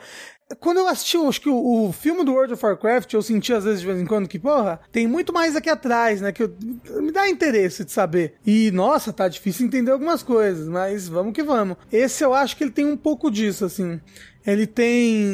Speaker 3: Quando eu assisti, acho que o, o filme do World of Warcraft, eu senti às vezes de vez em quando que, porra, tem muito mais aqui atrás, né? Que eu- me dá interesse de saber. E, nossa, tá difícil entender algumas coisas, mas vamos que vamos. Esse eu acho que ele tem um pouco disso, assim. Ele tem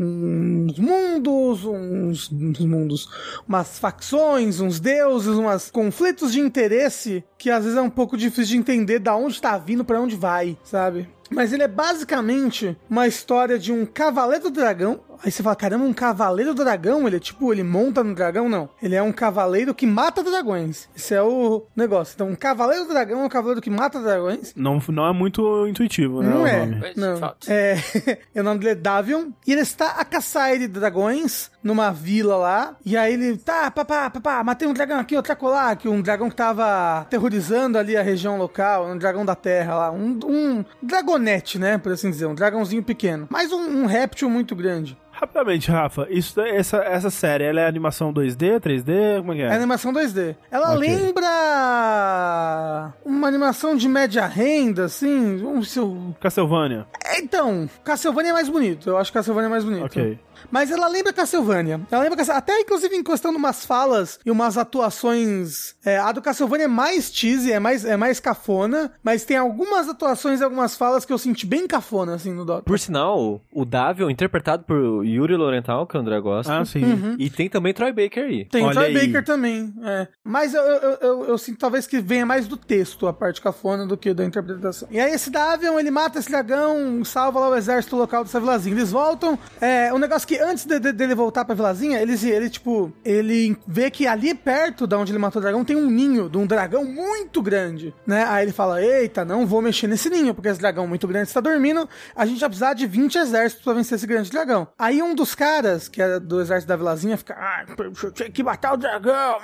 Speaker 3: uns mundos, uns, uns mundos, umas facções, uns deuses, umas conflitos de interesse que às vezes é um pouco difícil de entender da onde tá vindo, pra onde vai, sabe? Mas ele é basicamente uma história de um cavaleiro do dragão. Aí você fala, caramba, um cavaleiro do dragão? Ele é tipo, ele monta no dragão? Não. Ele é um cavaleiro que mata dragões. Esse é o negócio. Então, um cavaleiro do dragão é um cavaleiro que mata dragões.
Speaker 1: Não, não é muito intuitivo, né?
Speaker 3: Não
Speaker 1: o
Speaker 3: é.
Speaker 1: nome.
Speaker 3: Não. É, é o nome dele é Davion. E ele está a caçar ele de dragões numa vila lá. E aí ele, tá, papá, papá, matei um dragão aqui, outro acolá, que um dragão que tava aterrorizando ali a região local, um dragão da terra lá. Um, um dragonete, né, por assim dizer, um dragãozinho pequeno. Mas um, um réptil muito grande.
Speaker 1: Rapidamente, Rafa, isso, essa, essa série, ela é animação 2D, 3D? Como é que é?
Speaker 3: É animação 2D. Ela
Speaker 1: Ok.
Speaker 3: lembra uma animação de média renda, assim, um seu...
Speaker 1: Castlevania.
Speaker 3: Então, Castlevania é mais bonito. Eu acho que Castlevania é mais bonito.
Speaker 1: Ok.
Speaker 3: Mas ela lembra Castlevania. Ela lembra Castlevania. Até, inclusive, encostando umas falas e umas atuações. É, a do Castlevania é mais cheesy, é mais, é mais cafona. Mas tem algumas atuações e algumas falas que eu senti bem cafona, assim, no Dota.
Speaker 2: Por sinal, o Davion, interpretado por Yuri Lorental, que o André gosta.
Speaker 1: Ah, sim.
Speaker 3: Uhum.
Speaker 2: E tem também Troy Baker aí.
Speaker 3: Tem o
Speaker 1: Olha
Speaker 3: Troy
Speaker 1: aí.
Speaker 3: Baker também, é. Mas eu, eu, eu, eu sinto talvez que venha mais do texto, a parte cafona, do que da interpretação. E aí esse Davion, ele mata esse dragão, salva lá o exército local dessa vilazinha. Eles voltam, é, um negócio que antes de- de- dele voltar pra vilazinha, eles, ele, tipo, ele vê que ali perto da onde ele matou o dragão tem um ninho de um dragão muito grande, né? Aí ele fala, eita, não vou mexer nesse ninho, porque esse dragão muito grande está dormindo, a gente vai precisar de 20 exércitos pra vencer esse grande dragão. Aí um dos caras, que era do exército da vilazinha, fica, ah, eu tinha que matar o dragão,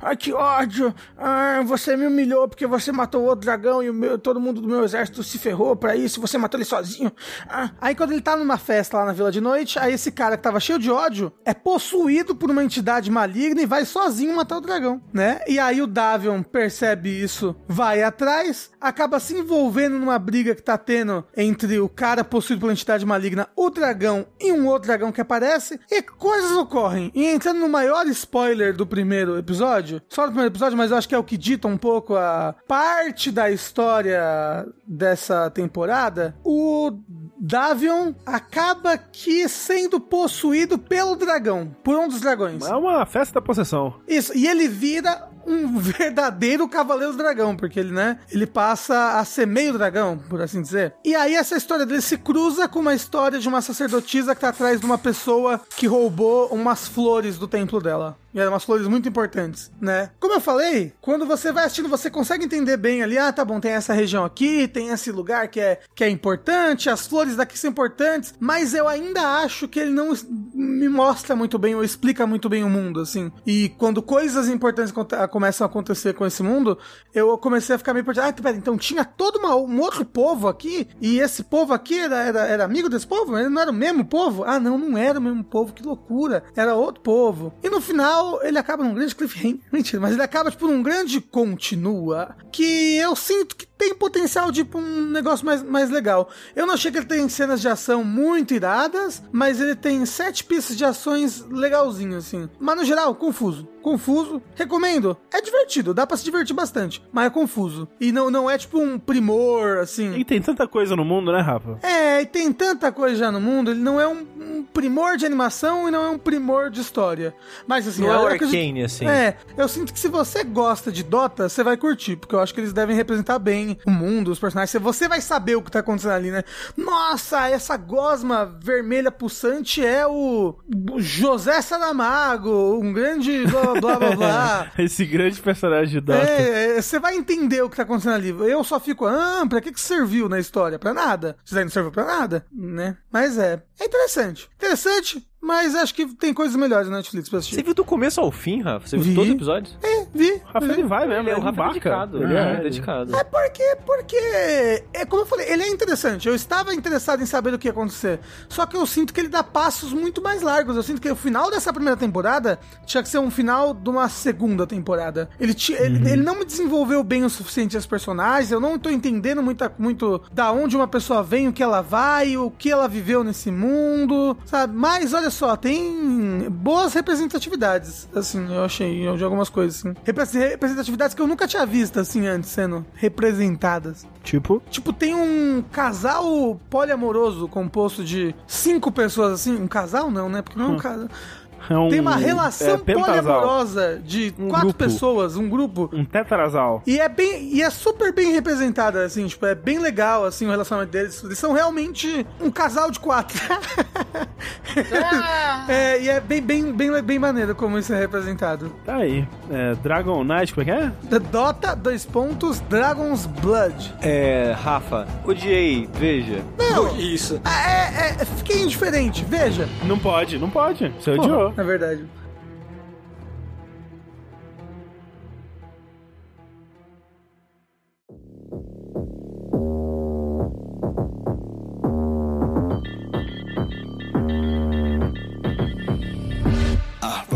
Speaker 3: ah, que ódio, ah, você me humilhou porque você matou outro dragão e meu, todo mundo do meu exército se ferrou pra isso, você matou ele sozinho. Ah. Aí quando ele tá numa festa lá na vila de noite, aí esse esse cara que tava cheio de ódio é possuído por uma entidade maligna e vai sozinho matar o dragão, né? E aí o Davion percebe isso, vai atrás, acaba se envolvendo numa briga que tá tendo entre o cara possuído pela entidade maligna, o dragão e um outro dragão que aparece, e coisas ocorrem. E entrando no maior spoiler do primeiro episódio, só do primeiro episódio, mas eu acho que é o que dita um pouco a parte da história dessa temporada, o Davion acaba que sendo possuído pelo dragão, por um dos dragões.
Speaker 1: É uma festa da possessão.
Speaker 3: Isso, e ele vira um verdadeiro cavaleiro dragão, porque ele, né, ele passa a ser meio dragão, por assim dizer. E aí essa história dele se cruza com uma história de uma sacerdotisa que tá atrás de uma pessoa que roubou umas flores do templo dela. E eram umas flores muito importantes, né? Como eu falei, quando você vai assistindo, você consegue entender bem ali, ah, tá bom, tem essa região aqui, tem esse lugar que é, que é importante, as flores daqui são importantes, mas eu ainda acho que ele não me mostra muito bem ou explica muito bem o mundo, assim. E quando coisas importantes começam a acontecer com esse mundo, eu comecei a ficar meio perdido. Ah, pera, então tinha todo uma, um outro povo aqui, e esse povo aqui era, era, era amigo desse povo? Ele não era o mesmo povo? Ah, não, não era o mesmo povo, que loucura. Era outro povo. E no final, ele acaba num grande cliffhanger. Mentira, mas ele acaba, tipo, num grande continua. Que eu sinto que tem potencial de tipo, um negócio mais, mais legal. Eu não achei que ele tem cenas de ação muito iradas, mas ele tem sete pistas de ações legalzinho, assim. Mas no geral, confuso. Confuso. Recomendo. É divertido, dá pra se divertir bastante. Mas é confuso. E não, não é tipo um primor, assim.
Speaker 1: E tem tanta coisa no mundo, né, Rafa?
Speaker 3: É, e tem tanta coisa já no mundo. Ele não é um, um primor de animação e não é um primor de história. Mas assim,
Speaker 2: não é,
Speaker 3: é
Speaker 2: o Arcane, assim.
Speaker 3: É, eu sinto que se você gosta de Dota, você vai curtir, porque eu acho que eles devem representar bem o mundo, os personagens. Você vai saber o que tá acontecendo ali, né? Nossa, essa gosma vermelha pulsante é o José Saramago, um grande blá blá blá blá.
Speaker 1: Esse grande personagem de Dota.
Speaker 3: É, você vai entender o que tá acontecendo ali. Eu só fico, ah, pra que que serviu na história? Pra nada. Isso daí não serviu pra nada, né? Mas é, é interessante. Interessante, mas acho que tem coisas melhores na Netflix pra assistir.
Speaker 2: Você viu do começo ao fim, Rafa? Você viu
Speaker 3: Vi.
Speaker 2: todos os episódios?
Speaker 3: É, vi.
Speaker 1: O Rafa, ele vai mesmo,
Speaker 2: Ele é o Rafa é dedicado. Ele
Speaker 1: É,
Speaker 2: é dedicado.
Speaker 3: É porque, porque, é como eu falei, ele é interessante. Eu estava interessado em saber o que ia acontecer. Só que eu sinto que ele dá passos muito mais largos. Eu sinto que o final dessa primeira temporada tinha que ser um final de uma segunda temporada. Ele, ti- ele, ele não me desenvolveu bem o suficiente as personagens. Eu não tô entendendo muita, muito da onde uma pessoa vem, o que ela vai, o que ela viveu nesse mundo, sabe? Mas olha só, tem boas representatividades, assim, eu achei, de algumas coisas, assim. Repre- Representatividades que eu nunca tinha visto, assim, antes sendo representadas.
Speaker 1: Tipo,
Speaker 3: Tipo, tem um casal poliamoroso composto de cinco pessoas, assim. Um casal não, né? Porque não é um casal.
Speaker 1: É um...
Speaker 3: Tem uma relação
Speaker 1: é,
Speaker 3: poliamorosa de
Speaker 1: Um
Speaker 3: quatro
Speaker 1: grupo.
Speaker 3: pessoas, um grupo.
Speaker 1: Um tetrasal.
Speaker 3: E é bem. E é super bem representada, assim, tipo, é bem legal, assim, o relacionamento deles. Eles são realmente um casal de quatro. é, e é bem, bem, bem, bem maneiro como isso é representado.
Speaker 1: Tá aí. É, Dragon Knight, como é que é?
Speaker 3: The Dota, dois pontos, Dragon's Blood.
Speaker 2: É, Rafa, odiei, veja.
Speaker 3: Não,
Speaker 4: Isso.
Speaker 3: é, é, fiquei indiferente, veja.
Speaker 1: Não pode, não pode. Você
Speaker 3: Porra,
Speaker 1: odiou.
Speaker 3: É verdade.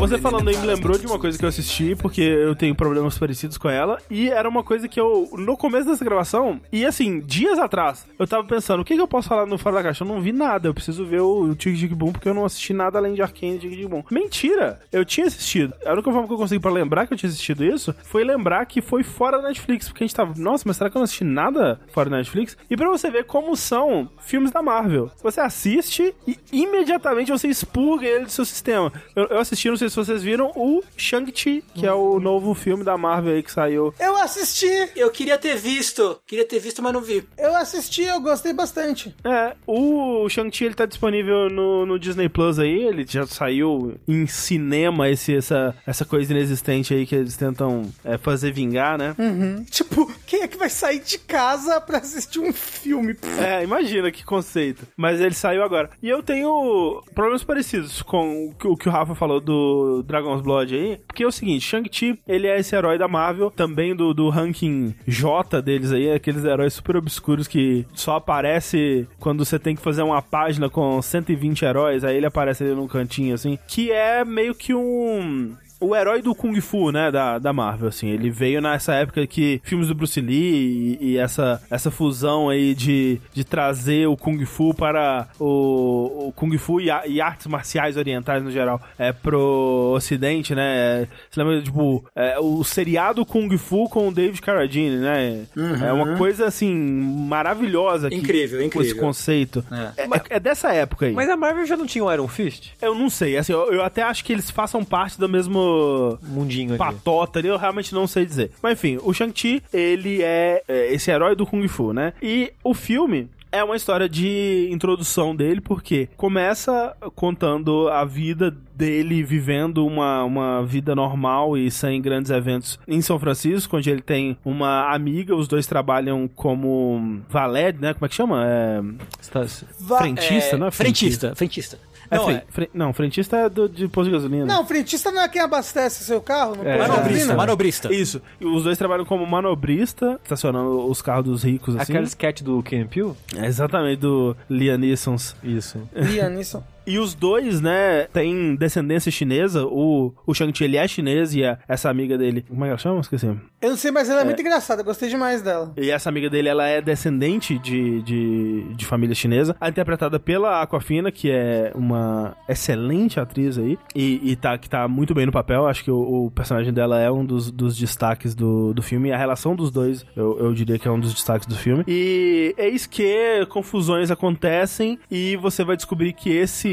Speaker 1: Você falando aí me lembrou de uma coisa que eu assisti, porque eu tenho problemas parecidos com ela, e era uma coisa que eu, no começo dessa gravação, e assim, dias atrás, eu tava pensando, o que, que eu posso falar no Fora da Caixa? Eu não vi nada, eu preciso ver o, Tic Tic Boom, porque eu não assisti nada além de Arcane e Tic Tic Boom. Mentira! Eu tinha assistido. A única forma que eu consegui pra lembrar que eu tinha assistido isso, foi lembrar que foi fora da Netflix, porque a gente tava, nossa, mas será que eu não assisti nada fora da Netflix? E pra você ver como são filmes da Marvel. Você assiste e imediatamente você expurga ele do seu sistema. Eu, eu assisti, não sei se vocês viram, o Shang-Chi, que é o novo filme da Marvel aí que saiu.
Speaker 3: Eu assisti,
Speaker 4: Eu queria ter visto. Queria ter visto, mas não vi.
Speaker 3: eu assisti, eu gostei bastante.
Speaker 1: É, o Shang-Chi ele tá disponível no, no Disney Plus aí, ele já saiu em cinema esse, essa, essa coisa inexistente aí que eles tentam é, fazer vingar, né?
Speaker 3: Uhum. Tipo, Quem é que vai sair de casa pra assistir um filme?
Speaker 1: É, imagina que conceito. Mas ele saiu agora. E eu tenho problemas parecidos com o que- o Rafa falou do Dragon's Blood aí. Porque é o seguinte, Shang-Chi, ele é esse herói da Marvel, também do, do ranking J deles aí, aqueles heróis super obscuros que só aparece quando você tem que fazer uma página com 120 heróis, aí ele aparece ali num cantinho assim, que é meio que um o herói do Kung Fu, né, da, da Marvel, assim. Ele veio nessa época que filmes do Bruce Lee e, e essa, essa fusão aí de, de trazer o Kung Fu para o, o Kung Fu e, a- e artes marciais orientais no geral é pro ocidente, né. Você lembra, tipo, é, o seriado Kung Fu com o David Carradine, né. É uma coisa, assim, maravilhosa. que-
Speaker 4: Incrível,
Speaker 1: Com esse
Speaker 4: incrível.
Speaker 1: conceito. É, é- é dessa época aí.
Speaker 2: Mas a Marvel já não tinha o Iron Fist?
Speaker 1: Eu não sei, assim, eu, eu até acho que eles façam parte do mesmo
Speaker 2: Mundinho
Speaker 1: patota ali, eu realmente não sei dizer. Mas enfim, o Shang-Chi, ele é, é esse herói do Kung Fu, né? E o filme é uma história de introdução dele, porque começa contando a vida dele vivendo uma, uma vida normal e sem grandes eventos em São Francisco, onde ele tem uma amiga, os dois trabalham como valet, né? Como é que chama? É...
Speaker 3: Va-
Speaker 1: Frentista,
Speaker 4: É,
Speaker 1: não é
Speaker 4: frentista, frentista.
Speaker 1: É
Speaker 4: Não,
Speaker 1: fren-
Speaker 4: é
Speaker 1: fren- não, frentista é do, de posto de gasolina.
Speaker 3: Não, frentista não é quem abastece seu carro? Não
Speaker 2: É.
Speaker 4: manobrista, manobrista.
Speaker 1: Isso. E os dois trabalham como manobrista, estacionando os carros dos ricos, assim.
Speaker 2: Aquele sketch do Ken Peele?
Speaker 1: É exatamente, do Liam Neeson.
Speaker 2: Isso.
Speaker 3: Liam Neeson.
Speaker 1: E os dois, né, têm descendência chinesa. O, o Shang-Chi, ele é chinês e a- essa amiga dele... Como é que ela chama? Esqueci.
Speaker 3: Eu não sei, mas ela é, muito engraçada. Gostei demais dela.
Speaker 1: E essa amiga dele, ela é descendente de, de, de família chinesa, a interpretada pela Aquafina, que é uma excelente atriz aí, e, e tá, que tá muito bem no papel. Acho que o, o personagem dela é um dos, dos destaques do, do filme, e a relação dos dois, eu, eu diria que é um dos destaques do filme. E eis que confusões acontecem, e você vai descobrir que esse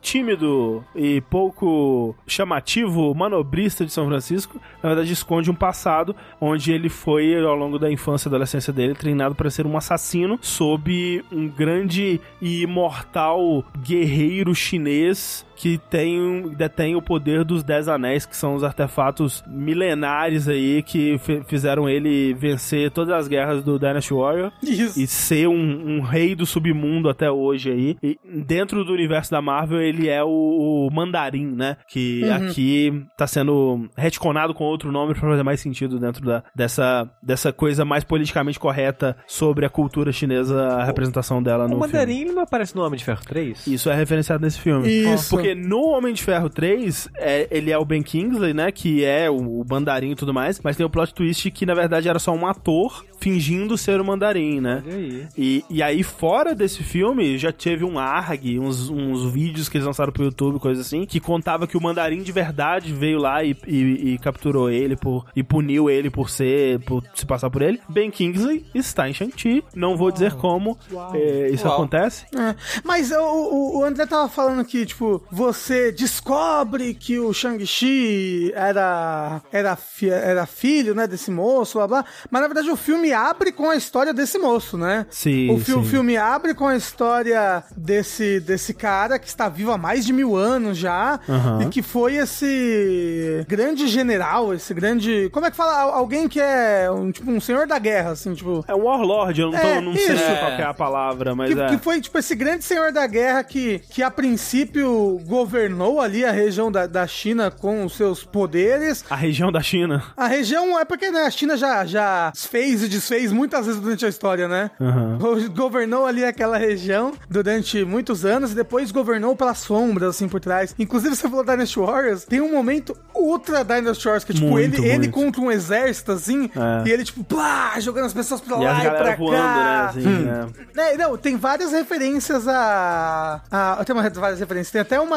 Speaker 1: tímido e pouco chamativo manobrista de São Francisco, na verdade, esconde um passado onde ele foi, ao longo da infância e adolescência dele, treinado para ser um assassino sob um grande e imortal guerreiro chinês que tem, detém o poder dos Dez Anéis, que são os artefatos milenares aí que fizeram ele vencer todas as guerras do Dynasty Warrior
Speaker 3: Isso.
Speaker 1: e ser um, um rei do submundo até hoje aí. E dentro do universo da Marvel, ele é o, o Mandarim, né? Que aqui tá sendo retconado com outro nome pra fazer mais sentido dentro da, dessa, dessa coisa mais politicamente correta sobre a cultura chinesa, a representação dela
Speaker 2: O
Speaker 1: no
Speaker 2: Mandarim
Speaker 1: filme.
Speaker 2: ele não aparece no Homem de Ferro 3?
Speaker 1: Isso é referenciado nesse filme.
Speaker 3: Isso.
Speaker 1: Porque no Homem de Ferro 3, é, ele é o Ben Kingsley, né? Que é o, o mandarim e tudo mais. Mas tem o plot twist que, na verdade, era só um ator fingindo ser o mandarim, né?
Speaker 2: Olha aí.
Speaker 1: E, e aí, fora desse filme, já teve um ARG, uns, uns vídeos que eles lançaram pro YouTube, coisa assim, que contava que o mandarim de verdade veio lá e, e- e capturou ele por, e puniu ele por ser, por se passar por ele. Ben Kingsley está em Shang-Chi. Não vou dizer como é, isso
Speaker 4: Uau.
Speaker 1: acontece.
Speaker 3: É. Mas o, o, o André tava falando que, tipo, você descobre que o Shang-Chi era, era, fi- era filho, né, desse moço, blá blá. Mas na verdade o filme abre com a história desse moço, né?
Speaker 1: Sim,
Speaker 3: O fi-
Speaker 1: sim.
Speaker 3: filme abre com a história desse, desse cara que está vivo há mais de mil anos já
Speaker 1: Aham.
Speaker 3: e que foi esse grande general, esse grande. Como é que fala? Al- Alguém que é um, tipo um senhor da guerra, assim, tipo.
Speaker 1: É um Warlord, eu não, tô,
Speaker 3: É,
Speaker 1: não sei
Speaker 3: isso.
Speaker 1: qual que é a palavra, mas
Speaker 3: Que,
Speaker 1: é.
Speaker 3: que foi, tipo, esse grande senhor da guerra que, que a princípio governou ali a região da, da China com os seus poderes.
Speaker 1: A região da China.
Speaker 3: A região é porque né, a China já, já fez e desfez muitas vezes durante a história, né? Go- Governou ali aquela região durante muitos anos e depois governou pelas sombras, assim, por trás. Inclusive, você falou Dynasty Warriors, tem um momento ultra Dynasty Warriors, que, tipo,
Speaker 1: Muito,
Speaker 3: ele, ele
Speaker 1: muito.
Speaker 3: contra um exército, assim,
Speaker 1: É.
Speaker 3: e ele, tipo, plá, jogando as pessoas pra
Speaker 1: E
Speaker 3: lá e pra
Speaker 1: voando,
Speaker 3: cá.
Speaker 1: né? Assim, é.
Speaker 3: É, não, tem várias referências a. a tem uma, várias referências. Tem até uma,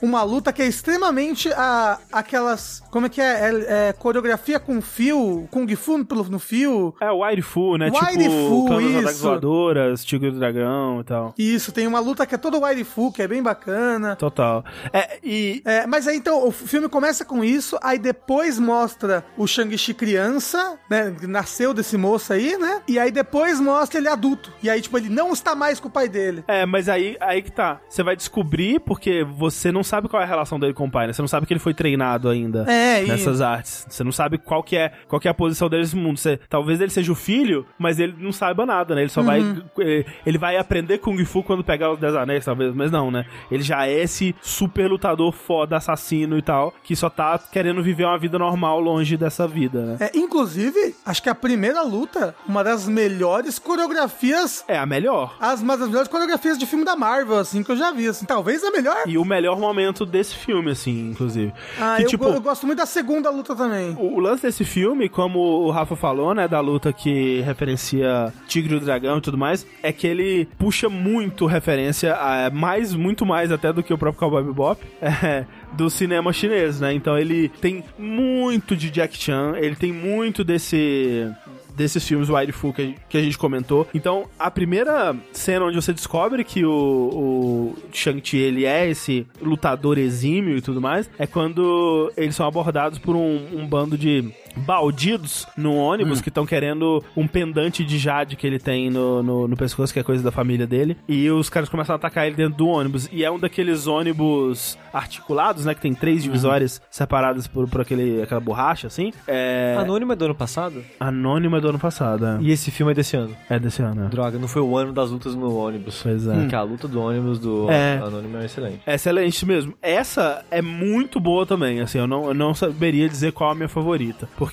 Speaker 3: uma luta que é extremamente a, aquelas. Como é que é? É, é coreografia com fio, Kung Fu no, no fio.
Speaker 1: É o Wire Fu, né?
Speaker 3: Wire
Speaker 1: tipo,
Speaker 3: Fu, isso.
Speaker 1: Voadoras, Tigre do Dragão e tal.
Speaker 3: Isso, tem uma luta que é toda Wire Fu, que é bem bacana.
Speaker 1: Total. É, e.
Speaker 3: É, mas aí então o filme começa com isso, aí depois mostra o Shang-Chi criança, né? Nasceu desse moço aí, né? E aí depois mostra ele adulto. E aí, tipo, ele não está mais com o pai dele.
Speaker 1: É, mas aí, aí que tá. Você vai descobrir porque você não sabe qual é a relação dele com o pai, né? Você não sabe que ele foi treinado ainda
Speaker 3: É, e-
Speaker 1: nessas artes. Você não sabe qual que é, qual que é a posição dele nesse mundo. Você, talvez ele seja o filho, mas ele não saiba nada, né? Ele só vai. eh, Ele vai aprender Kung Fu quando pegar os Dez Anéis, talvez, mas não, né? Ele já é esse super lutador foda, assassino e tal, que só tá querendo viver uma vida normal longe dessa vida, né?
Speaker 3: É, inclusive, acho que a primeira luta, uma das melhores coreografias.
Speaker 1: É a melhor.
Speaker 3: As, uma das melhores coreografias de filme da Marvel, assim, que eu já vi. Assim, talvez a melhor.
Speaker 1: E o melhor momento desse filme, assim, inclusive.
Speaker 3: Ah,
Speaker 1: que,
Speaker 3: eu,
Speaker 1: tipo,
Speaker 3: eu gosto muito da segunda luta também.
Speaker 1: O, o lance desse filme, como o Rafa falou, né, da luta que referencia Tigre e o Dragão e tudo mais, é que ele puxa muito referência, a, mais, muito mais até do que o próprio Cowboy Bebop, é, do cinema chinês, né? Então ele tem muito de Jack Chan, ele tem muito desse desses filmes Wide Fu que, que a gente comentou. Então, a primeira cena onde você descobre que o, o Shang-Chi ele é esse lutador exímio e tudo mais, é quando eles são abordados por um, um bando de baldidos no ônibus que estão querendo um pendante de jade que ele tem no, no, no pescoço, que é coisa da família dele. E os caras começam a atacar ele dentro do ônibus. E é um daqueles ônibus articulados, né? Que tem três divisórias separadas por, por aquele, aquela borracha, assim. É.
Speaker 2: Anônimo é do ano passado?
Speaker 1: Anônima do ano passado, é.
Speaker 2: E esse filme é desse ano.
Speaker 1: É desse ano, é.
Speaker 2: Droga, não foi o ano das lutas no ônibus.
Speaker 1: Pois é.
Speaker 2: Porque a luta do ônibus do
Speaker 1: É.
Speaker 2: Anônimo é excelente.
Speaker 1: É excelente mesmo. Essa é muito boa também, assim, eu não, eu não saberia dizer qual a minha favorita. Porque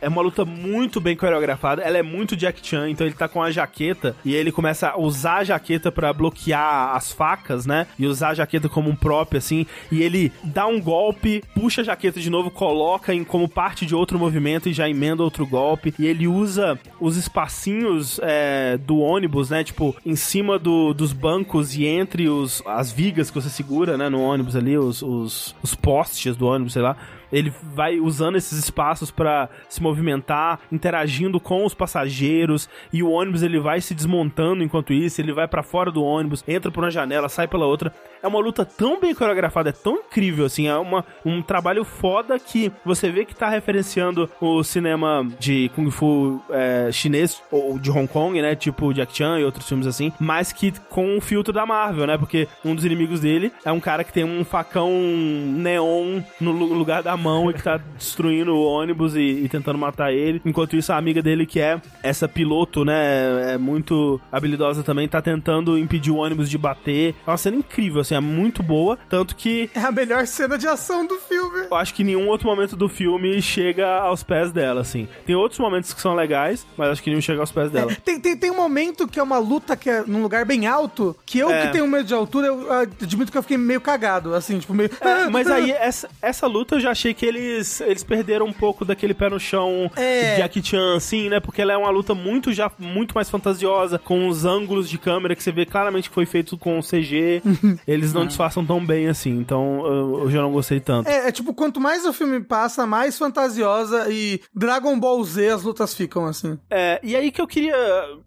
Speaker 1: é uma luta muito bem coreografada, ela é muito Jack Chan, então ele tá com a jaqueta e ele começa a usar a jaqueta pra bloquear as facas, né? E usar a jaqueta como um prop, assim, e ele dá um golpe, puxa a jaqueta de novo, coloca em como parte de outro movimento e já emenda outro golpe. E ele usa os espacinhos é, do ônibus, né? Tipo, em cima do- dos bancos e entre os, as vigas que você segura, né? No ônibus ali, os, os, os postes do ônibus, sei lá. Ele vai usando esses espaços pra se movimentar, interagindo com os passageiros, e o ônibus ele vai se desmontando enquanto isso, ele vai pra fora do ônibus, entra por uma janela, sai pela outra. É uma luta tão bem coreografada, é tão incrível, assim, é uma, um trabalho foda que você vê que tá referenciando o cinema de Kung Fu é, chinês, ou de Hong Kong, né, tipo Jack Chan e outros filmes assim, mas que com um filtro da Marvel, né, porque um dos inimigos dele é um cara que tem um facão neon no lu- lugar da mão e que tá destruindo o ônibus e, e tentando matar ele. Enquanto isso, a amiga dele, que é essa piloto, né, é muito habilidosa também, tá tentando impedir o ônibus de bater. É uma cena incrível, assim, é muito boa. Tanto que
Speaker 3: É a melhor cena de ação do filme.
Speaker 1: eu acho que nenhum outro momento do filme chega aos pés dela, assim. Tem outros momentos que são legais, mas acho que nenhum chega aos pés dela.
Speaker 3: Tem, tem, tem um momento que é uma luta que é num lugar bem alto, que eu
Speaker 1: É.
Speaker 3: que tenho medo de altura, eu ah, admito que eu fiquei meio cagado, assim, tipo, meio...
Speaker 1: É, mas aí, essa, essa luta eu já achei que eles, eles perderam um pouco daquele pé no chão
Speaker 3: É.
Speaker 1: de Jackie Chan, assim, né? Porque ela é uma luta muito já muito mais fantasiosa, com os ângulos de câmera que você vê claramente que foi feito com CG. eles não disfarçam tão bem assim, então eu, eu já não gostei tanto.
Speaker 3: É, é tipo, quanto mais o filme passa, mais fantasiosa e Dragon Ball Z as lutas ficam, assim.
Speaker 1: É, e aí que eu queria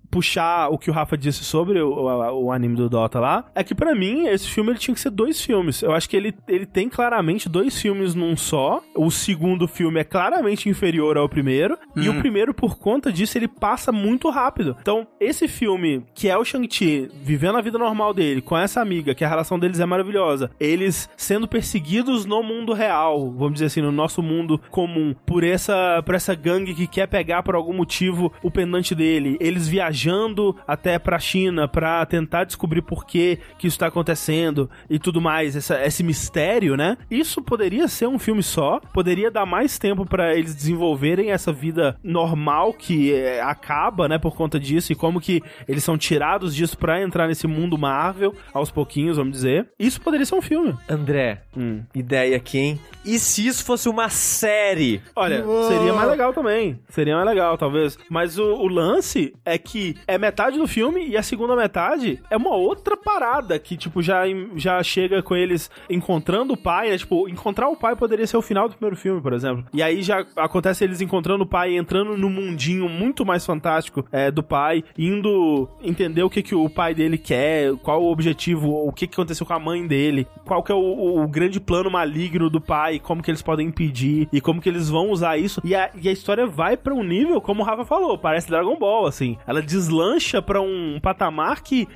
Speaker 1: puxar o que o Rafa disse sobre o, o, o anime do Dota lá, é que pra mim esse filme ele tinha que ser dois filmes. Eu acho que ele, ele tem claramente dois filmes num só. O segundo filme é claramente inferior ao primeiro, e o primeiro por conta disso ele passa muito rápido. Então, esse filme que é o Shang-Chi vivendo a vida normal dele com essa amiga, que a relação deles é maravilhosa, eles sendo perseguidos no mundo real, vamos dizer assim, no nosso mundo comum, por essa por essa gangue que quer pegar por algum motivo o pendante dele, eles viajando até pra China pra tentar descobrir por que que isso tá acontecendo e tudo mais, essa, esse mistério, né? Isso poderia ser um filme só, poderia dar mais tempo pra eles desenvolverem essa vida normal que é, acaba, né, por conta disso e como que eles são tirados disso pra entrar nesse mundo Marvel aos pouquinhos, vamos dizer. Isso poderia ser um filme.
Speaker 2: André,
Speaker 1: Hum.
Speaker 2: ideia aqui, hein? E se isso fosse uma série?
Speaker 1: Olha,
Speaker 3: Uou.
Speaker 1: seria mais legal também. Seria mais legal, talvez. Mas o, o lance é que é metade do filme e a segunda metade é uma outra parada que, tipo, já, já chega com eles encontrando o pai, né? Tipo, encontrar o pai poderia ser o final do primeiro filme, por exemplo. E aí já acontece eles encontrando o pai, entrando no mundinho muito mais fantástico é, do pai, indo entender o que, que o pai dele quer, qual o objetivo, o que, que aconteceu com a mãe dele, qual que é o, o grande plano maligno do pai, como que eles podem impedir e como que eles vão usar isso. E a, e a história vai pra um nível, como o Rafa falou, parece Dragon Ball, assim. Ela deslancha pra um patamar que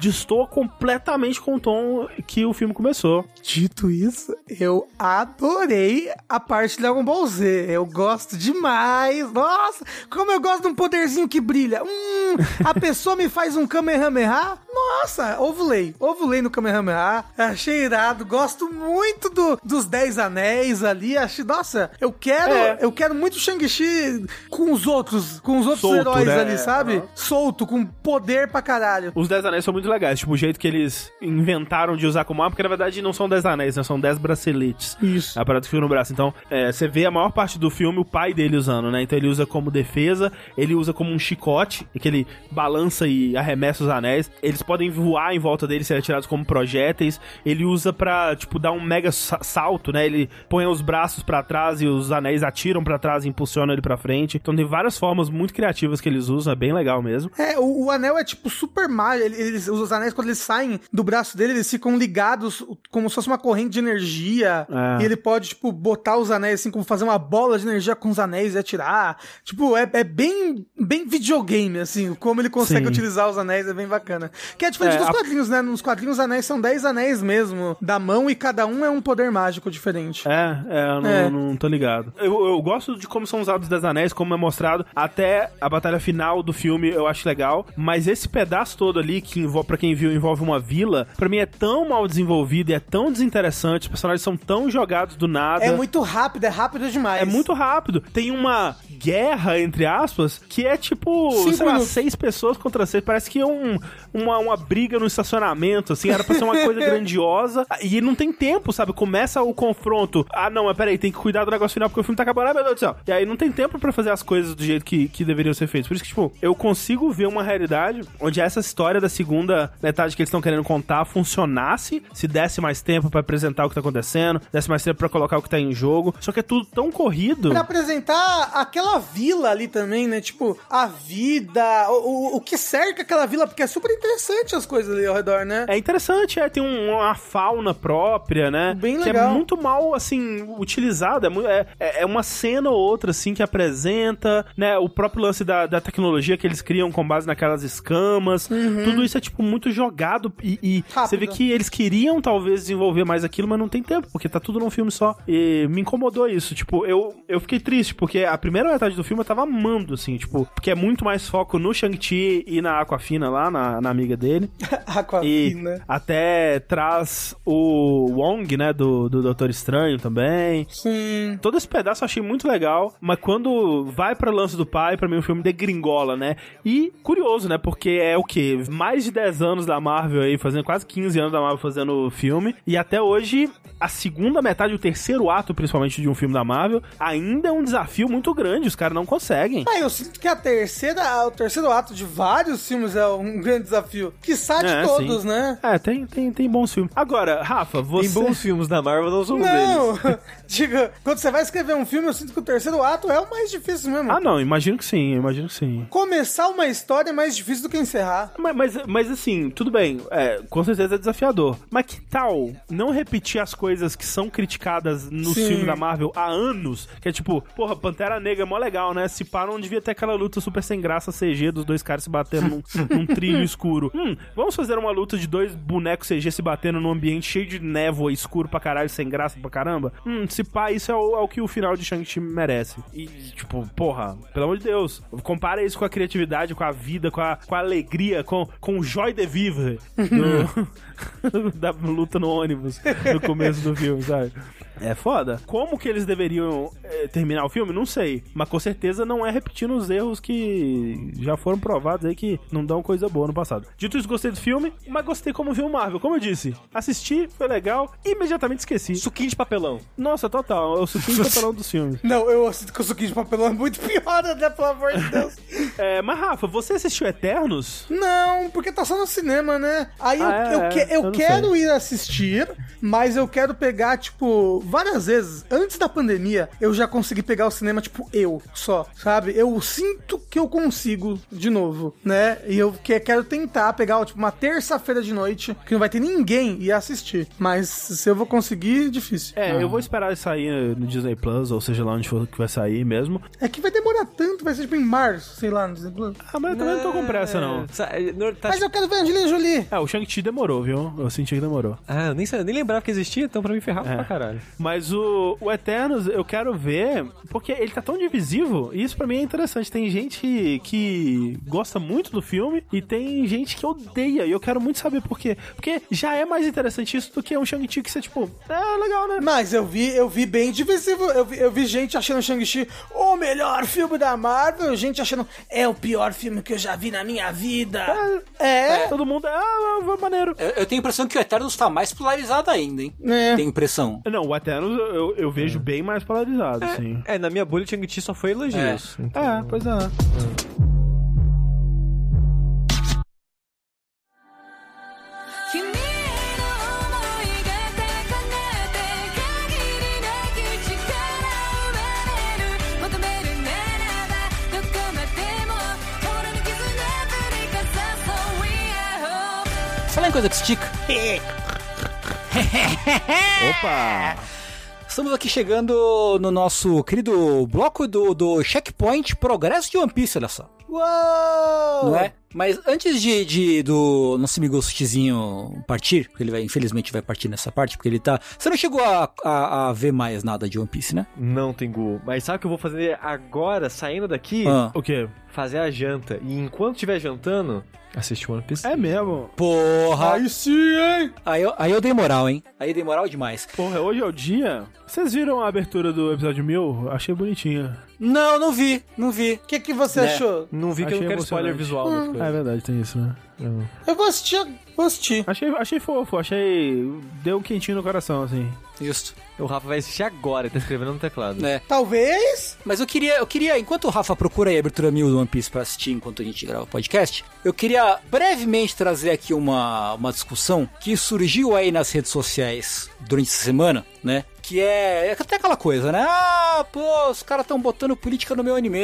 Speaker 1: destoa completamente com o tom que o filme começou.
Speaker 3: Dito isso, eu adorei a parte de Dragon Ball Z. Eu gosto demais. Nossa, como eu gosto de um poderzinho que brilha. Hum, a pessoa me faz um Kamehameha. Nossa, ovulei. Ovulei no Kamehameha. Achei irado. Gosto muito do, dos Dez Anéis ali. Achei, nossa, eu quero,
Speaker 1: É.
Speaker 3: eu quero muito Shang-Chi com os outros, com os outros
Speaker 1: Solto,
Speaker 3: heróis
Speaker 1: né?
Speaker 3: ali, sabe? Solto, com poder pra caralho.
Speaker 1: Os Dez Anéis são muito legais, tipo, o jeito que eles inventaram de usar como arma, porque na verdade não são Dez Anéis, né? São Dez braceletes.
Speaker 3: Isso.
Speaker 1: A parada que fica no braço. Então, é, você vê a maior parte do filme o pai dele usando, né? Então ele usa como defesa, ele usa como um chicote, que ele balança e arremessa os anéis. Eles podem voar em volta dele, ser atirados como projéteis. Ele usa pra, tipo, dar um mega sa- salto, né? Ele põe os braços pra trás e os anéis atiram pra trás e impulsionam ele pra frente. Então tem várias formas muito criativas que eles usam, é bem legal mesmo.
Speaker 3: É, o, o anel é tipo super mágico. Eles, os anéis, quando eles saem do braço dele, eles ficam ligados como se fosse uma corrente de energia.
Speaker 1: É.
Speaker 3: E ele pode, tipo, botar os anéis assim, como fazer uma bola de energia com os anéis e atirar. Tipo, é, é bem, bem videogame, assim. Como ele consegue
Speaker 1: Sim.
Speaker 3: utilizar os anéis é bem bacana. Que é diferente
Speaker 1: É,
Speaker 3: dos
Speaker 1: a-
Speaker 3: quadrinhos, né? Nos quadrinhos, os anéis são 10 anéis mesmo da mão e cada um é um poder mágico diferente.
Speaker 1: É, é, eu não,
Speaker 3: É.
Speaker 1: não tô ligado. Eu, eu gosto de como são usados os Dez Anéis, como é mostrado. Até a batalha final do filme eu acho legal. Mas esse pedaço todo ali, que envolve, pra quem viu, envolve uma vila, pra mim é tão mal desenvolvido e é tão desinteressante. Os personagens são tão jogados do nada.
Speaker 3: É muito rápido, é rápido demais.
Speaker 1: É muito rápido. Tem uma guerra, entre aspas, que é tipo,
Speaker 3: Cinco
Speaker 1: sei lá,
Speaker 3: minutos.
Speaker 1: seis pessoas contra seis. Parece que é um, uma, uma briga no estacionamento, assim. Era pra ser uma coisa grandiosa. E não tem tempo, sabe? Começa o confronto. Ah, não, mas peraí, tem que cuidar do negócio final porque o filme tá acabando. Ah, meu Deus do céu. E aí não tem tempo pra fazer as coisas do jeito que, que deveriam ser feitas. Por isso que, tipo, eu consigo ver uma realidade onde essa história da segunda metade que eles estão querendo contar funcionasse se desse mais tempo pra apresentar o que tá acontecendo, desse mais tempo pra colocar o que tá em jogo. Só que é tudo tão corrido.
Speaker 3: Pra apresentar aquela vila ali também, né? Tipo, a vida, o, o, o que cerca aquela vila, porque é super interessante as coisas ali ao redor, né?
Speaker 1: É interessante, é, tem um- uma fauna própria, né?
Speaker 3: Bem
Speaker 1: Que é
Speaker 3: legal.
Speaker 1: muito mal, assim, utilizada. É, mu- é, é uma cena ou outra, assim, que apresenta, né? O próprio lance da, da tecnologia que eles criam com base naquelas escamas. Tudo isso é, tipo, muito jogado e, e
Speaker 3: Uhum.
Speaker 1: Você vê que eles queriam, talvez, desenvolver mais aquilo, mas não tem tempo, porque tá tudo num filme só. E me incomodou isso. Tipo, eu, eu fiquei triste, porque a primeira metade do filme eu tava amando, assim, tipo, porque é muito mais foco no Shang-Chi e na Aquafina lá, na, na amiga dele. E
Speaker 3: Aquafina.
Speaker 1: até traz o Wong, né, do, do Doutor Estranho também.
Speaker 3: Sim.
Speaker 1: Todo esse pedaço eu achei muito legal, mas quando vai pra lance do pai, pra mim o filme degringola, né? E curioso, né? Porque é o quê? Mais de 10 anos da Marvel aí, fazendo quase 15 anos da Marvel fazendo filme, e até hoje a segunda metade, o terceiro ato, principalmente de um filme da Marvel, ainda é um desafio muito grande, os caras não conseguem.
Speaker 3: Ah, eu sinto que a terceira, o terceiro ato de vários filmes é um grande desafio. Que de
Speaker 1: É,
Speaker 3: todos,
Speaker 1: sim.
Speaker 3: né?
Speaker 1: É, tem, tem, tem bons filmes. Agora, Rafa, você...
Speaker 2: Tem bons filmes da Marvel, não são um deles.
Speaker 3: Não, diga, quando você vai escrever um filme, eu sinto que o terceiro ato é o mais difícil mesmo.
Speaker 1: Ah, não, imagino que sim, imagino que sim.
Speaker 3: Começar uma história é mais difícil do que encerrar.
Speaker 1: Mas, mas, mas, assim, tudo bem, é, com certeza é desafiador. Mas que tal não repetir as coisas que são criticadas no
Speaker 3: Sim.
Speaker 1: filme da Marvel há anos? Que é tipo, porra, Pantera Negra é mó legal, né? Se pá, não devia ter aquela luta super sem graça CG dos dois caras se batendo num, num trilho escuro. Hum, vamos fazer uma luta de dois bonecos CG se batendo num ambiente cheio de névoa, escuro pra caralho, sem graça pra caramba? Hum, se pá, isso é o, é o que o final de Shang-Chi merece. E, tipo, porra, pelo amor de Deus, compara isso com a criatividade, com a vida, com a, com a alegria, com, com o joy de vivre do- da luta no ônibus no começo do filme, sabe? É foda. Como que eles deveriam eh, terminar o filme? Não sei. Mas com certeza não é repetindo os erros que já foram provados aí que não dão coisa boa no passado. Dito isso, gostei do filme, mas gostei como viu o Marvel. Como eu disse, assisti, foi legal, e imediatamente esqueci.
Speaker 2: Suquinho de papelão.
Speaker 1: Nossa, total. É o suquinho de papelão dos filmes.
Speaker 3: Não, eu sinto que o suquinho de papelão é muito pior, né? Pelo amor de Deus.
Speaker 1: É, mas Rafa, você assistiu Eternos?
Speaker 3: Não, porque tá só no cinema, né? Aí eu,
Speaker 1: Ah, é,
Speaker 3: eu, que-
Speaker 1: é,
Speaker 3: eu
Speaker 1: eu
Speaker 3: quero
Speaker 1: sei.
Speaker 3: ir assistir, mas eu quero pegar, tipo, várias vezes. Antes da pandemia, eu já consegui pegar o cinema, tipo, eu só, sabe? Eu sinto que eu consigo de novo, né? E eu que- quero tentar pegar, tipo, uma terça-feira de noite, que não vai ter ninguém e assistir. Mas se eu vou conseguir, difícil.
Speaker 1: É, eu vou esperar ele sair no Disney Plus, ou seja lá onde for que vai sair mesmo.
Speaker 3: É que vai demorar tanto, vai ser tipo em março, sei lá, no Disney Plus.
Speaker 1: Ah, mas eu também não tô com pressa, não.
Speaker 2: É, no- tá-
Speaker 3: Mas eu quero ver a Angelina Jolie.
Speaker 1: É, o Shang-Chi demorou, viu? Eu senti que demorou.
Speaker 2: Ah, eu nem, nem lembrava que existia, então pra mim ferrava
Speaker 1: É.
Speaker 2: pra caralho.
Speaker 1: Mas o, o Eternos, eu quero ver, porque ele tá tão divisivo, e isso pra mim é interessante. Tem gente que gosta muito do filme e tem gente que odeia, e eu quero muito saber por quê. Porque já é mais interessante isso do que um Shang-Chi que você, tipo, é legal, né?
Speaker 3: Mas eu vi, eu vi bem divisivo. Eu vi, eu vi gente achando Shang-Chi o melhor filme da Marvel, gente achando é o pior filme que eu já vi na minha vida. É.
Speaker 1: Todo mundo, ah, é maneiro.
Speaker 4: Eu, eu tenho a impressão que o Eternos tá mais polarizado ainda, hein?
Speaker 3: É.
Speaker 4: Tenho impressão.
Speaker 1: Não, o Eternos Eternos eu, eu, eu vejo é. bem mais polarizado, é, sim.
Speaker 2: É, na minha bolha o Shang-Chi só foi elogios. É, então...
Speaker 1: é pois é.
Speaker 6: é.
Speaker 4: Falar em coisa que estica.
Speaker 1: Opa!
Speaker 4: Estamos aqui chegando no nosso querido bloco do, do Checkpoint Progresso de One Piece, olha só.
Speaker 3: Uou!
Speaker 4: Não é? Mas antes de, de- do nosso amigo Sustizinho partir, porque ele vai, infelizmente vai partir nessa parte, porque ele tá. Você não chegou a, a, a ver mais nada de One Piece, né?
Speaker 2: Não, Tengu. Mas sabe o que eu vou fazer agora, saindo daqui?
Speaker 4: Ah.
Speaker 1: O quê?
Speaker 2: Fazer a janta. E enquanto estiver jantando, assistir One Piece.
Speaker 1: É mesmo.
Speaker 4: Porra!
Speaker 3: Aí sim, hein?
Speaker 4: Aí eu, aí eu dei moral, hein? Aí eu dei moral demais.
Speaker 1: Porra, hoje é o dia. Vocês viram a abertura do episódio 1000? Achei bonitinha.
Speaker 4: Não, não vi, não vi.
Speaker 3: O que, que você
Speaker 4: Né?
Speaker 3: achou?
Speaker 2: Não vi que eu
Speaker 1: Achei
Speaker 2: não quero spoiler visual
Speaker 1: Ah, é verdade, tem isso, né? Eu-
Speaker 3: Eu vou assistir, vou assistir.
Speaker 1: Achei, achei fofo, achei. Deu um quentinho no coração, assim.
Speaker 4: Isso.
Speaker 2: O Rafa vai assistir agora, ele tá escrevendo no teclado.
Speaker 4: Né?
Speaker 3: Talvez.
Speaker 4: Mas eu queria, eu queria, enquanto o Rafa procura aí a abertura mil do One Piece pra assistir enquanto a gente grava o podcast, eu queria brevemente trazer aqui uma, uma discussão que surgiu aí nas redes sociais durante essa semana, né? Que é, é até aquela coisa, né? Ah, pô, os caras estão botando política no meu anime,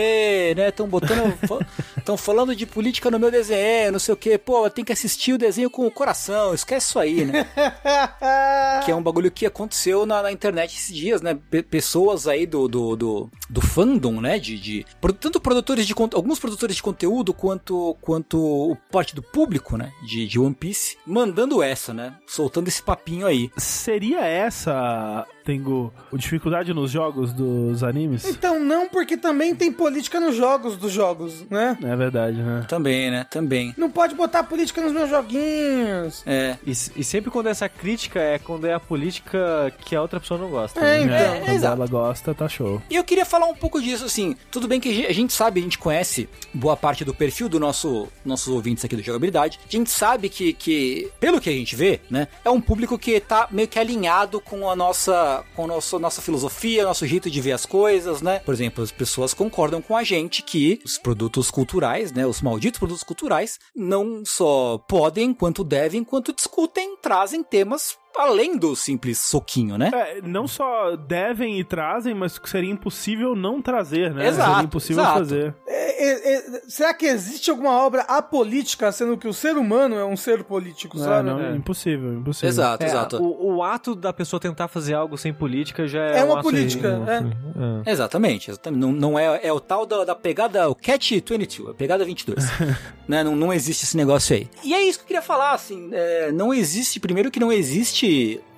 Speaker 4: né? Estão botando. Estão falando de política no meu desenho, não sei o quê. Pô, tem que assistir o desenho com o coração, esquece isso aí, né? que é um bagulho que aconteceu na, na internet esses dias, né? Pe- pessoas aí do, do, do, do fandom, né? De, de tanto produtores de conteúdo, alguns produtores de conteúdo quanto quanto o parte do público, né? De, de One Piece, mandando essa, né? Soltando esse papinho aí.
Speaker 1: Seria essa, Tengu, a dificuldade nos jogos dos animes?
Speaker 3: Então não, porque também tem política nos jogos dos jogos, né?
Speaker 1: É verdade, né?
Speaker 4: Também, né? Também.
Speaker 3: Não pode botar política nos meus joguinhos.
Speaker 4: É.
Speaker 2: E, e sempre quando essa crítica é quando é a política que a outra pessoa não gosta.
Speaker 3: É,
Speaker 2: né?
Speaker 3: então.
Speaker 4: É,
Speaker 1: Quando
Speaker 4: exato.
Speaker 1: ela gosta, tá show.
Speaker 4: E eu queria falar um pouco disso, assim. Tudo bem que a gente- a gente sabe, a gente conhece boa parte do perfil do nosso nossos ouvintes aqui do Jogabilidade. A gente sabe que, que, pelo que a gente vê, né, é um público que tá meio que alinhado com a nossa, com a nossa, nossa filosofia, nosso jeito de ver as coisas, né? Por exemplo, as pessoas concordam com a gente que os produtos culturais, né, os malditos produtos culturais, não só podem, quanto devem, quanto discutem, trazem temas além do simples soquinho, né?
Speaker 1: É, não só devem e trazem, mas que seria impossível não trazer, né?
Speaker 4: Exato,
Speaker 1: Seria impossível
Speaker 4: exato.
Speaker 1: fazer.
Speaker 3: É, é, é, será que existe alguma obra apolítica, sendo que o ser humano é um ser político,
Speaker 1: É,
Speaker 3: sabe?
Speaker 1: não,
Speaker 2: É.
Speaker 1: impossível, impossível.
Speaker 4: Exato,
Speaker 2: É,
Speaker 4: exato.
Speaker 2: O, o ato da pessoa tentar fazer algo sem política já é,
Speaker 3: É
Speaker 2: um
Speaker 3: uma
Speaker 2: ato-
Speaker 3: política,
Speaker 2: um- é.
Speaker 4: Exatamente, exatamente. Não, não é, é o tal da, da pegada, o Catch 22, a pegada 22. né? não, não existe esse negócio aí. E é isso que eu queria falar, assim, é, não existe, primeiro que não existe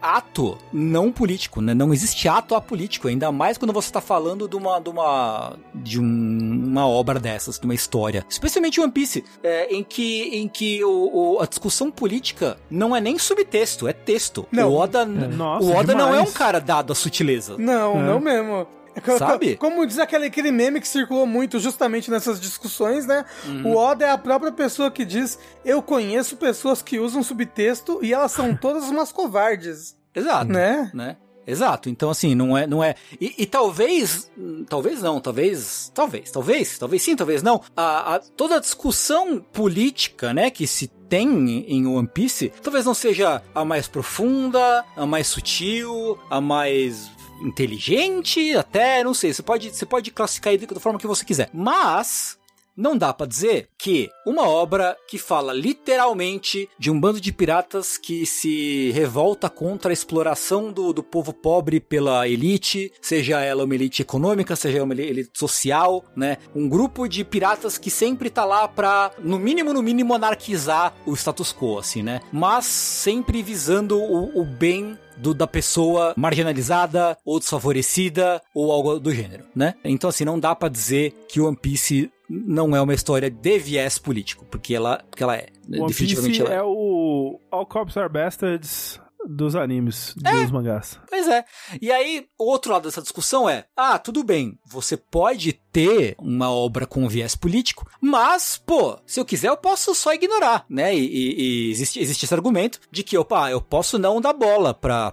Speaker 4: ato não político, né? Não existe ato apolítico, ainda mais quando você tá falando de uma de uma de um- uma obra dessas, de uma história, especialmente One Piece, é, em que em que o, o- a discussão política não é nem subtexto, é texto.
Speaker 3: Não.
Speaker 4: O Oda,
Speaker 1: Nossa,
Speaker 4: o Oda não é um cara dado à sutileza.
Speaker 3: Não,
Speaker 1: É.
Speaker 3: não mesmo. É
Speaker 4: Sabe?
Speaker 3: co- Como diz aquele, aquele meme que circulou muito justamente nessas discussões, né?
Speaker 4: Uhum.
Speaker 3: O Oda é a própria pessoa que diz: Eu conheço pessoas que usam subtexto e elas são todas umas covardes,
Speaker 4: Exato.
Speaker 3: né?
Speaker 4: né? Exato. Então, assim, não é. Não é e, e talvez. Talvez não, talvez. Talvez, talvez, talvez sim, talvez não. A, a- toda a discussão política, né, que se tem em One Piece, talvez não seja a mais profunda, a mais sutil, a mais inteligente, até, não sei, você pode, você pode classificar aí da forma que você quiser. Mas não dá pra dizer que uma obra que fala literalmente de um bando de piratas que se revolta contra a exploração do, do povo pobre pela elite, seja ela uma elite econômica, seja uma elite social, né? Um grupo de piratas que sempre tá lá pra, no mínimo, no mínimo, anarquizar o status quo, assim, né? Mas sempre visando o, o bem do, da pessoa marginalizada ou desfavorecida ou algo do gênero, né? Então assim, não dá pra dizer que One Piece não é uma história de viés político, porque ela, porque ela é.
Speaker 1: One
Speaker 4: definitivamente ela
Speaker 1: é o All Cops Are Bastards dos animes, dos mangás.
Speaker 4: Pois é. E aí, o outro lado dessa discussão é: ah, tudo bem, você pode ter uma obra com viés político, mas, pô, se eu quiser, eu posso só ignorar, né? E, e- e existe, existe esse argumento de que, opa, eu posso não dar bola pra,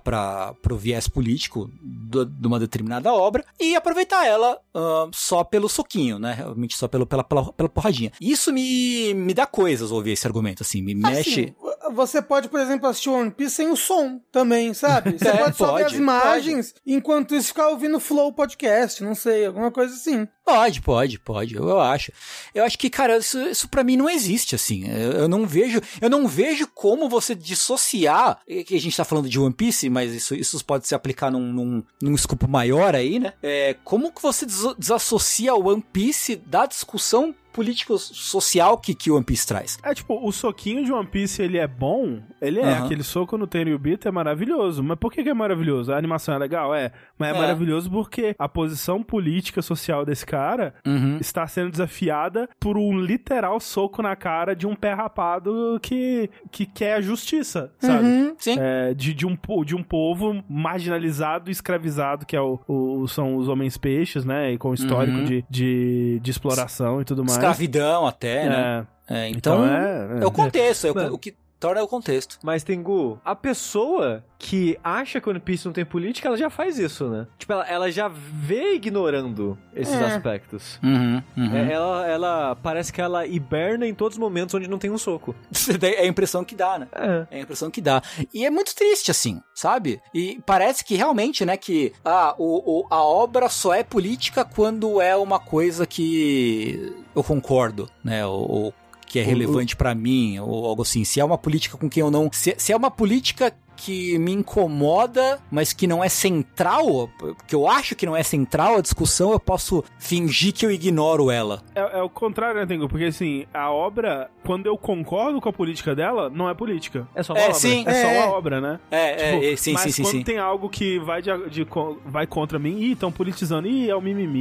Speaker 4: pro viés político do- de uma determinada obra e aproveitar ela ah, só pelo soquinho, né? Realmente só pelo, pela, pela, pela porradinha. Isso me, me dá coisas ouvir esse argumento, assim, me mexe.
Speaker 3: Assim, você pode, por exemplo, assistir One Piece sem o som também, sabe? Você
Speaker 4: É,
Speaker 3: pode só ver
Speaker 4: pode,
Speaker 3: as imagens, enquanto isso ficar ouvindo Flow Podcast, não sei, alguma coisa assim.
Speaker 4: Pode, pode, pode, eu, eu acho. Eu acho que, cara, isso, isso para mim não existe, assim. Eu, eu não vejo, eu não vejo como você dissociar, que a gente tá falando de One Piece, mas isso, isso pode se aplicar num, num, num escopo maior aí, né? É, como que você des- desassocia o One Piece da discussão político-social que, que o One Piece traz?
Speaker 1: É tipo, o soquinho de One Piece, ele é bom, ele é.
Speaker 4: Aham.
Speaker 1: Aquele soco no Tenryubito é maravilhoso. Mas por que, que é maravilhoso? A animação é legal? É. Mas é,
Speaker 4: É.
Speaker 1: maravilhoso porque a posição política social desse cara
Speaker 4: Uhum.
Speaker 1: está sendo desafiada por um literal soco na cara de um pé rapado que, que quer a justiça, sabe?
Speaker 3: Uhum.
Speaker 4: Sim.
Speaker 1: É, de, de, um, de um povo marginalizado e escravizado, que é o, o- são os homens peixes, né? E com histórico
Speaker 4: Uhum.
Speaker 1: de, de, de exploração e tudo mais.
Speaker 4: Escravidão até, né?
Speaker 1: É,
Speaker 4: É, então,
Speaker 1: então é,
Speaker 4: é. o contexto, é o, o que torna é o contexto.
Speaker 2: Mas, Tengu, a pessoa que acha que One Piece não tem política, ela já faz isso, né? Tipo, ela, ela já vê ignorando esses
Speaker 3: É.
Speaker 2: aspectos.
Speaker 4: Uhum, uhum.
Speaker 2: É, ela, ela parece que ela hiberna em todos os momentos onde não tem um soco.
Speaker 4: É a impressão que dá, né?
Speaker 2: É.
Speaker 4: É a impressão que dá. E é muito triste, assim, sabe? E parece que realmente, né, que ah, o, o- a obra só é política quando é uma coisa que eu concordo, né? Ou, ou que é relevante pra mim, ou algo assim. Se é uma política com quem eu não. Se, se é uma política que me incomoda, mas que não é central, que eu acho que não é central a discussão, eu posso fingir que eu ignoro ela.
Speaker 1: É, é o contrário, né, Tengu? Porque assim, a obra, quando eu concordo com a política dela, não é política.
Speaker 2: É só uma
Speaker 4: É,
Speaker 2: obra.
Speaker 4: sim.
Speaker 1: É, só
Speaker 3: É.
Speaker 1: uma obra, né?
Speaker 4: É,
Speaker 1: Tipo,
Speaker 4: é, é, sim,
Speaker 1: mas
Speaker 4: sim, sim,
Speaker 1: quando
Speaker 4: sim.
Speaker 1: tem algo que vai, de, de vai contra mim, ih, estão politizando, ih, é o mimimi,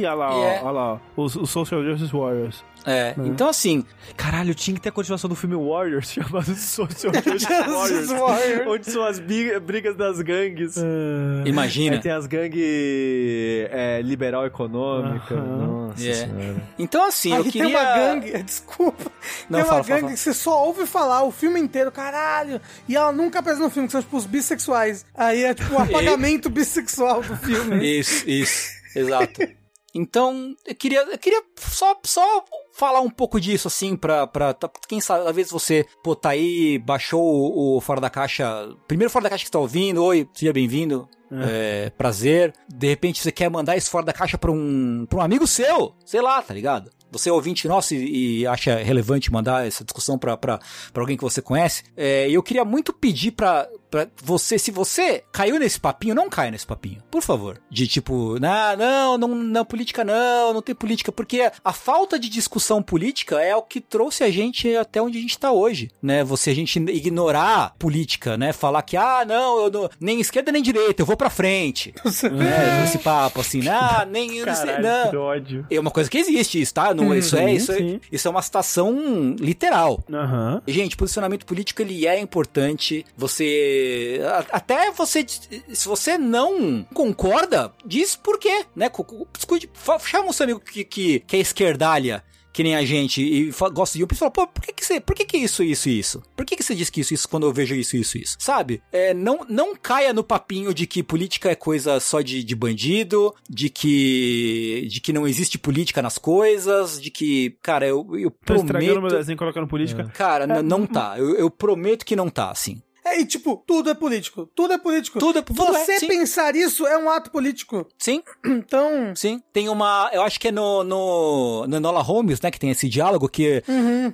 Speaker 1: ih, olha lá,
Speaker 4: E
Speaker 1: ó,
Speaker 4: é-
Speaker 1: olha lá, ó, os, os Social Justice Warriors.
Speaker 4: É,
Speaker 1: Né?
Speaker 4: então assim,
Speaker 2: Caralho, tinha que ter a continuação do filme Warriors, chamado Social Justice Warriors.
Speaker 3: Justice Warriors.
Speaker 2: são as brigas das gangues.
Speaker 4: imagina.
Speaker 2: Aí tem as gangues é, liberal econômica. Nossa
Speaker 4: É.
Speaker 2: senhora.
Speaker 4: Então assim,
Speaker 3: Aí
Speaker 4: eu queria...
Speaker 3: tem uma gangue, desculpa.
Speaker 4: Não,
Speaker 3: tem uma
Speaker 4: fala,
Speaker 3: gangue
Speaker 4: fala, fala.
Speaker 3: que você só ouve falar o filme inteiro, caralho. E ela nunca aparece no filme, que são tipo os bissexuais. Aí é tipo o apagamento bissexual do filme.
Speaker 4: Isso, isso, exato. Então, eu queria, eu queria só, só falar um pouco disso, assim, pra, pra tá- quem sabe, às vezes você, pô, tá aí, baixou o, o Fora da Caixa, primeiro Fora da Caixa que você tá ouvindo, oi, seja bem-vindo, é, prazer. De repente você quer mandar esse Fora da Caixa pra um, pra um amigo seu, sei lá, tá ligado? Você é ouvinte nosso e, e acha relevante mandar essa discussão pra alguém que você conhece. É, E eu queria muito pedir pra, pra você, se você caiu nesse papinho, não caia nesse papinho, por favor. De tipo, nah, não, não, não, política não, não tem política, porque a falta de discussão política é o que trouxe a gente até onde a gente tá hoje, né? Você, a gente ignorar política, né? Falar que, ah, não, eu não, nem esquerda nem direita, eu vou pra frente. É, esse papo assim, ah, nem, eu não sei,
Speaker 2: Caralho, que ódio.
Speaker 4: É uma coisa que existe isso, tá? Não, isso, é,
Speaker 1: Sim,
Speaker 4: isso, é, isso é uma citação literal.
Speaker 1: Aham.
Speaker 4: Gente, posicionamento político ele é importante. Você até você se você não concorda, diz por quê, né? Chama o seu amigo que, que, que é esquerdalha. Que nem a gente, e gosta de um e fala, pô, por que que você, por que que isso, isso, isso? Por que que você diz que isso, isso, quando eu vejo isso, isso, isso? Sabe? É, não, não caia no papinho de que política é coisa só de, de bandido, de que, de que não existe política nas coisas, de que, cara, eu, eu
Speaker 1: Tô estragando meu
Speaker 4: prometo...
Speaker 1: desenho colocando política.
Speaker 4: Cara, n- não tá. Eu, eu prometo que não tá, assim.
Speaker 3: É, e tipo, tudo é político. Tudo é político.
Speaker 4: Tudo é- tudo é,
Speaker 3: Você
Speaker 4: sim.
Speaker 3: pensar isso é um ato político.
Speaker 4: Sim,
Speaker 3: Então.
Speaker 4: sim. Tem uma. Eu acho que é no, no, no Enola Holmes, né? Que tem esse diálogo que,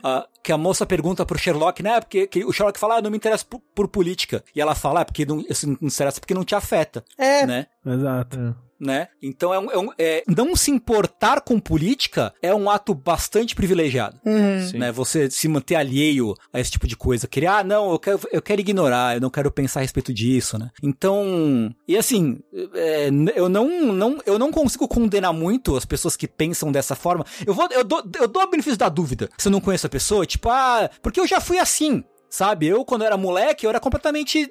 Speaker 4: ah, que a moça pergunta pro Sherlock, né? Porque que o Sherlock fala, ah, não me interessa por, por política. E ela fala, é porque não, isso não me interessa porque não te afeta.
Speaker 3: É.
Speaker 4: Né?
Speaker 1: Exato.
Speaker 4: Né? Então é um, é um- é- não se importar com política é um ato bastante privilegiado.
Speaker 3: Uhum.
Speaker 4: Né? Você se manter alheio a esse tipo de coisa. Querer, ah, não, eu quero, eu quero ignorar, eu não quero pensar a respeito disso, né? Então, e assim, é, eu não, não, eu não consigo condenar muito as pessoas que pensam dessa forma. Eu vou, eu dou, eu dou a benefício da dúvida. Se eu não conheço a pessoa, tipo, ah, porque eu já fui assim. Sabe, eu quando era moleque, eu era completamente,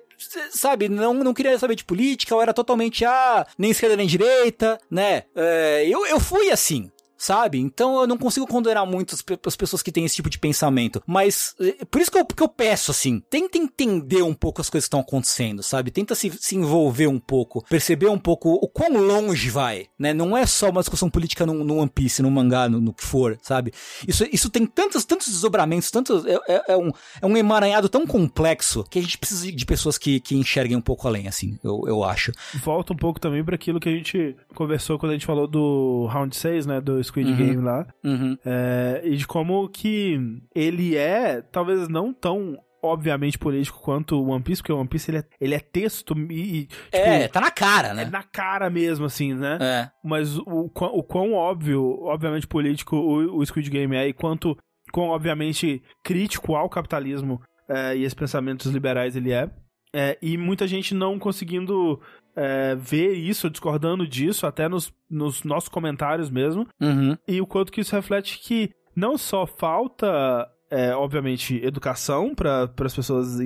Speaker 4: sabe, não, não queria saber de política, eu era totalmente, ah, nem esquerda nem direita, né? É, eu, eu fui assim, sabe? Então eu não consigo condenar muito as, as pessoas que têm esse tipo de pensamento. Mas, eh, por isso que eu, que eu peço, assim, tenta entender um pouco as coisas que estão acontecendo, sabe? Tenta se, se envolver um pouco, perceber um pouco o quão longe vai, né? Não é só uma discussão política no, no One Piece, no mangá, no, no que for, sabe? Isso, isso tem tantos, tantos desdobramentos, tantos, é, é- é um, é um emaranhado tão complexo que a gente precisa de- pessoas que, que enxerguem um pouco além, assim, eu, eu acho.
Speaker 1: Volta um pouco também pra aquilo que a gente conversou quando a gente falou do Round 6, né? Do Squid Game lá.
Speaker 4: Uhum.
Speaker 1: É, e de como que ele é, talvez não tão obviamente político quanto o One Piece, porque o One Piece ele é, ele é texto e, tipo,
Speaker 4: É, tá na cara,
Speaker 1: é
Speaker 4: né?
Speaker 1: na cara mesmo, assim, né?
Speaker 4: É.
Speaker 1: Mas o, o quão óbvio, obviamente político o, o Squid Game é, e quanto quão obviamente crítico ao capitalismo é, e esses pensamentos liberais ele é. É, e muita gente não conseguindo é, ver isso, discordando disso, até nos, nos nossos comentários mesmo.
Speaker 4: Uhum.
Speaker 1: E o quanto que isso reflete que não só falta, é, obviamente, educação para as pessoas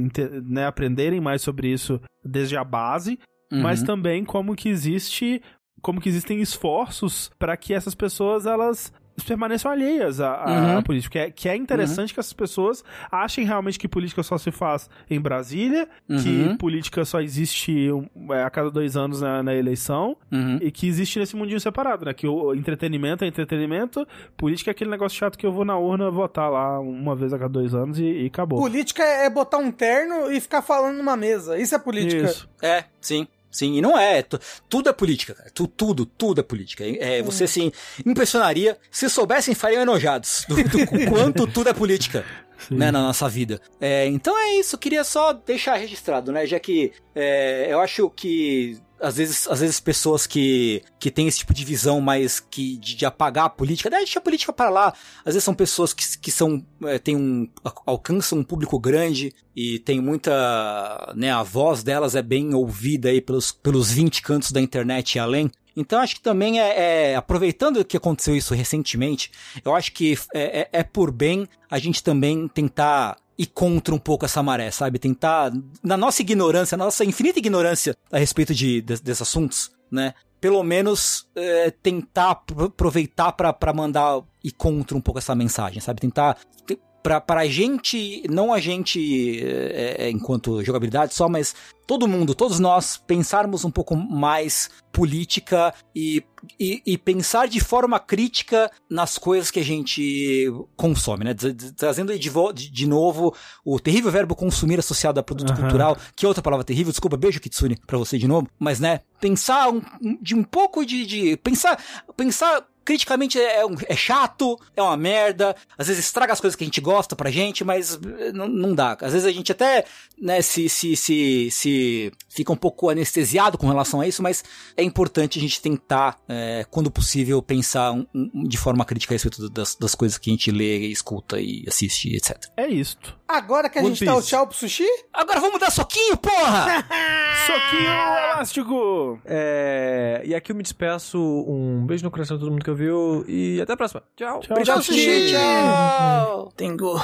Speaker 1: né, aprenderem mais sobre isso desde a base, mas
Speaker 4: Uhum.
Speaker 1: também como que existe, como que existem esforços para que essas pessoas elas permaneçam alheias à, à-
Speaker 4: Uhum.
Speaker 1: à política. Que é, que é interessante que essas pessoas achem realmente que política só se faz em Brasília, que
Speaker 4: Uhum.
Speaker 1: política só existe um, é, a cada dois anos na, na eleição,
Speaker 4: Uhum.
Speaker 1: e que existe nesse mundinho separado, né? Que o entretenimento é entretenimento, política é aquele negócio chato que eu vou na urna votar lá uma vez a cada dois anos e, e acabou.
Speaker 3: Política é botar um terno e ficar falando numa mesa. Isso é política.
Speaker 1: Isso.
Speaker 4: É, sim. Sim, e não é. tu- tudo é política, cara. Tu- tudo, tudo é política. É, você se impressionaria se soubessem, fariam enojados do, do quanto tudo é política. Né, na nossa vida. É, então é isso, queria só deixar registrado, né? Já que é, eu acho que às vezes, às vezes pessoas que, que têm esse tipo de visão mais que de, de apagar a política, né, deixa a política para lá. Às vezes são pessoas que, que são é, tem um alcançam um público grande e tem muita, né, a voz delas é bem ouvida aí pelos pelos 20 cantos da internet e além. Então acho que também é, é- aproveitando que aconteceu isso recentemente, eu acho que é, é- é por bem a gente também tentar ir contra um pouco essa maré, sabe? Tentar, na nossa ignorância, na nossa infinita ignorância a respeito de, de- desses assuntos, né? Pelo menos é, tentar pro- aproveitar pra mandar ir contra um pouco essa mensagem, sabe? Tentar te- pra, pra gente, não a gente é, é, enquanto jogabilidade só, mas todo mundo, todos nós, pensarmos um pouco mais política e, e, e pensar de forma crítica nas coisas que a gente consome, né? Tra- tra- Trazendo aí de, de, novo o terrível verbo consumir associado a produto
Speaker 1: Aham.
Speaker 4: cultural, que é outra palavra terrível, desculpa, beijo Kitsune pra você de novo, mas né, pensar um- de um pouco de, de pensar, pensar criticamente é, um- é chato, é uma merda, às vezes estraga as coisas que a gente gosta pra gente, mas eh, não, não dá. Às vezes a gente até, né, se, se, se, se fica um pouco anestesiado com relação a isso, mas é importante a gente tentar, eh, quando possível, pensar um- um- de forma crítica a respeito das, das coisas que a gente lê, escuta e assiste, etc.
Speaker 1: É isto.
Speaker 3: Agora que a
Speaker 1: One
Speaker 3: gente dá o
Speaker 1: Piece.
Speaker 3: tchau pro sushi,
Speaker 4: Agora vamos dar soquinho, porra!
Speaker 1: Soquinho elástico!
Speaker 2: É, e aqui eu me despeço. Um beijo no coração de todo mundo que ouviu. E até a próxima. Tchau.
Speaker 1: Tchau,
Speaker 3: Obrigado, sushi.
Speaker 4: Tchau!
Speaker 3: Tengu,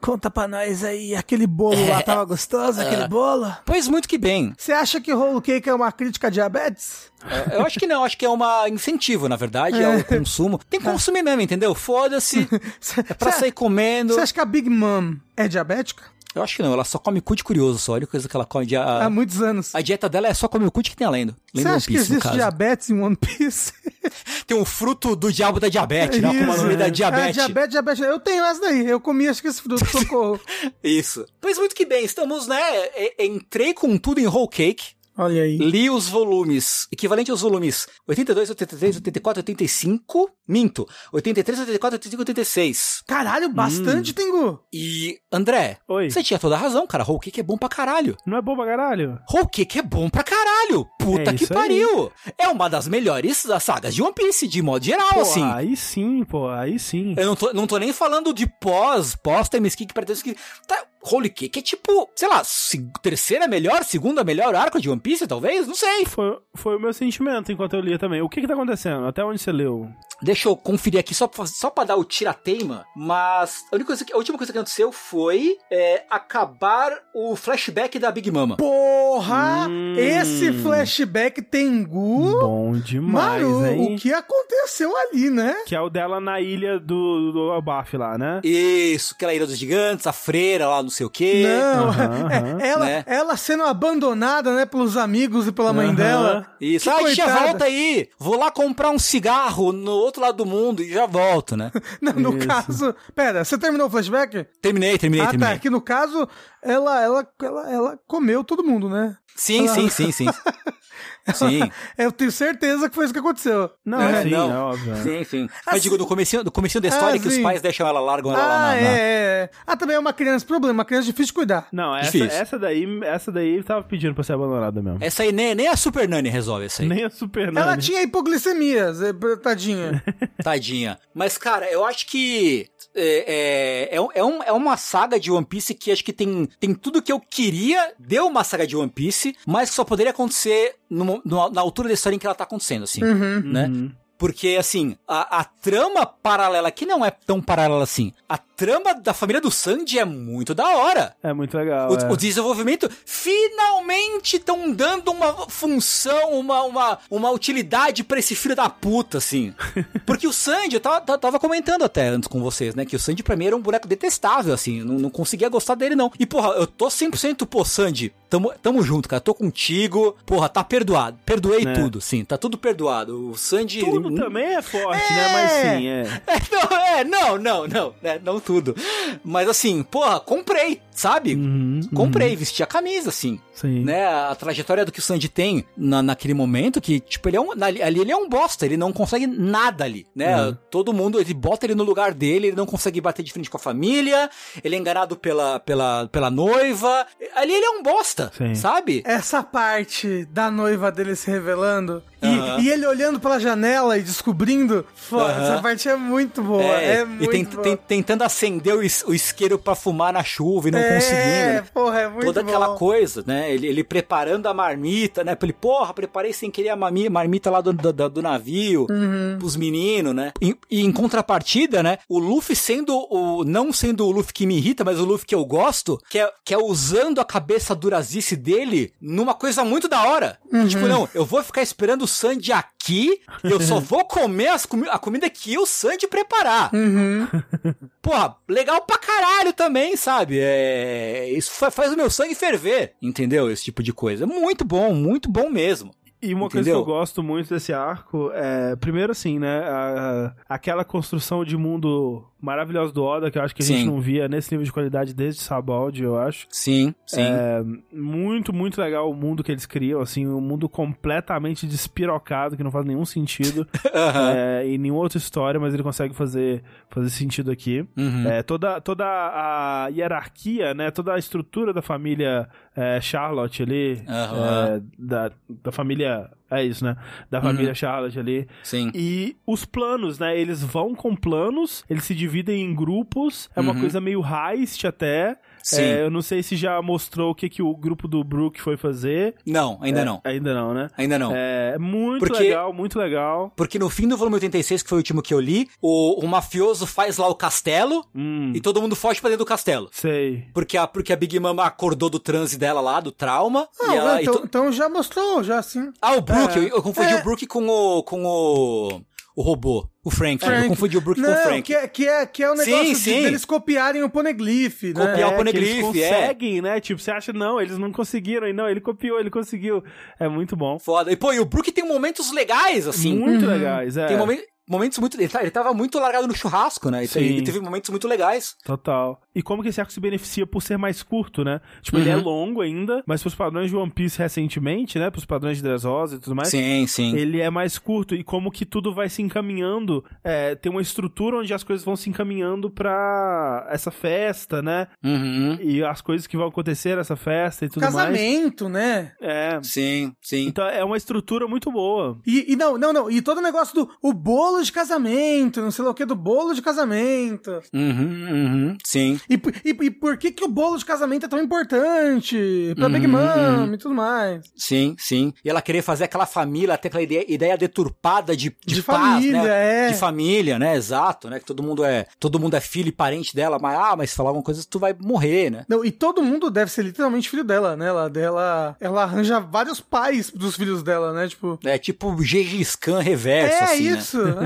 Speaker 3: conta pra nós aí, aquele bolo lá tava gostoso, aquele bolo?
Speaker 4: Pois muito que bem.
Speaker 3: Você acha que rolo cake é uma crítica a diabetes?
Speaker 4: É, Eu acho que não, acho que é uma incentivo, na verdade, ao consumo. Tem que consumir mesmo, entendeu? Foda-se. É pra
Speaker 3: Cê-
Speaker 4: sair comendo.
Speaker 3: Você acha que a Big Mom é diabética?
Speaker 4: Eu acho que não, ela só come cu de curioso só. A única coisa que ela come de.
Speaker 3: Há
Speaker 4: A,
Speaker 3: muitos anos.
Speaker 4: a dieta dela é só comer o cu de que tem além.
Speaker 3: Você
Speaker 4: Lendo
Speaker 3: acha que existe diabetes em One Piece?
Speaker 4: Tem um fruto do diabo da diabetes, né? Com o nome da
Speaker 3: É,
Speaker 4: diabetes.
Speaker 3: diabetes, diabetes. Eu tenho essa daí. Eu comi, acho que esse fruto, socorro.
Speaker 4: Isso. Pois muito que bem, estamos, né? Entrei com tudo em whole cake.
Speaker 3: Olha aí.
Speaker 4: Li os volumes, equivalente aos volumes 82, 83, 84, 85, minto, 83, 84, 85, 86.
Speaker 3: Caralho, bastante, Tengu.
Speaker 4: E, André,
Speaker 1: Oi.
Speaker 4: você tinha toda a razão, cara, whole cake é bom pra caralho.
Speaker 1: Não é bom pra caralho?
Speaker 4: Whole cake é bom pra caralho. Puta
Speaker 1: É
Speaker 4: que
Speaker 1: isso aí.
Speaker 4: pariu. É uma das melhores sagas de One Piece, de modo geral,
Speaker 1: Pô,
Speaker 4: assim.
Speaker 1: aí sim, pô, aí sim.
Speaker 4: Eu não tô, não tô nem falando de pós, pós para que tá, Holy Cake é tipo, sei lá, terceira melhor, segunda melhor arco de One Piece, talvez? Não sei.
Speaker 1: Foi, foi o meu sentimento enquanto eu lia também. O que que tá acontecendo? Até onde você leu?
Speaker 4: Deixa eu conferir aqui só pra, só pra dar o tirateima, mas a, única coisa que- a última coisa que aconteceu foi é, acabar o flashback da Big Mama.
Speaker 3: Porra!
Speaker 1: Hum.
Speaker 3: Esse flashback Tengu.
Speaker 1: Bom demais,
Speaker 3: Mano,
Speaker 1: hein?
Speaker 3: o que aconteceu ali, né?
Speaker 1: Que é o dela na ilha do, do Abaf lá, né?
Speaker 4: Isso, aquela Ilha dos Gigantes, a freira lá, não sei o quê.
Speaker 3: Não, é, ela,
Speaker 4: Né?
Speaker 3: ela sendo abandonada, né, pelos amigos e pela mãe dela.
Speaker 4: Isso,
Speaker 3: Que
Speaker 4: ah, tia,
Speaker 3: coitada.
Speaker 4: volta aí. Vou lá comprar um cigarro no outro lado do mundo e já volto, né?
Speaker 3: Não, no
Speaker 1: Isso.
Speaker 3: caso. Pera, você terminou o flashback?
Speaker 4: Terminei, terminei,
Speaker 3: ah,
Speaker 4: terminei.
Speaker 3: tá. Que no caso, ela, ela, ela, ela comeu todo mundo, né?
Speaker 4: Sim, sim, sim, sim. Sim.
Speaker 3: Eu tenho certeza que foi isso que aconteceu.
Speaker 1: Não,
Speaker 4: É,
Speaker 1: sim,
Speaker 4: não.
Speaker 1: é óbvio. né?
Speaker 4: Sim, sim. Mas digo, no comecinho, no comecinho da história
Speaker 3: Ah,
Speaker 4: que os pais deixam ela, largam ela lá
Speaker 3: Ah,
Speaker 4: na...
Speaker 3: é,
Speaker 4: na-
Speaker 3: é. Ah, também é uma criança problema, uma criança difícil de cuidar.
Speaker 1: Não, essa,
Speaker 4: Difícil.
Speaker 1: essa daí, essa daí tava pedindo pra ser abandonada mesmo.
Speaker 4: Essa aí nem, nem a Super Nani resolve essa aí.
Speaker 1: Nem a Super
Speaker 3: Ela
Speaker 1: Nani.
Speaker 3: tinha hipoglicemia, Zé, tadinha.
Speaker 4: Tadinha. Mas, cara, eu acho que é, é, é, um- é, um- é uma saga de One Piece que acho que tem, tem tudo que eu queria, deu uma saga de One Piece, mas que só poderia acontecer no- no- na altura da história em que ela tá acontecendo, assim, né?
Speaker 1: Uhum.
Speaker 4: Porque, assim, a, a trama paralela, que não é tão paralela assim, a trama da família do Sandy é muito da hora.
Speaker 1: É muito legal.
Speaker 4: O,
Speaker 1: é.
Speaker 4: o desenvolvimento finalmente estão dando uma função, uma, uma, uma utilidade pra esse filho da puta, assim. Porque o Sandy, eu tava, tava- comentando até antes com vocês, né? Que o Sandy pra mim era um boneco detestável, assim. Não, não conseguia gostar dele, não. E, porra, eu tô 100%, pô, Sandy, tamo, tamo junto, cara. Tô contigo. Porra, tá perdoado. Perdoei
Speaker 1: Né?
Speaker 4: tudo, sim. Tá tudo perdoado. O Sandy.
Speaker 1: Tudo
Speaker 4: ele-
Speaker 1: também é forte, né? Mas sim, é.
Speaker 4: é, não, é, não, não, não, né, não tudo. Mas assim, porra, comprei, sabe?
Speaker 1: Uhum,
Speaker 4: Comprei, vesti a camisa, assim.
Speaker 1: Sim.
Speaker 4: Né, a trajetória do que o Sandy tem na, naquele momento, que, tipo, ele é um, ali, ele é um bosta, ele não consegue nada ali, né?
Speaker 1: Uhum.
Speaker 4: Todo mundo, ele bota ele no lugar dele, ele não consegue bater de frente com a família, ele é enganado pela, pela, pela noiva, ali ele é um bosta,
Speaker 1: Sim.
Speaker 4: sabe?
Speaker 3: Essa parte da noiva dele se revelando e, e ele olhando pela janela e descobrindo, pô,
Speaker 4: Aham.
Speaker 3: essa parte é muito boa. É,
Speaker 4: e
Speaker 3: muito
Speaker 4: tem-
Speaker 3: boa.
Speaker 4: tem- tentando acender o, is- o isqueiro pra fumar na chuva e não
Speaker 3: é,
Speaker 4: conseguindo. né?
Speaker 3: porra, é muito
Speaker 4: toda
Speaker 3: bom.
Speaker 4: aquela coisa, né? Ele, ele preparando a marmita, né? Ele, porra, preparei sem querer a marmita lá do, do, do- do navio,
Speaker 3: Uhum.
Speaker 4: pros meninos, né? E, e em contrapartida, né? O Luffy sendo o. Não sendo o Luffy que me irrita, mas o Luffy que eu gosto, que é, que é usando a cabeça durazice dele numa coisa muito da hora.
Speaker 3: Uhum.
Speaker 4: Tipo, não, eu vou ficar esperando o Sandy aqui, eu só vou comer as comi a comida que o Sandy preparar.
Speaker 3: Uhum.
Speaker 4: Porra, legal pra caralho também, sabe? É, isso fa- faz o meu sangue ferver, entendeu? Esse tipo de coisa. Muito bom, muito bom mesmo.
Speaker 1: E uma coisa
Speaker 4: Entendeu?
Speaker 1: que eu gosto muito desse arco é, primeiro assim, né, a- a- aquela construção de mundo maravilhosa do Oda, que eu acho que a gente
Speaker 4: Sim.
Speaker 1: não via nesse nível de qualidade desde Sabaldi, eu acho.
Speaker 4: Sim, sim.
Speaker 1: É, muito, muito legal o mundo que eles criam, assim, um mundo completamente despirocado, que não faz nenhum sentido
Speaker 4: Aham.
Speaker 1: é, em nenhuma outra história, mas ele consegue fazer, fazer sentido aqui.
Speaker 4: Uhum.
Speaker 1: É, toda, toda a hierarquia, né? Toda a estrutura da família é, Charlotte ali, é, da, da família. É isso, né? Da família Charlotte ali.
Speaker 4: Sim.
Speaker 1: E os planos, né? Eles vão com planos, eles se dividem em grupos. É uma
Speaker 4: Uhum.
Speaker 1: coisa meio heist até.
Speaker 4: Sim.
Speaker 1: É, eu não sei se já mostrou o que, que o grupo do Brook foi fazer.
Speaker 4: Não, ainda
Speaker 1: É,
Speaker 4: não.
Speaker 1: Ainda não, né?
Speaker 4: Ainda não.
Speaker 1: É muito
Speaker 4: Porque-
Speaker 1: legal, muito legal.
Speaker 4: Porque no fim do volume 86, que foi o último que eu li, o, o mafioso faz lá o castelo
Speaker 1: Hum,
Speaker 4: e todo mundo foge pra dentro do castelo.
Speaker 1: sei.
Speaker 4: Porque a, porque a Big Mama acordou do transe dela lá, do trauma. E ela, e
Speaker 3: então,
Speaker 4: to-
Speaker 3: então já mostrou, já sim.
Speaker 4: Ah, o Brook,
Speaker 3: É.
Speaker 4: eu, eu confundi
Speaker 3: É.
Speaker 4: o Brook com o. com o. o robô. O Frank.
Speaker 3: Frank.
Speaker 4: Eu confundi o Brook com
Speaker 3: Não,
Speaker 4: o Frank.
Speaker 3: Que, é, que, é, que é o
Speaker 4: Sim,
Speaker 3: negócio de-
Speaker 4: sim.
Speaker 3: deles copiarem o Poneglyph, né?
Speaker 4: Copiar o
Speaker 1: É, eles
Speaker 4: Poneglyph, é.
Speaker 1: conseguem, né? Tipo, você acha, não, eles não conseguiram. E não, ele copiou, ele conseguiu. É muito bom.
Speaker 4: Foda. E, pô, e o Brook tem momentos legais, assim.
Speaker 1: Muito legais, é.
Speaker 4: Tem momen- momentos muito. Ele, tá- ele tava muito largado no churrasco, né? Então,
Speaker 1: Sim.
Speaker 4: Ele teve momentos muito legais.
Speaker 1: Total. E como que esse arco se beneficia por ser mais curto, né? Tipo, ele é
Speaker 4: Uhum.
Speaker 1: longo ainda, mas pros padrões de One Piece recentemente, né? Pros padrões de Dressrosa e tudo mais.
Speaker 4: Sim, sim.
Speaker 1: Ele é mais curto e como que tudo vai se encaminhando, é, tem uma estrutura onde as coisas vão se encaminhando pra essa festa, né?
Speaker 4: Uhum.
Speaker 1: E as coisas que vão acontecer nessa festa e tudo mais.
Speaker 3: Casamento, né?
Speaker 1: É.
Speaker 4: Sim, sim.
Speaker 1: Então é uma estrutura muito boa.
Speaker 3: E, e não, não, não. E todo o negócio do o bolo de casamento, não sei lá o que, do bolo de casamento.
Speaker 4: Uhum, uhum. Sim.
Speaker 3: E, e, e por que, que o bolo de casamento é tão importante pra Big
Speaker 4: Uhum,
Speaker 3: Mom
Speaker 4: uhum.
Speaker 3: e tudo mais?
Speaker 4: Sim, sim. E ela querer fazer aquela família, até aquela ideia, ideia deturpada de, de,
Speaker 3: De
Speaker 4: paz,
Speaker 3: família,
Speaker 4: né?
Speaker 3: é.
Speaker 4: De família, né? Exato, né? Que todo mundo é, todo mundo é filho e parente dela, mas ah, mas se falar alguma coisa tu vai morrer, né?
Speaker 3: Não, e todo mundo deve ser literalmente filho dela, né? Ela, dela, ela arranja vários pais dos filhos dela, né? Tipo.
Speaker 4: É tipo Gengis Khan reverso,
Speaker 3: é
Speaker 4: assim, né?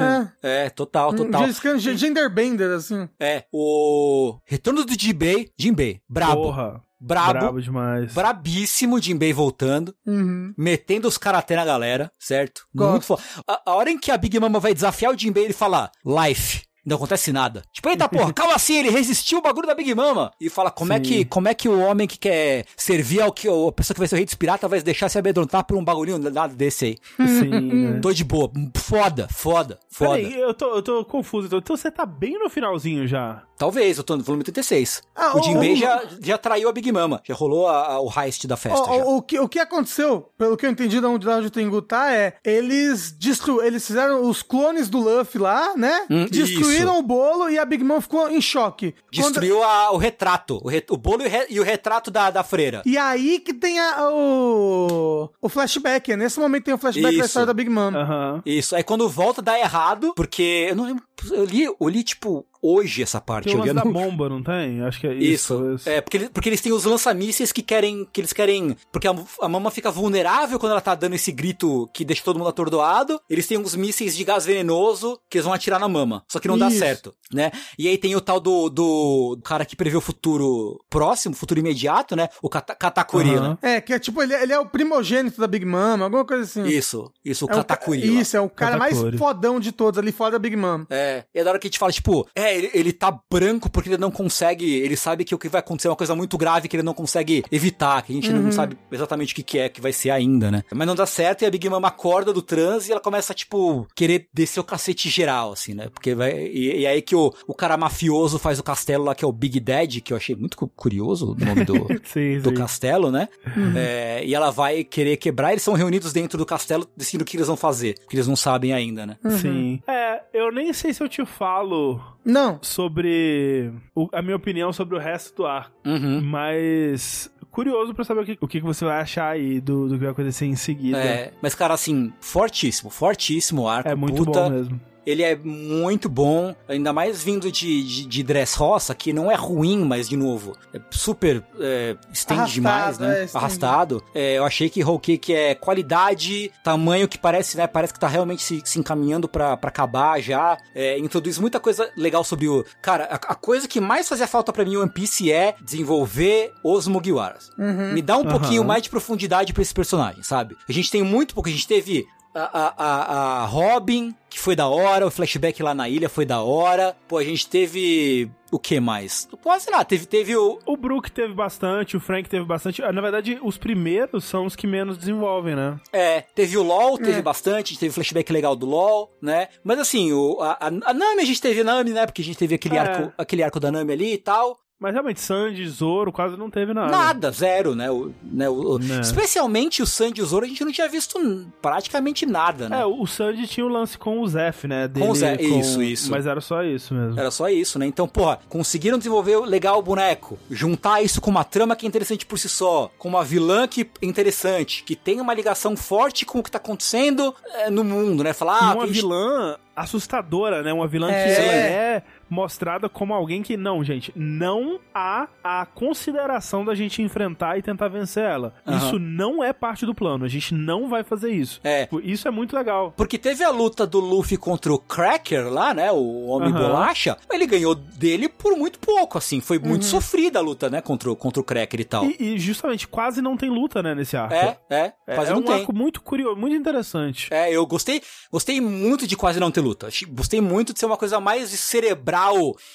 Speaker 3: Isso, é.
Speaker 4: É, total,
Speaker 3: Um
Speaker 4: total.
Speaker 3: Ge- genderbender, assim.
Speaker 4: É, o Retorno do Jinbei, Jinbei, brabo,
Speaker 1: Porra.
Speaker 4: brabo,
Speaker 1: Brabo demais.
Speaker 4: brabíssimo Jinbei voltando,
Speaker 3: Uhum.
Speaker 4: metendo os karatê na galera, certo?
Speaker 3: Gosto.
Speaker 4: Muito foda. A, a hora em que a Big Mama vai desafiar o Jinbei, ele fala, life. Não acontece nada. Tipo, eita porra, calma assim, ele resistiu o bagulho da Big Mama. E fala, como é, que, como é que o homem que quer servir ao que a pessoa que vai ser o rei dos piratas vai deixar se amedrontar por um bagulhinho nada desse aí?
Speaker 1: Sim, né?
Speaker 4: Tô de boa. Foda, foda, foda.
Speaker 1: Peraí, eu tô, eu tô confuso. Então, então você tá bem no finalzinho já.
Speaker 4: Talvez, eu tô no volume 36.
Speaker 3: Ah,
Speaker 4: o
Speaker 3: o-
Speaker 4: Jinbei já, já traiu a Big Mama. Já rolou a- a- o heist da festa.
Speaker 3: O,
Speaker 4: já.
Speaker 3: o, o que, o que aconteceu, pelo que eu entendi da onde, onde o Tengu tá, é eles, destru, eles fizeram os clones do Luffy lá, né?
Speaker 4: Hum,
Speaker 3: Destruíram
Speaker 4: isso.
Speaker 3: o bolo e a Big Mom ficou em choque. Quando-
Speaker 4: Destruiu a- o retrato. O, re- o bolo e o, re- e o retrato da, da freira.
Speaker 3: E aí que tem a- o, o flashback. É nesse momento tem o flashback da
Speaker 4: Isso.
Speaker 3: história da Big Mom.
Speaker 1: Aham.
Speaker 4: Isso. Aí quando volta dá errado, porque eu não lembro. Eu li, eu li tipo, hoje essa parte.
Speaker 1: Tem o lance da bomba, não tem? Acho que é isso.
Speaker 4: Isso. É, porque, porque eles têm os lançamísseis que querem. Que eles querem. Porque a, a mama fica vulnerável quando ela tá dando esse grito que deixa todo mundo atordoado. Eles têm uns mísseis de gás venenoso que eles vão atirar na mama. Só que não dá
Speaker 3: Isso.
Speaker 4: certo, né? E aí tem o tal do, do cara que prevê o futuro próximo, futuro imediato, né? O Kata- Katakuri,
Speaker 1: Aham.
Speaker 4: né?
Speaker 3: É, que é tipo, ele, é- ele é o primogênito da Big Mom, alguma coisa assim.
Speaker 4: Isso, isso, o
Speaker 3: É o
Speaker 4: Katakuri. lá.
Speaker 3: Isso, é o cara mais
Speaker 1: Katakuri.
Speaker 3: fodão de todos ali, fora da Big Mom.
Speaker 4: É, e é da hora que a gente fala, tipo, é, ele, ele tá branco porque ele não consegue, ele sabe que o que vai acontecer é uma coisa muito grave que ele não consegue evitar, que a gente
Speaker 3: Uhum.
Speaker 4: não sabe exatamente o que, que é que vai ser ainda, né? Mas não dá certo e a Big Mama acorda do transe e ela começa, tipo, querer descer o cacete geral, assim, né? Porque vai. E, e aí que o, o cara mafioso faz o castelo lá, que é o Big Dad, que eu achei muito cu- curioso o nome do.
Speaker 1: Sim,
Speaker 4: do
Speaker 1: sim.
Speaker 4: castelo, né? É, e ela vai querer quebrar, eles são reunidos dentro do castelo, decidindo o que eles vão fazer, porque eles não sabem ainda, né?
Speaker 1: Sim. É, eu nem sei se eu te falo
Speaker 3: Não.
Speaker 1: Sobre o- a minha opinião sobre o resto do arco,
Speaker 4: Uhum.
Speaker 1: mas curioso pra saber o que, o que que você vai achar aí do, do que vai acontecer em seguida.
Speaker 4: É, mas, cara, assim, fortíssimo, fortíssimo o arco.
Speaker 1: É muito
Speaker 4: puta,
Speaker 1: bom mesmo.
Speaker 4: Ele é muito bom, ainda mais vindo de, de, de Dressrosa, que não é ruim, mas, de novo, é super é, estende demais, né?
Speaker 3: é.
Speaker 4: Arrastado. É, eu achei que Whole Cake é qualidade, tamanho que parece, né? Parece que tá realmente se, se encaminhando pra, pra acabar já. É, introduz muita coisa legal sobre o... Cara, a, a coisa que mais fazia falta pra mim em One Piece é desenvolver os Mugiwaras.
Speaker 3: Uhum.
Speaker 4: Me dá um
Speaker 1: Aham.
Speaker 4: pouquinho mais de profundidade pra esse personagem, sabe? A gente tem muito pouco, a gente teve a, a, a, Robin, que foi da hora, o flashback lá na ilha foi da hora. Pô, a gente teve. O que mais? Pô, sei lá, teve, teve o.
Speaker 1: O Brook teve bastante, o Frank teve bastante. Ah, Na verdade, os primeiros são os que menos desenvolvem, né?
Speaker 4: É, teve o LOL, teve bastante, teve flashback legal do LOL, né? Mas assim, o, a, a, a Nami, a gente teve Nami, né? Porque a gente teve aquele,
Speaker 1: É.
Speaker 4: arco, aquele arco da Nami ali e tal.
Speaker 1: Mas realmente, Sandy, Zoro, quase não teve nada.
Speaker 4: Nada, zero, né? O, né, o,
Speaker 1: Né.
Speaker 4: Especialmente o Sandy e o Zoro, a gente não tinha visto praticamente nada, né?
Speaker 1: É, o Sandy tinha o lance com o Zef, né? Dele
Speaker 4: Com o Zef, isso, isso.
Speaker 1: Mas era só isso mesmo.
Speaker 4: Era só isso, né? Então, porra, conseguiram desenvolver legal o boneco, juntar isso com uma trama que é interessante por si só, com uma vilã que é interessante, que tem uma ligação forte com o que tá acontecendo é, no mundo, né? Falar, ah,
Speaker 1: uma
Speaker 4: gente-
Speaker 1: vilã assustadora, né? Uma vilã
Speaker 3: É.
Speaker 1: que ela é mostrada como alguém que, não, gente, não há a consideração da gente enfrentar e tentar vencer ela.
Speaker 4: Aham.
Speaker 1: Isso não é parte do plano. A gente não vai fazer isso.
Speaker 4: É.
Speaker 1: Isso é muito legal.
Speaker 4: Porque teve a luta do Luffy contra o Cracker lá, né? O Homem
Speaker 1: Aham.
Speaker 4: Bolacha. Ele ganhou dele por muito pouco, assim. Foi muito sofrida a luta, né? Contra, o- contra o Cracker e tal.
Speaker 1: E, e justamente quase não tem luta, né, nesse arco.
Speaker 4: É, é.
Speaker 1: É,
Speaker 4: Quase
Speaker 1: é
Speaker 4: não
Speaker 1: um
Speaker 4: tem.
Speaker 1: arco muito curioso, muito interessante.
Speaker 4: É, eu gostei, gostei muito de quase não ter luta. Gostei muito de ser uma coisa mais cerebral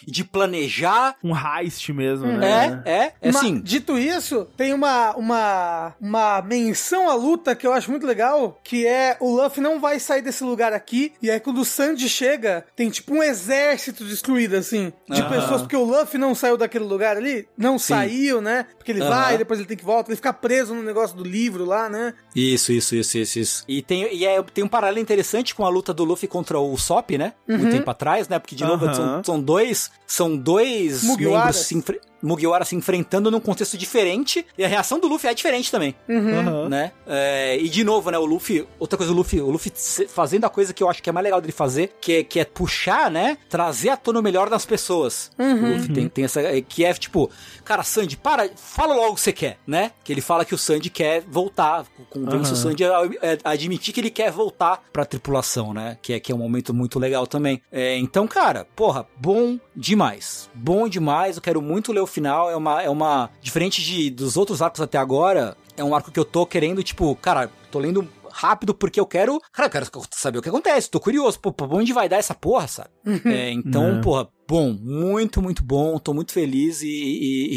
Speaker 4: e de planejar.
Speaker 1: Um heist mesmo,
Speaker 4: É,
Speaker 1: né?
Speaker 4: é, é
Speaker 3: Ma-
Speaker 4: assim.
Speaker 3: Dito isso, tem uma, uma, uma menção à luta que eu acho muito legal, que é o Luffy não vai sair desse lugar aqui, e aí quando o Sanji chega, tem tipo um exército destruído, assim, de
Speaker 4: Aham.
Speaker 3: pessoas, porque o Luffy não saiu daquele lugar ali, não
Speaker 4: Sim.
Speaker 3: saiu, né? Porque ele
Speaker 4: Aham.
Speaker 3: vai, depois ele tem que voltar, ele fica preso no negócio do livro lá, né?
Speaker 4: Isso, isso, isso, isso, isso. E tem, e é, tem um paralelo interessante com a luta do Luffy contra o Sop, né?
Speaker 3: Uhum.
Speaker 4: Muito tempo atrás, né? Porque, de novo, são, são dois. São dois
Speaker 3: Mugiwaras.
Speaker 4: membros se enfre- Mugiwara se enfrentando num contexto diferente. E a reação do Luffy é diferente também.
Speaker 1: Aham.
Speaker 4: né? É, e de novo, né, o Luffy, outra coisa, o Luffy, o Luffy fazendo a coisa que eu acho que é mais legal dele fazer, que é, que é puxar, né, trazer à tona o melhor das pessoas. O Luffy tem, tem essa, é, que é tipo, cara, Sandy, para, fala logo o que você quer, né? Que ele fala que o Sandy quer voltar, convence
Speaker 1: Aham.
Speaker 4: o Sandy a, a admitir que ele quer voltar pra tripulação, né? Que é, que é um momento muito legal também. É, então, cara, porra, bom demais. Bom demais, eu quero muito ler o final, é uma, é uma, diferente de, dos outros arcos até agora, é um arco que eu tô querendo, tipo, cara, tô lendo rápido porque eu quero, cara, eu quero saber o que acontece, tô curioso, pô, pra onde vai dar essa porra, sabe? É, então,
Speaker 1: É.
Speaker 4: porra, bom, muito, muito bom, tô muito feliz e, e-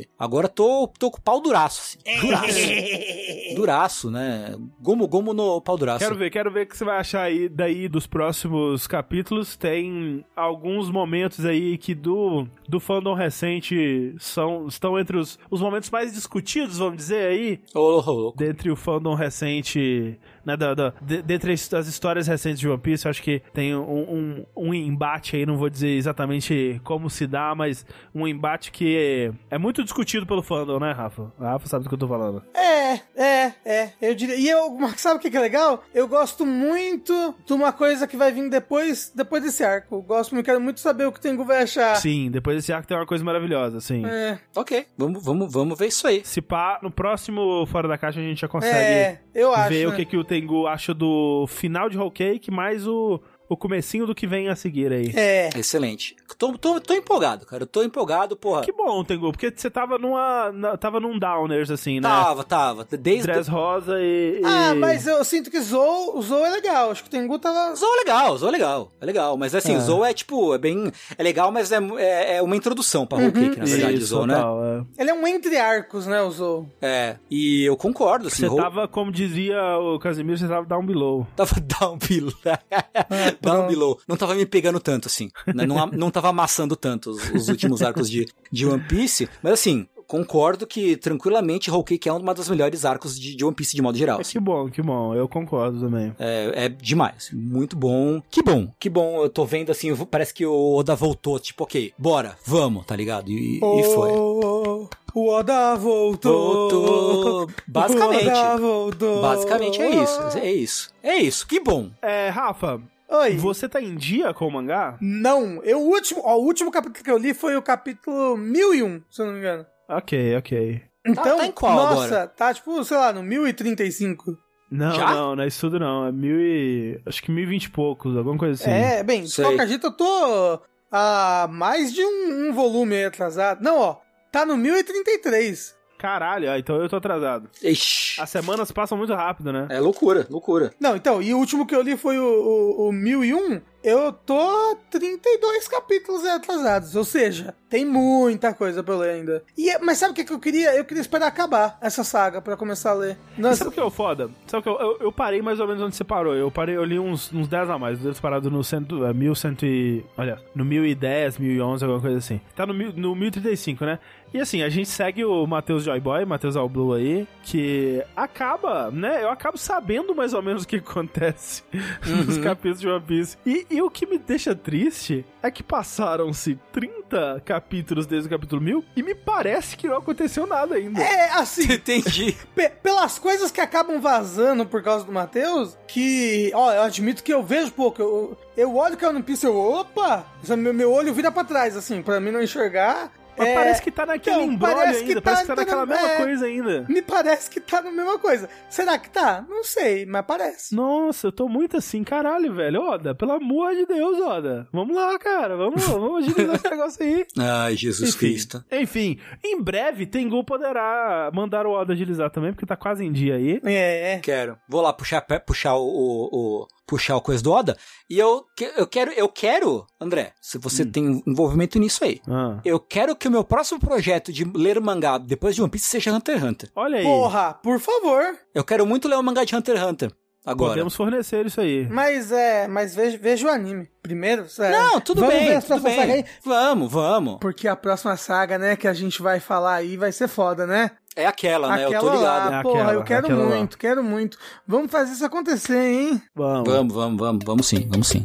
Speaker 4: e agora tô, tô com o pau duraço, assim, duraço, duraço, né? Gomo, gomo no pau duraço.
Speaker 1: Quero ver, quero ver o que você vai achar aí daí dos próximos capítulos. Tem alguns momentos aí que do, do fandom recente são, estão entre os, os momentos mais discutidos, vamos dizer aí.
Speaker 4: Ô, louco.
Speaker 1: Dentre o fandom recente, né, da, da, de- dentre as as histórias recentes de One Piece, eu acho que tem um, um, um embate aí, não vou dizer exatamente como se dá, mas um embate que é, é muito discutido pelo fandom, né, Rafa? A Rafa sabe do que eu tô falando.
Speaker 3: É, é, é. Eu diria. E eu, sabe o que é legal? Eu gosto muito de uma coisa que vai vir depois, depois desse arco. Eu gosto muito, quero muito saber o que o Tengu vai achar.
Speaker 1: Sim, depois desse arco tem uma coisa maravilhosa, assim.
Speaker 3: É,
Speaker 4: Ok, vamos, vamos, vamos ver isso aí.
Speaker 1: Se pá, no próximo Fora da Caixa a gente já consegue
Speaker 3: é, eu acho.
Speaker 1: ver
Speaker 3: né?
Speaker 1: o que, que o Tengu acha do final de Whole Cake, mais o, o comecinho do que vem a seguir aí.
Speaker 3: É.
Speaker 4: Excelente. Tô, tô, tô empolgado, cara. Eu tô empolgado, porra.
Speaker 1: Que bom, Tengu, porque você tava numa. na- tava num downers, assim, né?
Speaker 4: Tava, tava. Desde.
Speaker 1: Dress rosa e. e-
Speaker 3: Ah, mas eu sinto que Zou, Zou é legal. Acho que o Tengu tava.
Speaker 4: Zou é legal, Zou é legal. É legal. Mas assim,
Speaker 1: É.
Speaker 4: Zou é tipo, é bem. É legal, mas é, é, é uma introdução pra Whole Cake, na verdade,
Speaker 1: Isso,
Speaker 4: Zou, né?
Speaker 1: total, é.
Speaker 3: Ele é um entre arcos, né, o Zou?
Speaker 4: É. E eu concordo, assim.
Speaker 1: Você tava, como dizia o Casimiro, você tava down below.
Speaker 4: Tava down below. Down. Não tava me pegando tanto, assim. né? Não, não tava amassando tanto os, os últimos arcos de, de One Piece. Mas assim, concordo que tranquilamente Whole Cake é uma das melhores arcos de, de One Piece de modo geral.
Speaker 1: É,
Speaker 4: assim.
Speaker 1: que bom, que bom. Eu concordo também.
Speaker 4: É, é demais. Muito bom. Que bom. Que bom. Eu tô vendo assim, parece que o Oda voltou. Tipo, ok, bora, vamos, tá ligado? E, e foi.
Speaker 3: Oh, o Oda voltou.
Speaker 4: Voltou. Basicamente.
Speaker 3: O Oda voltou.
Speaker 4: Basicamente é isso. É isso. É isso. Que bom.
Speaker 1: É, Rafa,
Speaker 3: Oi.
Speaker 1: você tá em dia com o mangá?
Speaker 3: Não, eu, o, último, ó, o último capítulo que eu li foi o capítulo 1001, se eu não me engano.
Speaker 1: Ok, ok.
Speaker 3: Então,
Speaker 4: tá em qual
Speaker 3: nossa,
Speaker 4: agora?
Speaker 3: tá tipo, sei lá, no 1035.
Speaker 1: Não,
Speaker 4: Já?
Speaker 1: não, não é isso tudo não. É mil e. Acho que mil e vinte e poucos, alguma coisa assim.
Speaker 3: É, bem, de qualquer jeito eu tô a mais de um, um volume aí atrasado. Não, ó, tá no 1033.
Speaker 1: Caralho, ah, então eu tô atrasado.
Speaker 4: Ixi.
Speaker 1: As semanas passam muito rápido, né?
Speaker 4: É loucura, loucura.
Speaker 3: Não, então, e o último que eu li foi o, o, o 1001. Eu tô 32 capítulos atrasados, ou seja, tem muita coisa pra eu ler ainda. E, é- mas sabe o que, que eu queria? Eu queria esperar acabar essa saga pra começar a ler. Nossa,
Speaker 1: Sabe o que é o foda? Sabe o que eu, eu, eu parei mais ou menos onde você parou. Eu parei, eu li uns, uns 10 a mais. Eu devo ter parado no cento, é, 1100 e... Olha, no 1010, 1011, alguma coisa assim. Tá no, no 1035, né? E assim, a gente segue o Matheus Joyboy, Matheus Alblue aí, que acaba, né? Eu acabo sabendo mais ou menos o que acontece nos capítulos de One Piece. E e o que me deixa triste é que passaram-se 30 capítulos desde o capítulo 1000 e me parece que não aconteceu nada ainda.
Speaker 3: É, assim,
Speaker 4: Entendi.
Speaker 3: pe- pelas coisas que acabam vazando por causa do Matheus, que, ó, eu admito que eu vejo pouco. Eu, eu olho que é One Piece e eu, opa! Meu, meu olho vira pra trás, assim, pra mim não enxergar.
Speaker 1: Mas
Speaker 3: É,
Speaker 1: parece que tá naquele
Speaker 3: então,
Speaker 1: embrólio
Speaker 3: parece que
Speaker 1: ainda,
Speaker 3: tá-
Speaker 1: parece que tá
Speaker 3: tá
Speaker 1: naquela
Speaker 3: na-
Speaker 1: mesma
Speaker 3: é.
Speaker 1: coisa ainda.
Speaker 3: Me parece que tá na mesma coisa. Será que tá? Não sei, mas parece.
Speaker 1: Nossa, eu tô muito assim, caralho, velho. Oda, pelo amor de Deus, Oda. Vamos lá, cara. Vamos, vamos agilizar esse negócio aí.
Speaker 4: Ai, Jesus
Speaker 1: Enfim,
Speaker 4: Cristo.
Speaker 1: enfim, em breve Tengu poderá mandar o Oda agilizar também, porque tá quase em dia aí.
Speaker 3: É, é.
Speaker 4: Quero. Vou lá puxar, puxar o, o- o- puxar o coisa do Oda. E eu, eu quero, eu quero, André, se você tem envolvimento nisso aí.
Speaker 1: Ah,
Speaker 4: Eu quero que o meu próximo projeto de ler mangá depois de One Piece seja Hunter x Hunter.
Speaker 1: olha aí.
Speaker 3: Porra, por favor.
Speaker 4: Eu quero muito ler o mangá de Hunter x Hunter. Agora.
Speaker 1: Podemos fornecer isso aí.
Speaker 3: Mas é, mas veja, veja o anime. Primeiro, é,
Speaker 4: Não, tudo
Speaker 3: vamos
Speaker 4: bem,
Speaker 3: ver
Speaker 4: tudo bem.
Speaker 3: aí,
Speaker 4: Vamos, vamos.
Speaker 3: Porque a próxima saga, né, que a gente vai falar aí vai ser foda, né?
Speaker 4: É aquela, né? eu tô
Speaker 3: Aquela
Speaker 4: ligado.
Speaker 3: lá,
Speaker 1: É
Speaker 3: porra,
Speaker 1: aquela,
Speaker 3: eu quero
Speaker 1: aquela lá.
Speaker 3: muito, quero muito. Vamos fazer isso acontecer, hein?
Speaker 1: Vamos.
Speaker 4: Vamos, vamos, vamos, vamos sim, vamos sim.